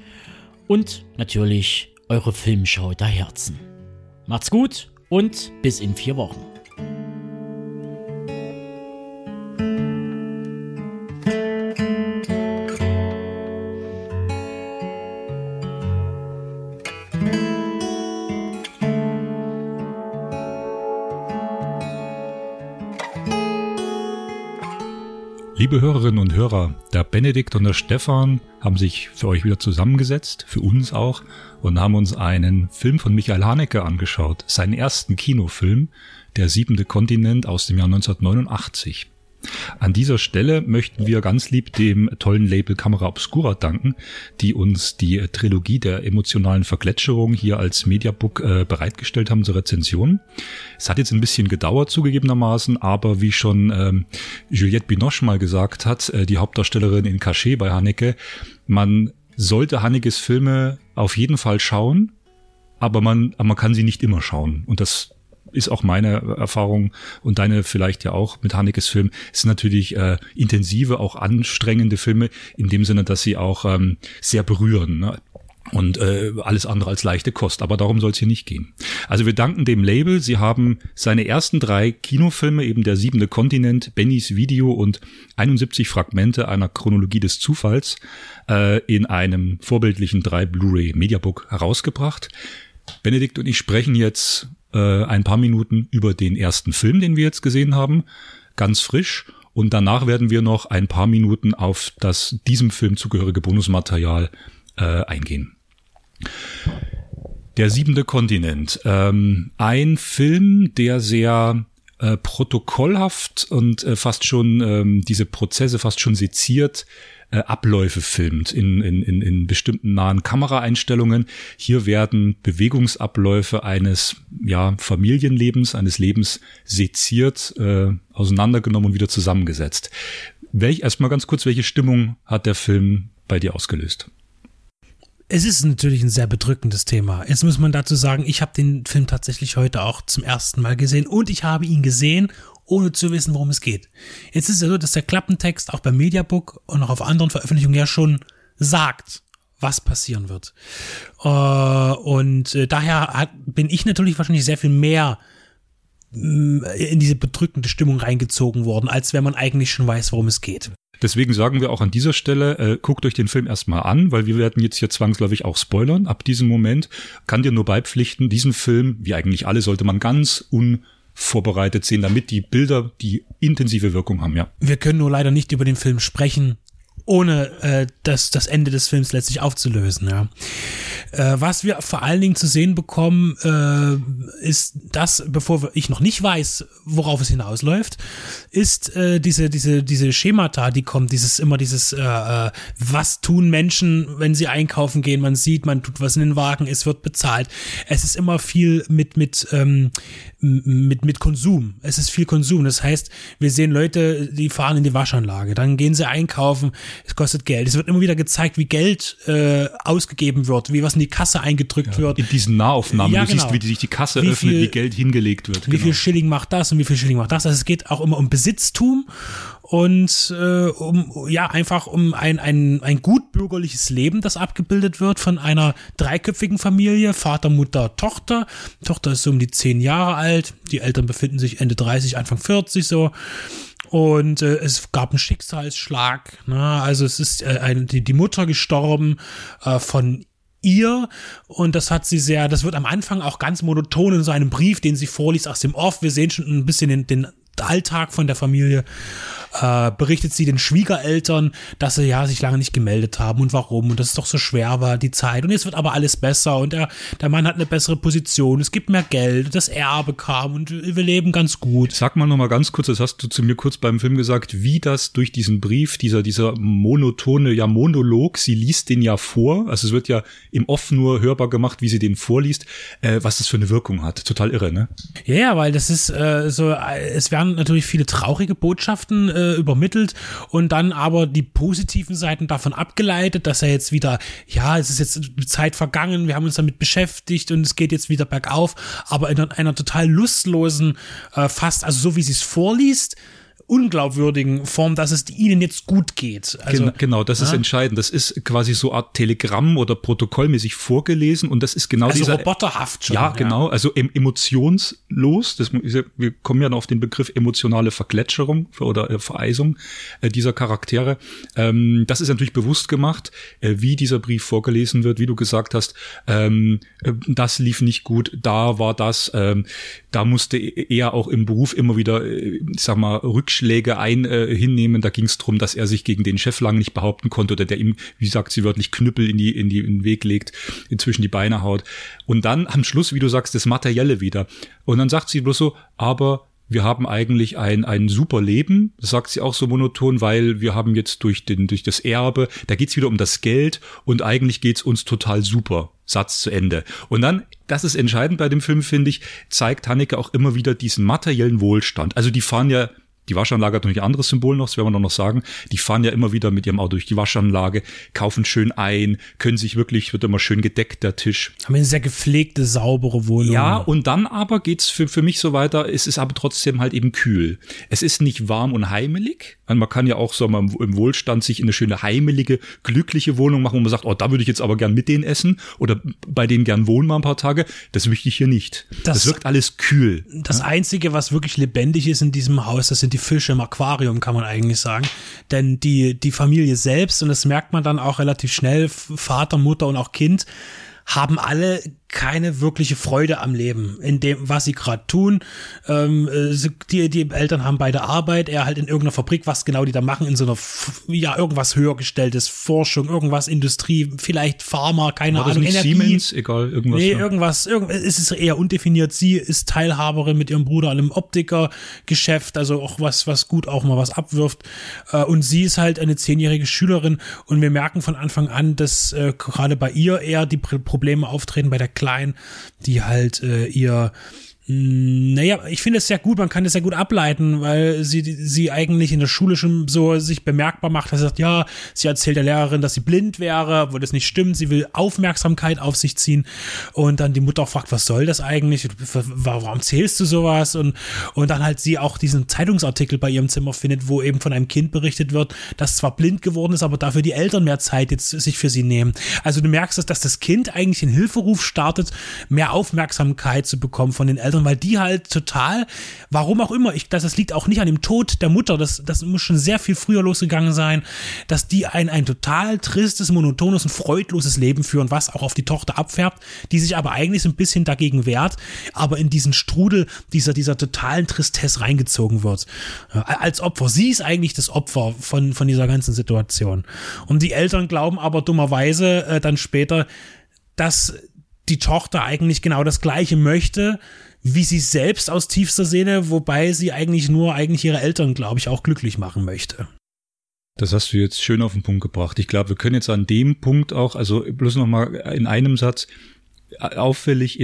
und natürlich eure Filmschau der Herzen. Macht's gut und bis in vier Wochen. Liebe Hörerinnen und Hörer, der Benedikt und der Stefan haben sich für euch wieder zusammengesetzt, für uns auch, und haben uns einen Film von Michael Haneke angeschaut, seinen ersten Kinofilm, Der siebente Kontinent aus dem Jahr 1989. An dieser Stelle möchten wir ganz lieb dem tollen Label Camera Obscura danken, die uns die Trilogie der emotionalen Vergletscherung hier als Mediabook äh, bereitgestellt haben zur Rezension. Es hat jetzt ein bisschen gedauert zugegebenermaßen, aber wie schon ähm, Juliette Binoche mal gesagt hat, äh, die Hauptdarstellerin in Cachet bei Haneke, man sollte Hanniges Filme auf jeden Fall schauen, aber man, aber man kann sie nicht immer schauen. Und das ist auch meine Erfahrung und deine vielleicht ja auch mit Hanekes Film. Es sind natürlich äh, intensive, auch anstrengende Filme in dem Sinne, dass sie auch ähm, sehr berühren. Ne? und äh, alles andere als leichte Kost. Aber darum soll es hier nicht gehen. Also wir danken dem Label. Sie haben seine ersten drei Kinofilme, eben der siebente Kontinent, Bennys Video und 71 Fragmente einer Chronologie des Zufalls, äh, in einem vorbildlichen drei Blu-ray Mediabook herausgebracht. Benedikt und ich sprechen jetzt äh, ein paar Minuten über den ersten Film, den wir jetzt gesehen haben, ganz frisch. Und danach werden wir noch ein paar Minuten auf das diesem Film zugehörige Bonusmaterial äh, eingehen. Der siebente Kontinent. Ähm, ein Film, der sehr äh, protokollhaft und äh, fast schon ähm, diese Prozesse fast schon seziert äh, Abläufe filmt in, in, in, in bestimmten nahen Kameraeinstellungen. Hier werden Bewegungsabläufe eines ja, Familienlebens, eines Lebens seziert, äh, auseinandergenommen und wieder zusammengesetzt. Welch, erstmal ganz kurz, welche Stimmung hat der Film bei dir ausgelöst? Es ist natürlich ein sehr bedrückendes Thema. Jetzt muss man dazu sagen, ich habe den Film tatsächlich heute auch zum ersten Mal gesehen und ich habe ihn gesehen, ohne zu wissen, worum es geht. Jetzt ist es ja so, dass der Klappentext auch beim Mediabook und auch auf anderen Veröffentlichungen ja schon sagt, was passieren wird. Äh, und äh, daher bin ich natürlich wahrscheinlich sehr viel mehr mm, in diese bedrückende Stimmung reingezogen worden, als wenn man eigentlich schon weiß, worum es geht. Deswegen sagen wir auch an dieser Stelle, äh, guckt euch den Film erstmal an, weil wir werden jetzt hier zwangsläufig auch spoilern. Ab diesem Moment kann dir nur beipflichten, diesen Film, wie eigentlich alle, sollte man ganz unvorbereitet sehen, damit die Bilder die intensive Wirkung haben, ja. Wir können nur leider nicht über den Film sprechen, ohne äh, das, das Ende des Films letztlich aufzulösen. Ja. Äh, was wir vor allen Dingen zu sehen bekommen, äh, ist das, bevor ich noch nicht weiß, worauf es hinausläuft, ist äh, diese, diese, diese Schemata, die kommt, dieses immer dieses, äh, äh, was tun Menschen, wenn sie einkaufen gehen, man sieht, man tut was in den Wagen, es wird bezahlt. Es ist immer viel mit, mit, ähm, mit, mit Konsum. Es ist viel Konsum. Das heißt, wir sehen Leute, die fahren in die Waschanlage, dann gehen sie einkaufen, es kostet Geld. Es wird immer wieder gezeigt, wie Geld äh, ausgegeben wird, wie was in die Kasse eingedrückt ja, wird. In diesen Nahaufnahmen, ja, du genau. siehst, wie sich die Kasse wie öffnet, viel, wie Geld hingelegt wird. Wie genau. viel Schilling macht das und wie viel Schilling macht das. Also es geht auch immer um Besitztum und äh, um ja einfach um ein, ein, ein gut bürgerliches Leben, das abgebildet wird von einer dreiköpfigen Familie, Vater, Mutter, Tochter. Die Tochter ist so um die zehn Jahre alt, die Eltern befinden sich Ende 30, Anfang 40 so. Und äh, es gab einen Schicksalsschlag. Ne? Also es ist äh, eine, die, die Mutter gestorben äh, von ihr und das hat sie sehr, das wird am Anfang auch ganz monoton in so einem Brief, den sie vorliest aus dem Off. Wir sehen schon ein bisschen den, den Alltag von der Familie äh, berichtet sie den Schwiegereltern, dass sie ja sich lange nicht gemeldet haben und warum und dass es doch so schwer war, die Zeit. Und jetzt wird aber alles besser und der, der Mann hat eine bessere Position, es gibt mehr Geld, das Erbe kam und wir leben ganz gut. Sag mal nochmal ganz kurz, das hast du zu mir kurz beim Film gesagt, wie das durch diesen Brief, dieser, dieser monotone, ja, Monolog, sie liest den ja vor, also es wird ja im Off nur hörbar gemacht, wie sie den vorliest, äh, was das für eine Wirkung hat. Total irre, ne? Ja, ja, weil das ist äh, so, äh, es werden natürlich viele traurige Botschaften äh, übermittelt und dann aber die positiven Seiten davon abgeleitet, dass er jetzt wieder, ja, es ist jetzt Zeit vergangen, wir haben uns damit beschäftigt und es geht jetzt wieder bergauf, aber in einer total lustlosen, äh, fast, also so wie sie es vorliest, unglaubwürdigen Form, dass es ihnen jetzt gut geht. Also, genau, genau, das ja. ist entscheidend. Das ist quasi so Art Telegramm oder protokollmäßig vorgelesen und das ist genau also dieser roboterhaft schon. Ja, genau, also emotionslos. Das, wir kommen ja noch auf den Begriff emotionale Vergletscherung oder äh, Vereisung äh, dieser Charaktere. Ähm, das ist natürlich bewusst gemacht, äh, wie dieser Brief vorgelesen wird, wie du gesagt hast. Ähm, äh, das lief nicht gut, da war das, ähm, da musste er auch im Beruf immer wieder, ich sag mal, rück Rückschläge ein äh, hinnehmen. Da ging es darum, dass er sich gegen den Chef lange nicht behaupten konnte oder der ihm, wie sagt sie wörtlich, Knüppel in die, in die in den Weg legt, inzwischen die Beine haut. Und dann am Schluss, wie du sagst, das Materielle wieder. Und dann sagt sie bloß so, aber wir haben eigentlich ein, ein super Leben, sagt sie auch so monoton, weil wir haben jetzt durch, den, durch das Erbe, da geht's wieder um das Geld und eigentlich geht's uns total super. Satz zu Ende. Und dann, das ist entscheidend bei dem Film, finde ich, zeigt Haneke auch immer wieder diesen materiellen Wohlstand. Also die fahren ja Die Waschanlage hat natürlich ein anderes Symbol noch, das werden wir noch sagen. Die fahren ja immer wieder mit ihrem Auto durch die Waschanlage, kaufen schön ein, können sich wirklich, wird immer schön gedeckt, der Tisch. Haben eine sehr gepflegte, saubere Wohnung. Ja, und dann aber geht's für, für mich so weiter, es ist aber trotzdem halt eben kühl. Es ist nicht warm und heimelig. Man kann ja auch so mal im Wohlstand sich in eine schöne heimelige, glückliche Wohnung machen, wo man sagt, oh, da würde ich jetzt aber gern mit denen essen oder bei denen gern wohnen mal ein paar Tage. Das möchte ich hier nicht. Das, das wirkt alles kühl. Das ja? Einzige, was wirklich lebendig ist in diesem Haus, das sind die Fische im Aquarium, kann man eigentlich sagen. Denn die, die Familie selbst, und das merkt man dann auch relativ schnell, Vater, Mutter und auch Kind, haben alle keine wirkliche Freude am Leben, in dem, was sie gerade tun. Ähm, äh, die, die Eltern haben beide Arbeit, er halt in irgendeiner Fabrik, was genau die da machen, in so einer, ja, irgendwas höhergestelltes, Forschung, irgendwas Industrie, vielleicht Pharma, keine War Ahnung, Energie. Siemens, egal, irgendwas. Nee, irgendwas, irgendwas, es ist eher undefiniert. Sie ist Teilhaberin mit ihrem Bruder an einem Optikergeschäft, also auch was, was gut auch mal was abwirft. Äh, und sie ist halt eine zehnjährige Schülerin und wir merken von Anfang an, dass äh, gerade bei ihr eher die Probleme auftreten bei der Klein, die halt äh, ihr naja, ich finde es sehr gut, man kann es sehr gut ableiten, weil sie, sie eigentlich in der Schule schon so sich bemerkbar macht, dass sie sagt, ja, sie erzählt der Lehrerin, dass sie blind wäre, obwohl das nicht stimmt, sie will Aufmerksamkeit auf sich ziehen. Und dann die Mutter auch fragt, was soll das eigentlich, warum zählst du sowas? Und, und dann halt sie auch diesen Zeitungsartikel bei ihrem Zimmer findet, wo eben von einem Kind berichtet wird, das zwar blind geworden ist, aber dafür die Eltern mehr Zeit jetzt sich für sie nehmen. Also du merkst, dass das Kind eigentlich den Hilferuf startet, mehr Aufmerksamkeit zu bekommen von den Eltern Eltern, weil die halt total, warum auch immer, ich, das, das liegt auch nicht an dem Tod der Mutter, das, das muss schon sehr viel früher losgegangen sein, dass die ein, ein total tristes, monotones und freudloses Leben führen, was auch auf die Tochter abfärbt, die sich aber eigentlich so ein bisschen dagegen wehrt, aber in diesen Strudel dieser, dieser totalen Tristesse reingezogen wird. Als Opfer. Sie ist eigentlich das Opfer von, von dieser ganzen Situation. Und die Eltern glauben aber dummerweise äh, dann später, dass die Tochter eigentlich genau das Gleiche möchte, wie sie selbst aus tiefster Seele, wobei sie eigentlich nur eigentlich ihre Eltern, glaube ich, auch glücklich machen möchte. Das hast du jetzt schön auf den Punkt gebracht. Ich glaube, wir können jetzt an dem Punkt auch, also bloß noch mal in einem Satz, auffällig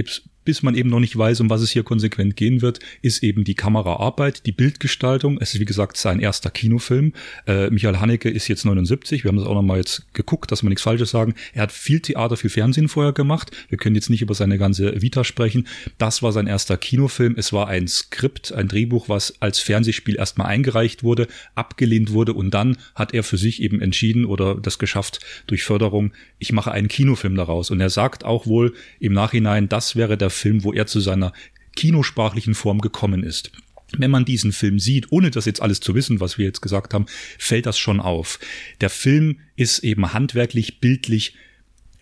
bis man eben noch nicht weiß, um was es hier konsequent gehen wird, ist eben die Kameraarbeit, die Bildgestaltung. Es ist wie gesagt sein erster Kinofilm. Äh, Michael Haneke ist jetzt 79. Wir haben das auch nochmal jetzt geguckt, dass wir nichts Falsches sagen. Er hat viel Theater, viel Fernsehen vorher gemacht. Wir können jetzt nicht über seine ganze Vita sprechen. Das war sein erster Kinofilm. Es war ein Skript, ein Drehbuch, was als Fernsehspiel erstmal eingereicht wurde, abgelehnt wurde und dann hat er für sich eben entschieden oder das geschafft durch Förderung, ich mache einen Kinofilm daraus. Und er sagt auch wohl im Nachhinein, das wäre der Film, wo er zu seiner kinosprachlichen Form gekommen ist. Wenn man diesen Film sieht, ohne das jetzt alles zu wissen, was wir jetzt gesagt haben, fällt das schon auf. Der Film ist eben handwerklich, bildlich,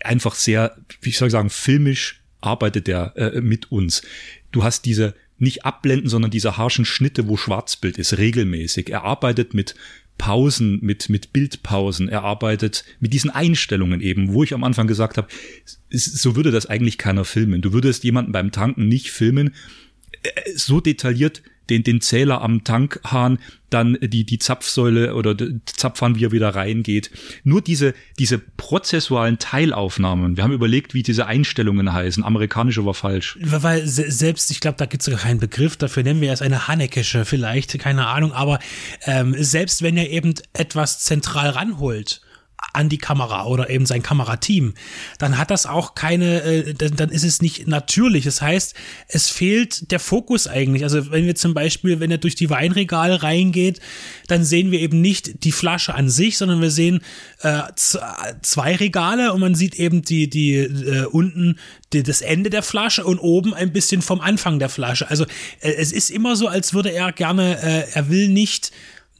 einfach sehr, wie soll ich sagen, filmisch arbeitet er äh, mit uns. Du hast diese nicht abblenden, sondern diese harschen Schnitte, wo Schwarzbild ist, regelmäßig. Er arbeitet mit Pausen, mit, mit Bildpausen. Er arbeitet mit diesen Einstellungen eben, wo ich am Anfang gesagt habe, so würde das eigentlich keiner filmen. Du würdest jemanden beim Tanken nicht filmen, äh, so detailliert den, den Zähler am Tankhahn, dann die, die Zapfsäule oder Zapfhahn, wie er wieder reingeht. Nur diese, diese prozessualen Teilaufnahmen. Wir haben überlegt, wie diese Einstellungen heißen. Amerikanische war falsch. Weil selbst, ich glaube, da gibt es sogar keinen Begriff dafür. Nennen wir es eine Hanekesche vielleicht, keine Ahnung. Aber ähm, selbst wenn er eben etwas zentral ranholt, an die Kamera oder eben sein Kamerateam, dann hat das auch keine, äh, dann, ist es nicht natürlich. Das heißt, es fehlt der Fokus eigentlich. Also wenn wir zum Beispiel, wenn er durch die Weinregale reingeht, dann sehen wir eben nicht die Flasche an sich, sondern wir sehen äh, zwei Regale und man sieht eben die, die äh, unten die, das Ende der Flasche und oben ein bisschen vom Anfang der Flasche. Also äh, es ist immer so, als würde er gerne, äh, er will nicht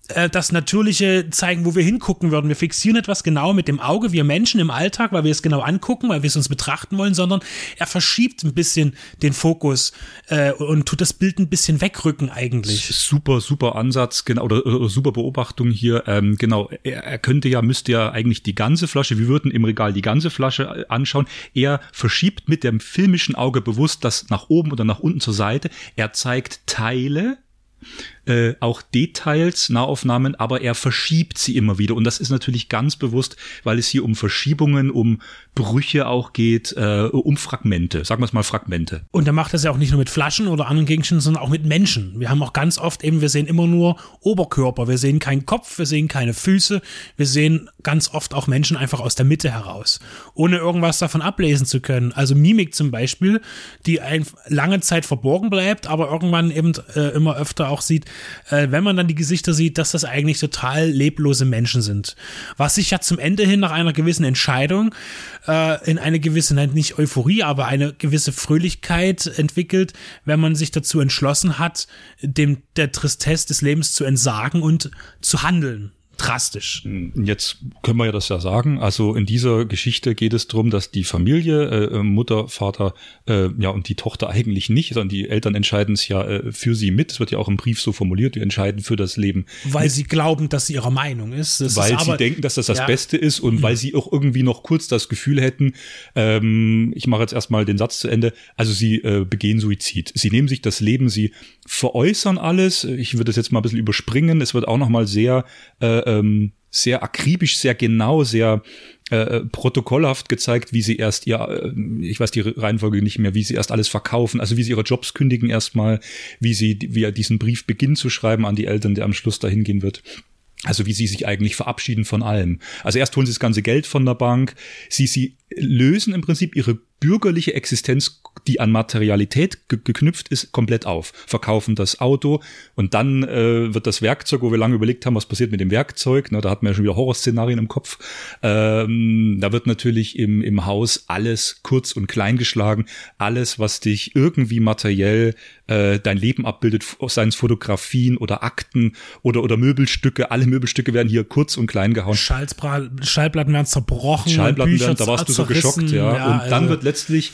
äh, das Natürliche zeigen, wo wir hingucken würden. Wir fixieren etwas genau mit dem Auge, wir Menschen im Alltag, weil wir es genau angucken, weil wir es uns betrachten wollen, sondern er verschiebt ein bisschen den Fokus äh, und tut das Bild ein bisschen wegrücken eigentlich. Super, super Ansatz, genau, oder, oder super Beobachtung hier. Ähm, genau, er, er könnte ja, müsste ja eigentlich die ganze Flasche, wir würden im Regal die ganze Flasche äh, anschauen. Er verschiebt mit dem filmischen Auge bewusst das nach oben oder nach unten zur Seite. Er zeigt Teile äh, auch Details, Nahaufnahmen, aber er verschiebt sie immer wieder. Und das ist natürlich ganz bewusst, weil es hier um Verschiebungen, um Brüche auch geht, äh, um Fragmente, sagen wir es mal Fragmente. Und er macht das ja auch nicht nur mit Flaschen oder anderen Gegenständen, sondern auch mit Menschen. Wir haben auch ganz oft eben, wir sehen immer nur Oberkörper, wir sehen keinen Kopf, wir sehen keine Füße, wir sehen ganz oft auch Menschen einfach aus der Mitte heraus, ohne irgendwas davon ablesen zu können. Also Mimik zum Beispiel, die ein, lange Zeit verborgen bleibt, aber irgendwann eben äh, immer öfter auch sieht, äh, wenn man dann die Gesichter sieht, dass das eigentlich total leblose Menschen sind. Was sich ja zum Ende hin nach einer gewissen Entscheidung äh, in eine gewisse, nicht Euphorie, aber eine gewisse Fröhlichkeit entwickelt, wenn man sich dazu entschlossen hat, dem der Tristesse des Lebens zu entsagen und zu handeln drastisch. Jetzt können wir ja das ja sagen. Also in dieser Geschichte geht es darum, dass die Familie, äh, Mutter, Vater, äh, ja und die Tochter eigentlich nicht, sondern die Eltern entscheiden es ja äh, für sie mit. Es wird ja auch im Brief so formuliert, wir entscheiden für das Leben. Weil mit. sie glauben, dass sie ihrer Meinung ist. Das weil ist sie denken, dass das das ja. Beste ist und mhm. weil sie auch irgendwie noch kurz das Gefühl hätten, ähm, ich mache jetzt erstmal den Satz zu Ende, also sie äh, begehen Suizid. Sie nehmen sich das Leben, sie veräußern alles. Ich würde das jetzt mal ein bisschen überspringen. Es wird auch noch mal sehr äh, ähm, sehr akribisch, sehr genau, sehr äh, äh, protokollhaft gezeigt, wie sie erst ihr, äh, ich weiß die Reihenfolge nicht mehr, wie sie erst alles verkaufen, also wie sie ihre Jobs kündigen erstmal, wie sie, wie er diesen Brief beginnt zu schreiben an die Eltern, der am Schluss dahin gehen wird. Also wie sie sich eigentlich verabschieden von allem. Also erst holen sie das ganze Geld von der Bank, sie, sie lösen im Prinzip ihre bürgerliche Existenz, die an Materialität ge geknüpft ist, komplett auf. Verkaufen das Auto und dann äh, wird das Werkzeug, wo wir lange überlegt haben, was passiert mit dem Werkzeug, ne, da hatten wir ja schon wieder Horrorszenarien im Kopf, ähm, da wird natürlich im, im Haus alles kurz und klein geschlagen, alles, was dich irgendwie materiell äh, dein Leben abbildet, seien es Fotografien oder Akten oder, oder Möbelstücke, alle Möbelstücke werden hier kurz und klein gehauen. Schallplatten werden zerbrochen. Schallplatten werden, da warst du so geschockt, ja. ja und dann also wird letztlich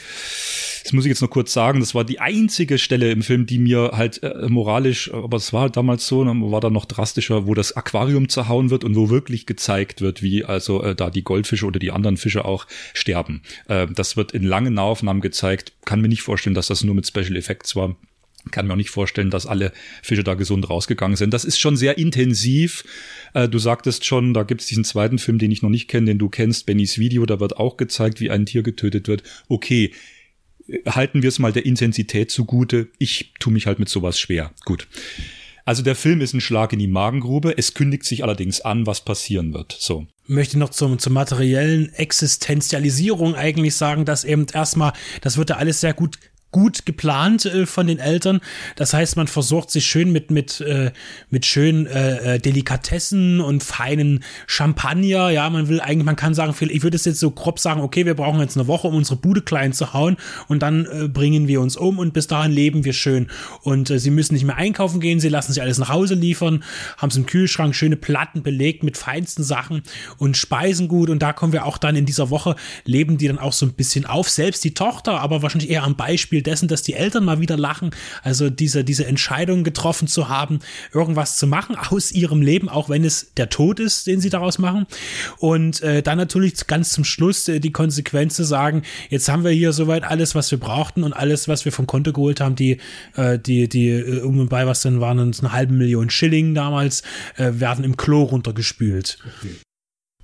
das muss ich jetzt noch kurz sagen, das war die einzige Stelle im Film, die mir halt äh, moralisch, aber es war halt damals so, ne, war da noch drastischer, wo das Aquarium zerhauen wird und wo wirklich gezeigt wird, wie also äh, da die Goldfische oder die anderen Fische auch sterben. Äh, das wird in langen Nahaufnahmen gezeigt. Kann mir nicht vorstellen, dass das nur mit Special Effects war kann mir auch nicht vorstellen, dass alle Fische da gesund rausgegangen sind. Das ist schon sehr intensiv. Äh, du sagtest schon, da gibt es diesen zweiten Film, den ich noch nicht kenne, den du kennst, Bennys Video, da wird auch gezeigt, wie ein Tier getötet wird. Okay, halten wir es mal der Intensität zugute. Ich tue mich halt mit sowas schwer. Gut. Also der Film ist ein Schlag in die Magengrube. Es kündigt sich allerdings an, was passieren wird. So. Ich möchte noch zum, zur materiellen Existenzialisierung eigentlich sagen, dass eben erstmal, das wird ja alles sehr gut gut geplant äh, von den Eltern. Das heißt, man versorgt sich schön mit mit äh, mit schönen äh, äh, Delikatessen und feinen Champagner. Ja, man will eigentlich, man kann sagen, ich würde es jetzt so grob sagen, okay, wir brauchen jetzt eine Woche, um unsere Bude klein zu hauen und dann äh, bringen wir uns um und bis dahin leben wir schön. Und äh, sie müssen nicht mehr einkaufen gehen, sie lassen sich alles nach Hause liefern, haben es im Kühlschrank schöne Platten belegt mit feinsten Sachen und speisen gut. Und da kommen wir auch dann in dieser Woche leben die dann auch so ein bisschen auf. Selbst die Tochter, aber wahrscheinlich eher am Beispiel dessen, dass die Eltern mal wieder lachen. Also diese, diese Entscheidung getroffen zu haben, irgendwas zu machen aus ihrem Leben, auch wenn es der Tod ist, den sie daraus machen. Und äh, dann natürlich ganz zum Schluss äh, die Konsequenz zu sagen, jetzt haben wir hier soweit alles, was wir brauchten und alles, was wir vom Konto geholt haben, die, äh, die, die, äh, um und bei was denn waren, eine halbe Million Schilling damals, äh, werden im Klo runtergespült. Okay.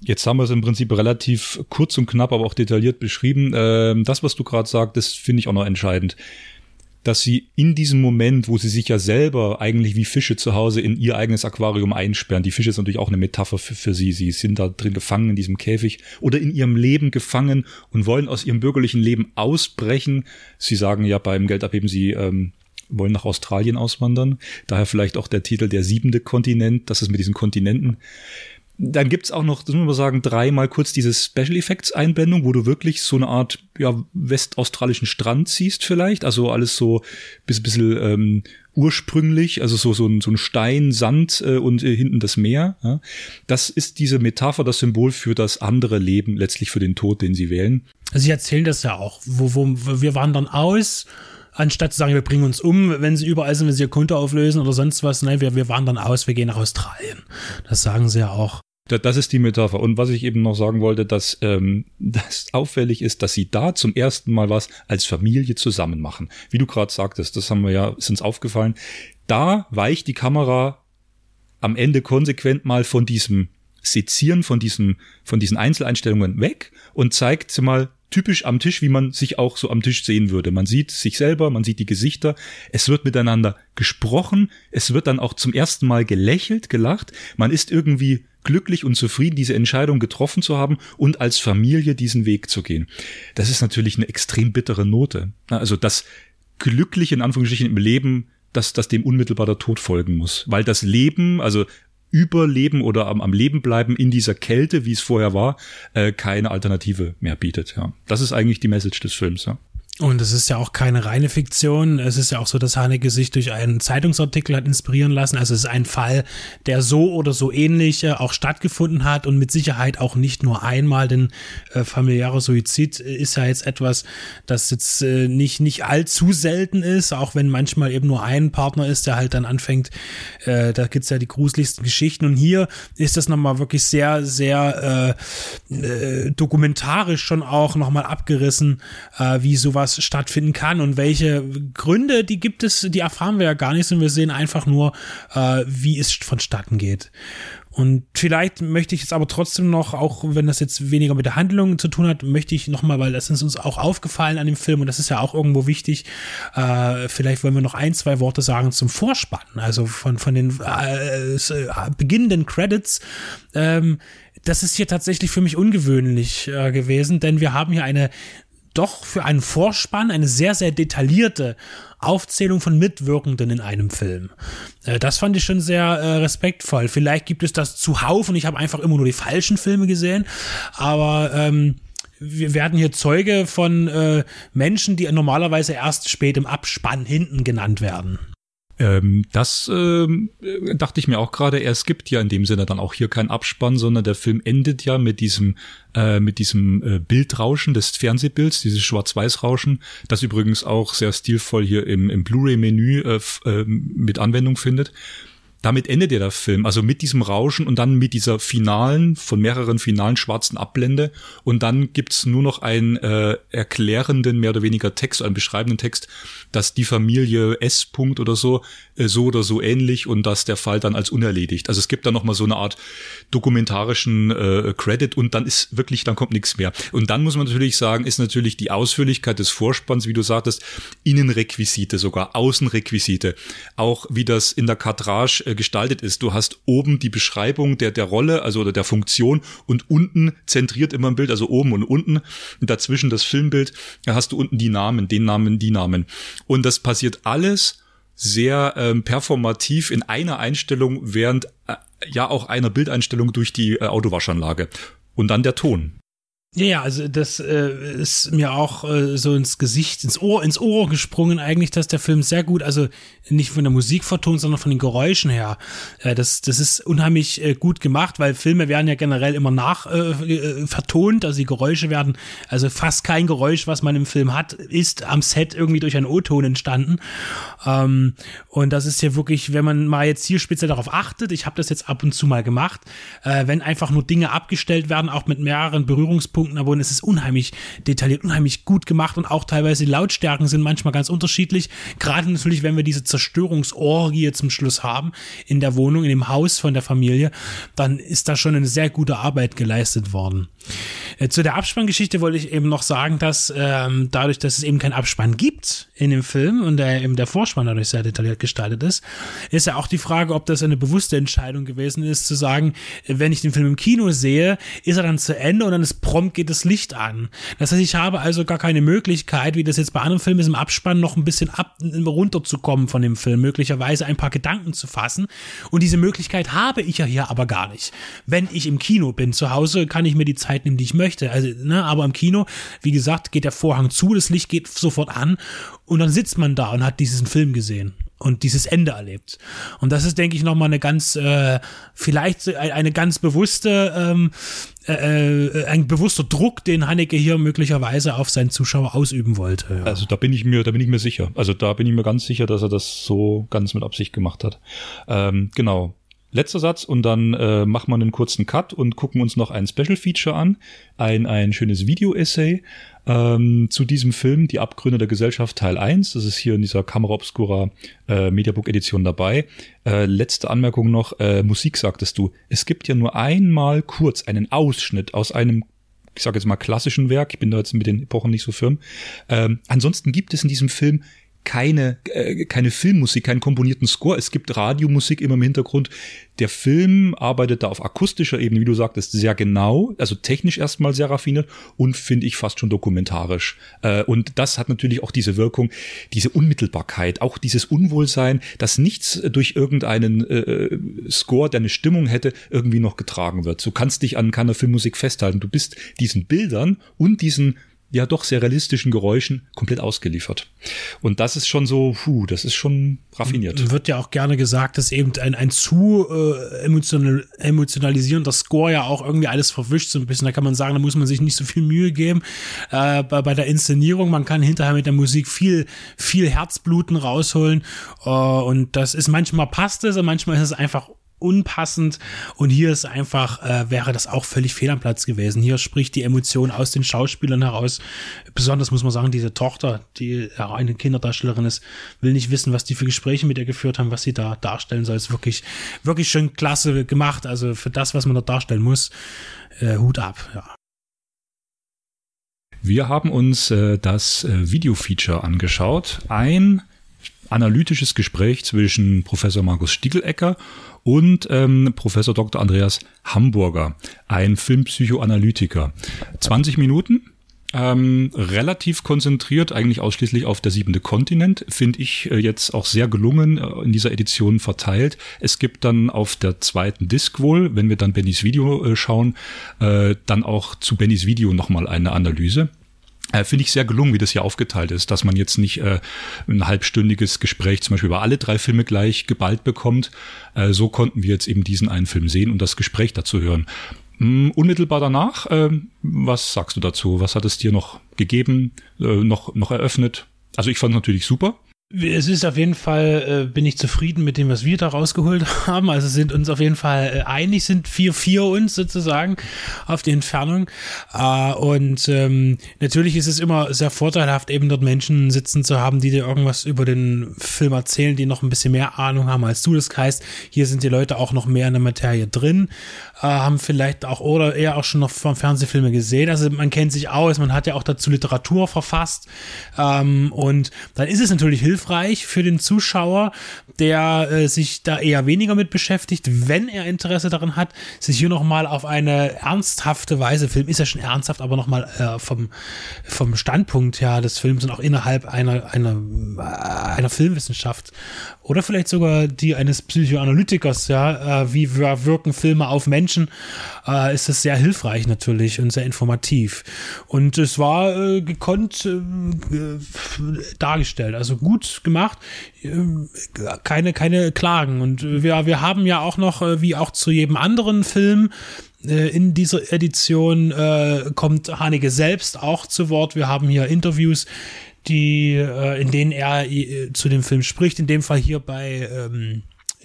Jetzt haben wir es im Prinzip relativ kurz und knapp, aber auch detailliert beschrieben. Ähm, das, was du gerade sagst, finde ich auch noch entscheidend. Dass sie in diesem Moment, wo sie sich ja selber eigentlich wie Fische zu Hause in ihr eigenes Aquarium einsperren, die Fische ist natürlich auch eine Metapher für, für sie. Sie sind da drin gefangen in diesem Käfig oder in ihrem Leben gefangen und wollen aus ihrem bürgerlichen Leben ausbrechen. Sie sagen ja beim Geldabheben, sie ähm, wollen nach Australien auswandern. Daher vielleicht auch der Titel Der siebente Kontinent, das ist mit diesen Kontinenten. Dann gibt's auch noch, das muss man sagen, dreimal kurz diese Special Effects Einblendung, wo du wirklich so eine Art ja, westaustralischen Strand siehst vielleicht. Also alles so bis bisschen ähm, ursprünglich, also so, so, ein, so ein Stein, Sand äh, und äh, hinten das Meer. Ja. Das ist diese Metapher, das Symbol für das andere Leben, letztlich für den Tod, den sie wählen. Also sie erzählen das ja auch, wo, wo wir wandern aus anstatt zu sagen, wir bringen uns um, wenn sie überall sind, wenn sie ihr Konto auflösen oder sonst was, nein, wir, wir wandern aus, wir gehen nach Australien. Das sagen sie ja auch. Das ist die Metapher. Und was ich eben noch sagen wollte, dass ähm, das auffällig ist, dass sie da zum ersten Mal was als Familie zusammen machen. Wie du gerade sagtest, das haben wir ja, ist uns aufgefallen da weicht die Kamera am Ende konsequent mal von diesem Sezieren, von diesem, von diesen Einzeleinstellungen weg und zeigt mal typisch am Tisch, wie man sich auch so am Tisch sehen würde. Man sieht sich selber, man sieht die Gesichter, es wird miteinander gesprochen, es wird dann auch zum ersten Mal gelächelt, gelacht, man ist irgendwie glücklich und zufrieden, diese Entscheidung getroffen zu haben und als Familie diesen Weg zu gehen. Das ist natürlich eine extrem bittere Note. Also das Glückliche in Anführungsstrichen im Leben, dass, dass dem unmittelbar der Tod folgen muss. Weil das Leben, also Überleben oder am, am Leben bleiben in dieser Kälte, wie es vorher war, äh, keine Alternative mehr bietet. Ja. Das ist eigentlich die Message des Films. Ja. Und es ist ja auch keine reine Fiktion. Es ist ja auch so, dass Haneke sich durch einen Zeitungsartikel hat inspirieren lassen. Also es ist ein Fall, der so oder so ähnlich äh, auch stattgefunden hat und mit Sicherheit auch nicht nur einmal, denn äh, familiärer Suizid ist ja jetzt etwas, das jetzt äh, nicht, nicht allzu selten ist, auch wenn manchmal eben nur ein Partner ist, der halt dann anfängt, äh, da gibt's ja die gruseligsten Geschichten. Und hier ist das nochmal wirklich sehr, sehr äh, äh, dokumentarisch schon auch nochmal abgerissen, äh, wie sowas was stattfinden kann und welche Gründe, die gibt es, die erfahren wir ja gar nicht, sondern wir sehen einfach nur, äh, wie es vonstatten geht. Und vielleicht möchte ich jetzt aber trotzdem noch, auch wenn das jetzt weniger mit der Handlung zu tun hat, möchte ich nochmal, weil das ist uns auch aufgefallen an dem Film und das ist ja auch irgendwo wichtig, äh, vielleicht wollen wir noch ein, zwei Worte sagen zum Vorspann, also von, von den äh, äh beginnenden Credits. Ähm, das ist hier tatsächlich für mich ungewöhnlich äh, gewesen, denn wir haben hier eine doch für einen Vorspann eine sehr, sehr detaillierte Aufzählung von Mitwirkenden in einem Film. Äh, das fand ich schon sehr äh, respektvoll. Vielleicht gibt es das zuhauf und ich habe einfach immer nur die falschen Filme gesehen, aber ähm, wir werden hier Zeuge von äh, Menschen, die normalerweise erst spät im Abspann hinten genannt werden. Ähm, das ähm, dachte ich mir auch gerade. Es gibt ja in dem Sinne dann auch hier keinen Abspann, sondern der Film endet ja mit diesem äh, mit diesem äh, Bildrauschen des Fernsehbilds, dieses Schwarz-Weiß-Rauschen, das übrigens auch sehr stilvoll hier im, im Blu-ray-Menü äh, äh, mit Anwendung findet damit endet ja der Film, also mit diesem Rauschen und dann mit dieser finalen, von mehreren finalen schwarzen Abblende und dann gibt's nur noch einen äh, erklärenden, mehr oder weniger Text, einen beschreibenden Text, dass die Familie S. -Punkt oder so so oder so ähnlich und dass der Fall dann als unerledigt. Also es gibt dann nochmal so eine Art dokumentarischen äh, Credit und dann ist wirklich, dann kommt nichts mehr. Und dann muss man natürlich sagen, ist natürlich die Ausführlichkeit des Vorspanns, wie du sagtest, Innenrequisite, sogar Außenrequisite, auch wie das in der Kadrage äh, gestaltet ist. Du hast oben die Beschreibung der, der Rolle, also oder der Funktion und unten zentriert immer ein Bild, also oben und unten. Und dazwischen das Filmbild, da hast du unten die Namen, den Namen, die Namen. Und das passiert alles sehr ähm, performativ in einer Einstellung, während äh, ja auch einer Bildeinstellung durch die äh, Autowaschanlage. Und dann der Ton. Ja, ja, also das äh, ist mir auch äh, so ins Gesicht, ins Ohr, ins Ohr gesprungen eigentlich, dass der Film sehr gut, also nicht von der Musik vertont, sondern von den Geräuschen her. Äh, das, das ist unheimlich äh, gut gemacht, weil Filme werden ja generell immer nach äh, äh, vertont, also die Geräusche werden, also fast kein Geräusch, was man im Film hat, ist am Set irgendwie durch einen O-Ton entstanden. Ähm, und das ist ja wirklich, wenn man mal jetzt hier speziell darauf achtet, ich habe das jetzt ab und zu mal gemacht, äh, wenn einfach nur Dinge abgestellt werden, auch mit mehreren Berührungspunkten, Punkten verbunden. Es ist unheimlich detailliert, unheimlich gut gemacht und auch teilweise die Lautstärken sind manchmal ganz unterschiedlich. Gerade natürlich, wenn wir diese Zerstörungsorgie zum Schluss haben in der Wohnung, in dem Haus von der Familie, dann ist da schon eine sehr gute Arbeit geleistet worden. Äh, zu der Abspanngeschichte wollte ich eben noch sagen, dass ähm, dadurch, dass es eben keinen Abspann gibt in dem Film und der, eben der Vorspann dadurch sehr detailliert gestaltet ist, ist ja auch die Frage, ob das eine bewusste Entscheidung gewesen ist, zu sagen, wenn ich den Film im Kino sehe, ist er dann zu Ende und dann ist prompt geht das Licht an. Das heißt, ich habe also gar keine Möglichkeit, wie das jetzt bei anderen Filmen ist, im Abspann noch ein bisschen ab, runterzukommen von dem Film, möglicherweise ein paar Gedanken zu fassen. Und diese Möglichkeit habe ich ja hier aber gar nicht. Wenn ich im Kino bin, zu Hause kann ich mir die Zeit nehmen, die ich möchte. Also, ne, aber im Kino, wie gesagt, geht der Vorhang zu, das Licht geht sofort an und dann sitzt man da und hat diesen Film gesehen und dieses Ende erlebt. Und das ist, denke ich, nochmal eine ganz, äh, vielleicht eine ganz bewusste, ähm, äh, äh, ein bewusster Druck, den Haneke hier möglicherweise auf seinen Zuschauer ausüben wollte. Ja. Also da bin ich mir, da bin ich mir sicher. Also da bin ich mir ganz sicher, dass er das so ganz mit Absicht gemacht hat. Ähm, genau. Letzter Satz und dann äh, machen wir einen kurzen Cut und gucken uns noch ein Special Feature an, ein, ein schönes Video-Essay ähm, zu diesem Film, Die Abgründe der Gesellschaft Teil 1. Das ist hier in dieser Kamera Obscura äh, Mediabook Edition dabei. Äh, letzte Anmerkung noch, äh, Musik sagtest du. Es gibt ja nur einmal kurz einen Ausschnitt aus einem ich sage jetzt mal klassischen Werk, ich bin da jetzt mit den Epochen nicht so firm. Ähm, ansonsten gibt es in diesem Film keine, äh, keine Filmmusik, keinen komponierten Score. Es gibt Radiomusik immer im Hintergrund. Der Film arbeitet da auf akustischer Ebene, wie du sagtest, sehr genau, also technisch erstmal sehr raffiniert und finde ich fast schon dokumentarisch. Äh, und das hat natürlich auch diese Wirkung, diese Unmittelbarkeit, auch dieses Unwohlsein, dass nichts durch irgendeinen äh, Score, der eine Stimmung hätte, irgendwie noch getragen wird. Du kannst dich an keiner Filmmusik festhalten. Du bist diesen Bildern und diesen ja doch sehr realistischen Geräuschen komplett ausgeliefert. Und das ist schon so, puh, das ist schon raffiniert. Wird ja auch gerne gesagt, dass eben ein, ein zu äh, emotional, emotionalisierender Score ja auch irgendwie alles verwischt so ein bisschen. Da kann man sagen, da muss man sich nicht so viel Mühe geben äh, bei, bei der Inszenierung. Man kann hinterher mit der Musik viel, viel Herzbluten rausholen. Äh, und das ist manchmal passt es und manchmal ist es einfach unpassend und hier ist einfach, äh, wäre das auch völlig fehl am Platz gewesen. Hier spricht die Emotion aus den Schauspielern heraus. Besonders muss man sagen, diese Tochter, die ja eine Kinderdarstellerin ist, will nicht wissen, was die für Gespräche mit ihr geführt haben, was sie da darstellen soll. Ist wirklich, wirklich schön klasse gemacht. Also für das, was man da darstellen muss, äh, Hut ab, ja. Wir haben uns äh, das äh, Video-Feature angeschaut. Ein analytisches Gespräch zwischen Professor Markus Stiegelecker und ähm, Professor Dr. Andreas Hamburger, ein Filmpsychoanalytiker. 20 Minuten, ähm, relativ konzentriert, eigentlich ausschließlich auf der siebente Kontinent, finde ich äh, jetzt auch sehr gelungen äh, in dieser Edition verteilt. Es gibt dann auf der zweiten Disc wohl, wenn wir dann Bennys Video äh, schauen, äh, dann auch zu Bennys Video nochmal eine Analyse. Äh, Finde ich sehr gelungen, wie das hier aufgeteilt ist, dass man jetzt nicht äh, ein halbstündiges Gespräch zum Beispiel über alle drei Filme gleich geballt bekommt. Äh, so konnten wir jetzt eben diesen einen Film sehen und das Gespräch dazu hören. Mm, unmittelbar danach, äh, was sagst du dazu? Was hat es dir noch gegeben, äh, noch, noch eröffnet? Also ich fand natürlich super. Es ist auf jeden Fall, äh, bin ich zufrieden mit dem, was wir da rausgeholt haben. Also sind uns auf jeden Fall äh, einig, sind vier, vier uns sozusagen auf die Entfernung. Äh, und ähm, natürlich ist es immer sehr vorteilhaft, eben dort Menschen sitzen zu haben, die dir irgendwas über den Film erzählen, die noch ein bisschen mehr Ahnung haben als du. Das heißt, hier sind die Leute auch noch mehr in der Materie drin, äh, haben vielleicht auch oder eher auch schon noch vom Fernsehfilme gesehen. Also man kennt sich aus, man hat ja auch dazu Literatur verfasst. Ähm, und dann ist es natürlich hilfreich, hilfreich für den Zuschauer, der äh, sich da eher weniger mit beschäftigt, wenn er Interesse daran hat, sich hier nochmal auf eine ernsthafte Weise, Film ist ja schon ernsthaft, aber nochmal äh, vom, vom Standpunkt her des Films und auch innerhalb einer, einer, einer Filmwissenschaft oder vielleicht sogar die eines Psychoanalytikers, ja, äh, wie wirken Filme auf Menschen, äh, ist es sehr hilfreich natürlich und sehr informativ. Und es war äh, gekonnt äh, dargestellt, also gut gemacht, äh, keine, keine Klagen. Und wir, wir haben ja auch noch, äh, wie auch zu jedem anderen Film, in dieser Edition äh, kommt Haneke selbst auch zu Wort. Wir haben hier Interviews, die, äh, in denen er äh, zu dem Film spricht. In dem Fall hier bei ähm,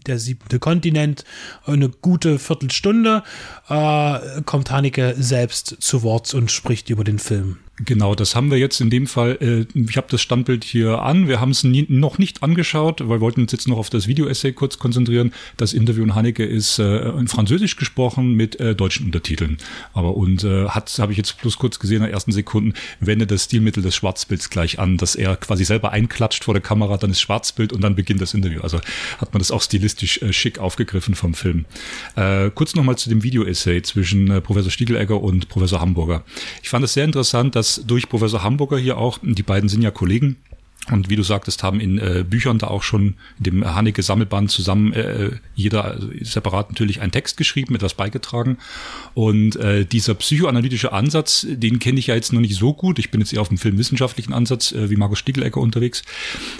der siebte Kontinent, eine gute Viertelstunde, äh, kommt Haneke selbst zu Wort und spricht über den Film. Genau, das haben wir jetzt in dem Fall. Äh, ich habe das Standbild hier an. Wir haben es noch nicht angeschaut, weil wir wollten uns jetzt noch auf das Video-Essay kurz konzentrieren. Das Interview in Haneke ist äh, in Französisch gesprochen mit äh, deutschen Untertiteln. Aber und äh, hat, habe ich jetzt bloß kurz gesehen in den ersten Sekunden, wendet das Stilmittel des Schwarzbilds gleich an, dass er quasi selber einklatscht vor der Kamera, dann ist Schwarzbild und dann beginnt das Interview. Also hat man das auch stilistisch äh, schick aufgegriffen vom Film. Äh, kurz nochmal zu dem Video-Essay zwischen äh, Professor Stiegelegger und Professor Hamburger. Ich fand es sehr interessant, dass das durch Professor Hamburger hier auch, die beiden sind ja Kollegen, und wie du sagtest, haben in äh, Büchern da auch schon dem Haneke Sammelband zusammen äh, jeder also separat natürlich einen Text geschrieben, etwas beigetragen. Und äh, dieser psychoanalytische Ansatz, den kenne ich ja jetzt noch nicht so gut. Ich bin jetzt eher auf dem filmwissenschaftlichen Ansatz äh, wie Markus Stiegelecker unterwegs,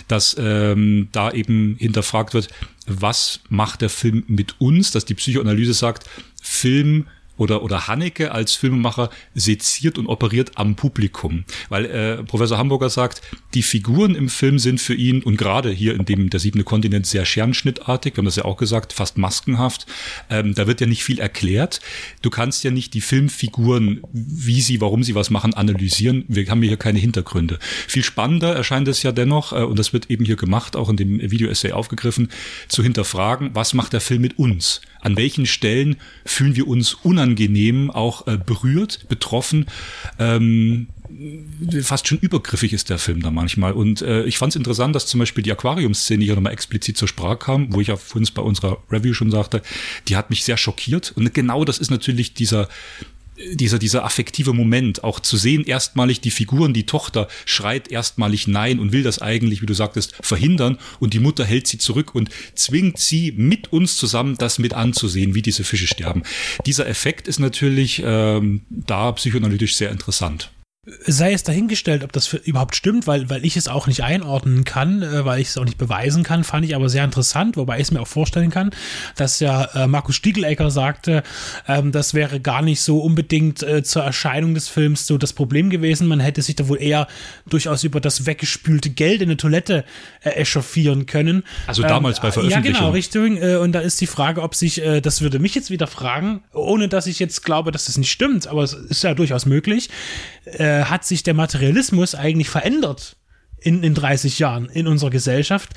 dass ähm, da eben hinterfragt wird, was macht der Film mit uns, dass die Psychoanalyse sagt, Film oder, oder Haneke als Filmemacher seziert und operiert am Publikum. Weil äh, Professor Hamburger sagt, die Figuren im Film sind für ihn und gerade hier in dem der siebente Kontinent sehr scherenschnittartig, wir haben das ja auch gesagt, fast maskenhaft. Ähm, da wird ja nicht viel erklärt. Du kannst ja nicht die Filmfiguren, wie sie, warum sie was machen, analysieren. Wir haben hier keine Hintergründe. Viel spannender erscheint es ja dennoch, äh, und das wird eben hier gemacht, auch in dem Video-Essay aufgegriffen, zu hinterfragen, was macht der Film mit uns? An welchen Stellen fühlen wir uns unangenehm, auch äh, berührt, betroffen? Ähm, fast schon übergriffig ist der Film da manchmal. Und äh, ich fand es interessant, dass zum Beispiel die Aquarium-Szene hier nochmal explizit zur Sprache kam, wo ich ja vorhin bei unserer Review schon sagte, die hat mich sehr schockiert. Und genau das ist natürlich dieser dieser, dieser affektive Moment, auch zu sehen, erstmalig die Figuren, die Tochter schreit erstmalig Nein und will das eigentlich, wie du sagtest, verhindern und die Mutter hält sie zurück und zwingt sie mit uns zusammen, das mit anzusehen, wie diese Fische sterben. Dieser Effekt ist natürlich ähm, da psychoanalytisch sehr interessant sei es dahingestellt, ob das überhaupt stimmt, weil, weil ich es auch nicht einordnen kann, äh, weil ich es auch nicht beweisen kann, fand ich aber sehr interessant, wobei ich es mir auch vorstellen kann, dass ja äh, Markus Stiegelecker sagte, ähm, das wäre gar nicht so unbedingt äh, zur Erscheinung des Films so das Problem gewesen. Man hätte sich da wohl eher durchaus über das weggespülte Geld in der Toilette äh, echauffieren können. Also damals ähm, bei Veröffentlichung. Ja, genau, Richtung. Äh, und da ist die Frage, ob sich, äh, das würde mich jetzt wieder fragen, ohne dass ich jetzt glaube, dass das nicht stimmt, aber es ist ja durchaus möglich. Äh, äh, hat sich der Materialismus eigentlich verändert in, in 30 Jahren in unserer Gesellschaft.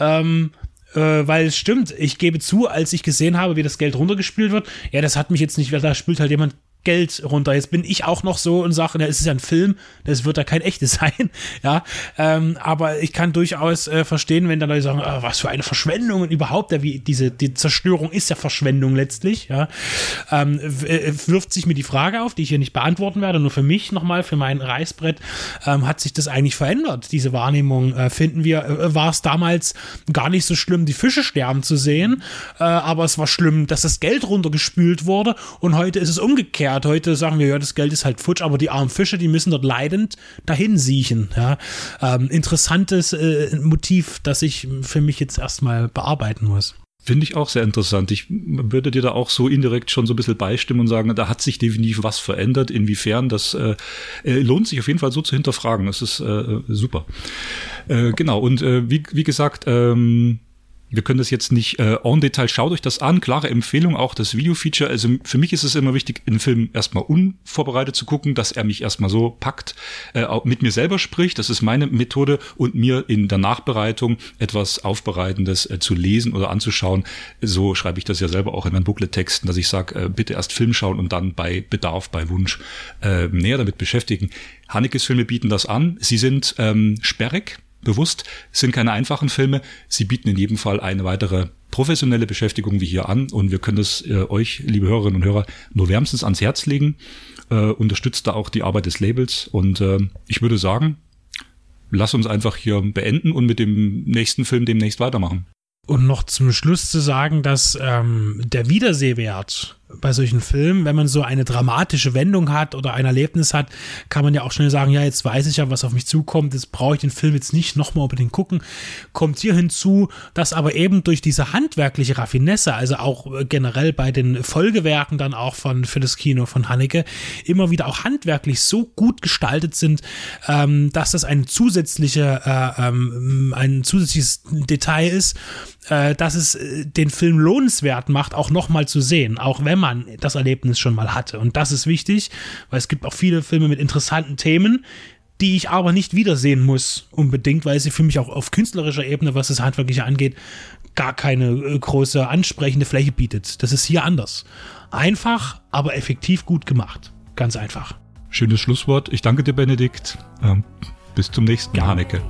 Ähm, äh, weil es stimmt, ich gebe zu, als ich gesehen habe, wie das Geld runtergespielt wird, ja, das hat mich jetzt nicht, weil da spielt halt jemand Geld runter. Jetzt bin ich auch noch so und sage, es ist ja ein Film, das wird da kein echtes sein, ja. Ähm, aber ich kann durchaus äh, verstehen, wenn dann Leute sagen, oh, was für eine Verschwendung und überhaupt, ja, wie diese die Zerstörung ist ja Verschwendung letztlich, ja. Ähm, äh, wirft sich mir die Frage auf, die ich hier nicht beantworten werde, nur für mich nochmal, für mein Reißbrett, ähm, hat sich das eigentlich verändert, diese Wahrnehmung, äh, finden wir, äh, war es damals gar nicht so schlimm, die Fische sterben zu sehen, äh, aber es war schlimm, dass das Geld runtergespült wurde und heute ist es umgekehrt Art. Heute sagen wir, ja, das Geld ist halt futsch, aber die armen Fische, die müssen dort leidend dahin siechen. Ja. Ähm, interessantes äh, Motiv, das ich für mich jetzt erstmal bearbeiten muss. Finde ich auch sehr interessant. Ich würde dir da auch so indirekt schon so ein bisschen beistimmen und sagen, da hat sich definitiv was verändert. Inwiefern, das äh, äh lohnt sich auf jeden Fall so zu hinterfragen. Das ist äh, super. Äh, genau, und äh, wie, wie gesagt, ähm, wir können das jetzt nicht äh, en Detail. Schaut euch das an. Klare Empfehlung, auch das Video-Feature. Also für mich ist es immer wichtig, einen Film erstmal unvorbereitet zu gucken, dass er mich erstmal so packt, äh, mit mir selber spricht. Das ist meine Methode und mir in der Nachbereitung etwas Aufbereitendes äh, zu lesen oder anzuschauen. So schreibe ich das ja selber auch in meinen Booklet-Texten, dass ich sage, äh, bitte erst Film schauen und dann bei Bedarf, bei Wunsch äh, näher damit beschäftigen. Hanekes Filme bieten das an. Sie sind ähm, sperrig bewusst, sind keine einfachen Filme. Sie bieten in jedem Fall eine weitere professionelle Beschäftigung wie hier an und wir können das äh, euch, liebe Hörerinnen und Hörer, nur wärmstens ans Herz legen. Äh, unterstützt da auch die Arbeit des Labels und äh, ich würde sagen, lass uns einfach hier beenden und mit dem nächsten Film demnächst weitermachen. Und noch zum Schluss zu sagen, dass ähm, der Wiedersehwert bei solchen Filmen, wenn man so eine dramatische Wendung hat oder ein Erlebnis hat, kann man ja auch schnell sagen, ja, jetzt weiß ich ja, was auf mich zukommt, jetzt brauche ich den Film jetzt nicht nochmal unbedingt gucken. Kommt hier hinzu, dass aber eben durch diese handwerkliche Raffinesse, also auch äh, generell bei den Folgewerken dann auch von für das Kino von Haneke, immer wieder auch handwerklich so gut gestaltet sind, ähm, dass das ein zusätzliche, äh, ähm, ein zusätzliches Detail ist, äh, dass es äh, den Film lohnenswert macht, auch nochmal zu sehen, auch wenn man das Erlebnis schon mal hatte. Und das ist wichtig, weil es gibt auch viele Filme mit interessanten Themen, die ich aber nicht wiedersehen muss, unbedingt, weil sie für mich auch auf künstlerischer Ebene, was das Handwerkliche angeht, gar keine äh, große ansprechende Fläche bietet. Das ist hier anders. Einfach, aber effektiv gut gemacht. Ganz einfach. Schönes Schlusswort. Ich danke dir, Benedikt. Ähm, bis zum nächsten Mal, Haneke.